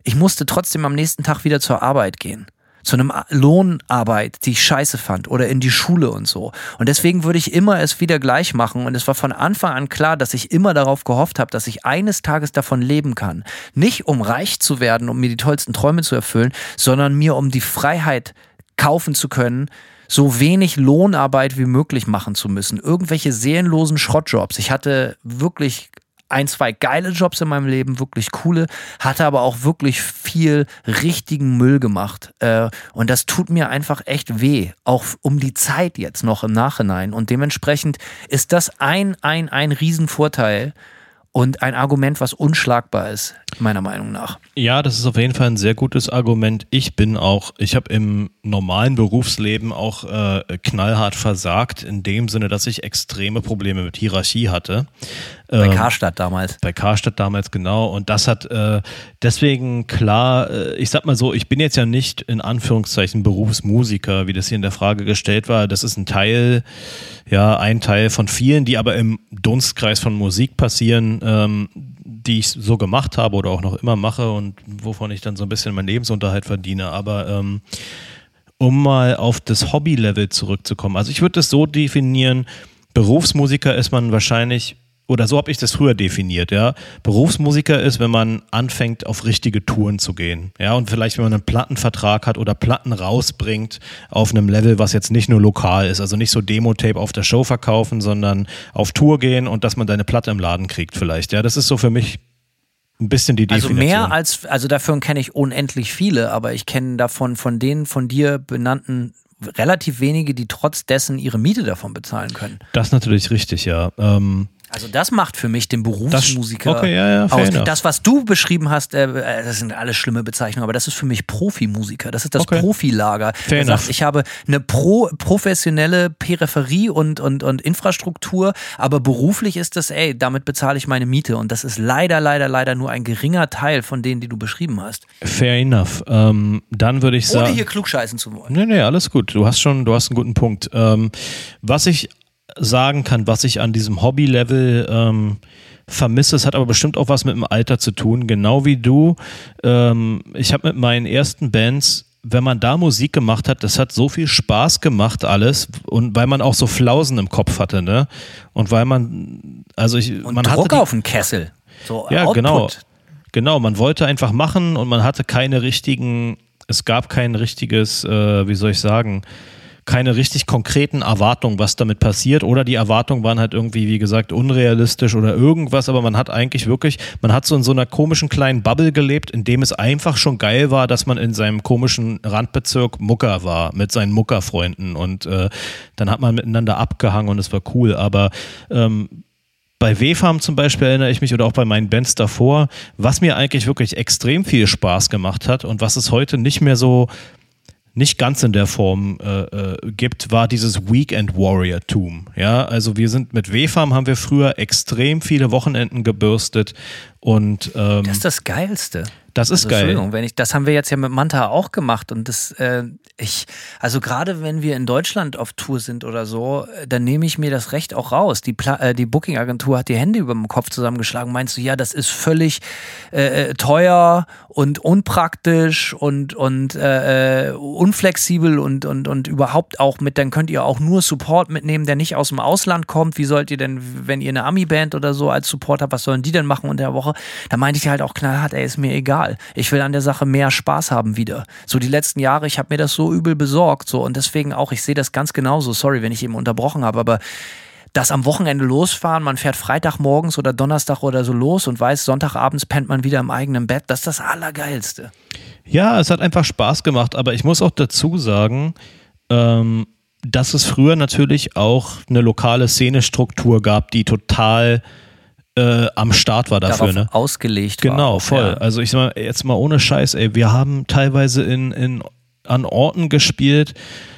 Ich musste trotzdem am nächsten Tag wieder zur Arbeit gehen zu einem Lohnarbeit, die ich scheiße fand oder in die Schule und so. Und deswegen würde ich immer es wieder gleich machen und es war von Anfang an klar, dass ich immer darauf gehofft habe, dass ich eines Tages davon leben kann. Nicht um reich zu werden, um mir die tollsten Träume zu erfüllen, sondern mir um die Freiheit kaufen zu können, so wenig Lohnarbeit wie möglich machen zu müssen. Irgendwelche seelenlosen Schrottjobs. Ich hatte wirklich ein, zwei geile Jobs in meinem Leben, wirklich coole, hatte aber auch wirklich viel richtigen Müll gemacht. Äh, und das tut mir einfach echt weh, auch um die Zeit jetzt noch im Nachhinein. Und dementsprechend ist das ein, ein, ein Riesenvorteil und ein Argument, was unschlagbar ist, meiner Meinung nach. Ja, das ist auf jeden Fall ein sehr gutes Argument. Ich bin auch, ich habe im normalen Berufsleben auch äh, knallhart versagt, in dem Sinne, dass ich extreme Probleme mit Hierarchie hatte. Bei Ähm, Karstadt damals. Bei Karstadt damals genau. Und das hat äh, deswegen klar, äh, ich sag mal so, ich bin jetzt ja nicht in Anführungszeichen Berufsmusiker, wie das hier in der Frage gestellt war. Das ist ein Teil, ja, ein Teil von vielen, die aber im Dunstkreis von Musik passieren, ähm, die ich so gemacht habe oder auch noch immer mache und wovon ich dann so ein bisschen meinen Lebensunterhalt verdiene. Aber ähm, um mal auf das Hobby-Level zurückzukommen. Also ich würde das so definieren, Berufsmusiker ist man wahrscheinlich, oder so habe ich das früher definiert, ja. Berufsmusiker ist, wenn man anfängt, auf richtige Touren zu gehen. Ja, und vielleicht, wenn man einen Plattenvertrag hat oder Platten rausbringt auf einem Level, was jetzt nicht nur lokal ist, also nicht so Demo-Tape auf der Show verkaufen, sondern auf Tour gehen und dass man deine Platte im Laden kriegt vielleicht. Ja, das ist so für mich ein bisschen die Also Definition. mehr als, also davon kenne ich unendlich viele, aber ich kenne davon von den von dir benannten relativ wenige, die trotz dessen ihre Miete davon bezahlen können. das ist natürlich richtig, ja. Ähm, Also das macht für mich den Berufsmusiker Das- okay, ja, ja, aus. enough. Das, was du beschrieben hast, äh, äh, das sind alles schlimme Bezeichnungen, aber das ist für mich Profimusiker. Das ist das Okay. Profilager. Fair Der sagt, enough. ich habe eine pro, professionelle Peripherie und, und, und Infrastruktur, aber beruflich ist das, ey, damit bezahle ich meine Miete. Und das ist leider, leider, leider nur ein geringer Teil von denen, die du beschrieben hast. fair enough. Ähm, dann würde ich Ohne sagen. hier klugscheißen zu wollen. Nee, nee, alles gut. Du hast schon, du hast einen guten Punkt. Ähm, was ich sagen kann, was ich an diesem Hobby-Level ähm, vermisse, es hat aber bestimmt auch was mit dem Alter zu tun, genau wie du. Ähm, ich habe mit meinen ersten Bands wenn man da Musik gemacht hat, das hat so viel Spaß gemacht alles und weil man auch so Flausen im Kopf hatte, ne? Und weil man, also ich, Und man Druck hatte die, auf den Kessel. So ja, Output. genau. Genau, man wollte einfach machen und man hatte keine richtigen, es gab kein richtiges, äh, wie soll ich sagen, keine richtig konkreten Erwartungen, was damit passiert. Oder die Erwartungen waren halt irgendwie, wie gesagt, unrealistisch oder irgendwas, aber man hat eigentlich wirklich, man hat so in so einer komischen kleinen Bubble gelebt, in dem es einfach schon geil war, dass man in seinem komischen Randbezirk Mucker war, mit seinen Muckerfreunden. Und äh, dann hat man miteinander abgehangen und es war cool. Aber ähm, bei W-Farm zum Beispiel erinnere ich mich oder auch bei meinen Bands davor, was mir eigentlich wirklich extrem viel Spaß gemacht hat und was es heute nicht mehr so, nicht ganz in der Form äh, äh, gibt, war dieses Weekend Warrior-Tum. Ja, also wir sind mit W-Farm haben wir früher extrem viele Wochenenden gebürstet und ähm, Das ist das Geilste. Das ist Also, geil. Entschuldigung, wenn ich, das haben wir jetzt ja mit Manta auch gemacht und das, äh, ich, also gerade wenn wir in Deutschland auf Tour sind oder so, äh, dann nehme ich mir das Recht auch raus. Die, Pla äh, die Booking-Agentur hat die Hände über dem Kopf zusammengeschlagen. Meinst du, ja, das ist völlig äh, äh, teuer und unpraktisch und, und äh, äh, unflexibel und, und, und überhaupt auch mit, dann könnt ihr auch nur Support mitnehmen, der nicht aus dem Ausland kommt. Wie sollt ihr denn, wenn ihr eine Ami-Band oder so als Support habt, was sollen die denn machen unter der Woche? Da meinte ich halt auch knallhart, ey, ist mir egal. Ich will an der Sache mehr Spaß haben wieder. So die letzten Jahre, ich habe mir das so übel besorgt, so und deswegen auch, ich sehe das ganz genauso. Sorry, wenn ich eben unterbrochen habe, aber das am Wochenende losfahren, man fährt Freitagmorgens oder Donnerstag oder so los und weiß, Sonntagabends pennt man wieder im eigenen Bett. Das ist das Allergeilste. Ja, es hat einfach Spaß gemacht, aber ich muss auch dazu sagen, ähm, dass es früher natürlich auch eine lokale Szenestruktur gab, die total äh, am Start war dafür. Darauf Ne? ausgelegt war. Genau, auch, voll. Ja. Also ich sag mal, jetzt mal ohne Scheiß, ey, wir haben teilweise in, in, an Orten gespielt,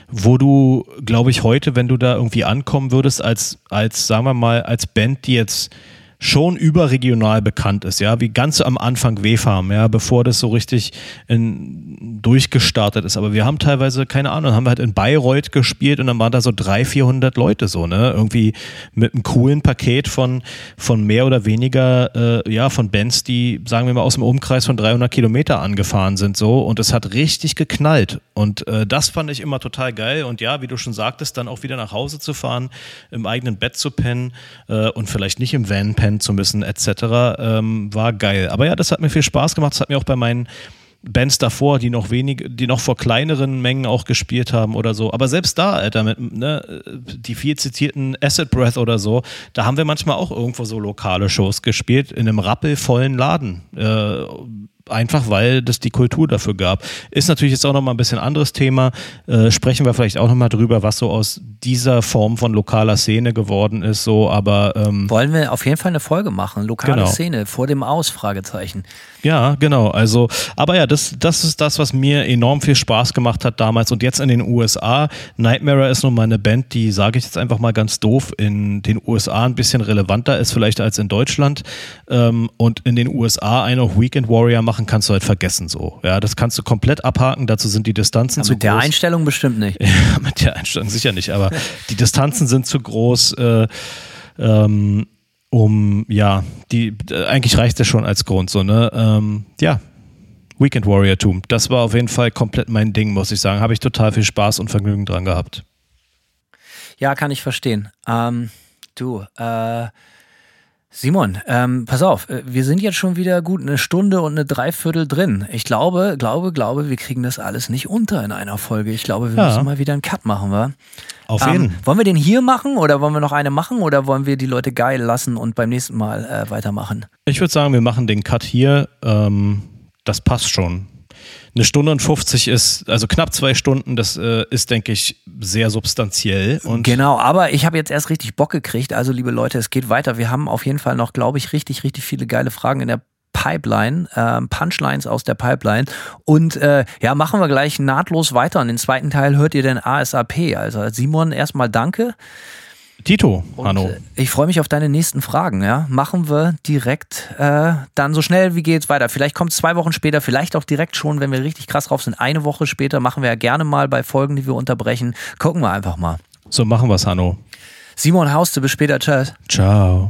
wo du, glaube ich, heute, wenn du da irgendwie ankommen würdest, als, als, sagen wir mal, als Band, die jetzt schon überregional bekannt ist, ja, wie ganz am Anfang W-Farm, ja, bevor das so richtig in, durchgestartet ist. Aber wir haben teilweise, keine Ahnung, haben wir halt in Bayreuth gespielt und dann waren da so 300, 400 Leute so, ne, irgendwie mit einem coolen Paket von, von mehr oder weniger, äh, ja, von Bands, die, sagen wir mal, aus dem Umkreis von 300 Kilometer angefahren sind so. Und es hat richtig geknallt. Und äh, das fand ich immer total geil. Und ja, wie du schon sagtest, dann auch wieder nach Hause zu fahren, im eigenen Bett zu pennen äh, und vielleicht nicht im Van pennen zu müssen etc., ähm, war geil. Aber ja, das hat mir viel Spaß gemacht, das hat mir auch bei meinen Bands davor, die noch wenig, die noch vor kleineren Mengen auch gespielt haben oder so. Aber selbst da, Alter, mit, ne, die viel zitierten Acid Breath oder so, da haben wir manchmal auch irgendwo so lokale Shows gespielt, in einem rappelvollen Laden. Äh, einfach weil das die Kultur dafür gab. Ist natürlich jetzt auch nochmal ein bisschen anderes Thema. Äh, sprechen wir vielleicht auch nochmal drüber, was so aus dieser Form von lokaler Szene geworden ist. So, aber ähm, wollen wir auf jeden Fall eine Folge machen. Lokale Genau. Szene vor dem Aus? Fragezeichen. Ja, genau. Also, aber ja, das, das ist das, was mir enorm viel Spaß gemacht hat damals und jetzt in den USA. Nightmare ist nun mal eine Band, die, sage ich jetzt einfach mal ganz doof, in den USA ein bisschen relevanter ist vielleicht als in Deutschland. Ähm, und in den USA einen auf Weekend Warrior machen kannst du halt vergessen so. Ja, das kannst du komplett abhaken. Dazu sind die Distanzen zu Mit der groß. Einstellung bestimmt nicht. Ja, mit der Einstellung sicher nicht, aber die Distanzen sind zu groß, äh, ähm, um, ja, die, äh, eigentlich reicht das schon als Grund, so, ne? Ähm, ja, Weekend Warrior-Tum, das war auf jeden Fall komplett mein Ding, muss ich sagen. Habe ich total viel Spaß und Vergnügen dran gehabt. Ja, kann ich verstehen. Ähm, du, äh, Simon, ähm, pass auf, äh, wir sind jetzt schon wieder gut eine Stunde und eine Dreiviertel drin. Ich glaube, glaube, glaube, wir kriegen das alles nicht unter in einer Folge. Ich glaube, wir Ja. müssen mal wieder einen Cut machen, wa? Auf Ähm, jeden. wollen wir den hier machen oder wollen wir noch eine machen oder wollen wir die Leute geil lassen und beim nächsten Mal äh, weitermachen? Ich würde sagen, wir machen den Cut hier. Ähm, das passt schon. Eine Stunde und 50 ist, also knapp zwei Stunden, das äh, ist, denke ich, sehr substanziell. Und Genau, aber ich habe jetzt erst richtig Bock gekriegt. Also, liebe Leute, es geht weiter. Wir haben auf jeden Fall noch, glaube ich, richtig, richtig viele geile Fragen in der Pipeline, ähm, Punchlines aus der Pipeline. Und äh, ja, machen wir gleich nahtlos weiter. Und den zweiten Teil hört ihr dann ASAP. Also Simon, erstmal danke. Tito, Und, Hanno. äh, Ich freue mich auf deine nächsten Fragen. Ja, machen wir direkt äh, dann so schnell wie geht's weiter. Vielleicht kommt es zwei Wochen später, vielleicht auch direkt schon, wenn wir richtig krass drauf sind. Eine Woche später machen wir ja gerne mal bei Folgen, die wir unterbrechen. Gucken wir einfach mal. So machen wir's, Hanno. Simon Hauste, bis später. Tschüss. Ciao.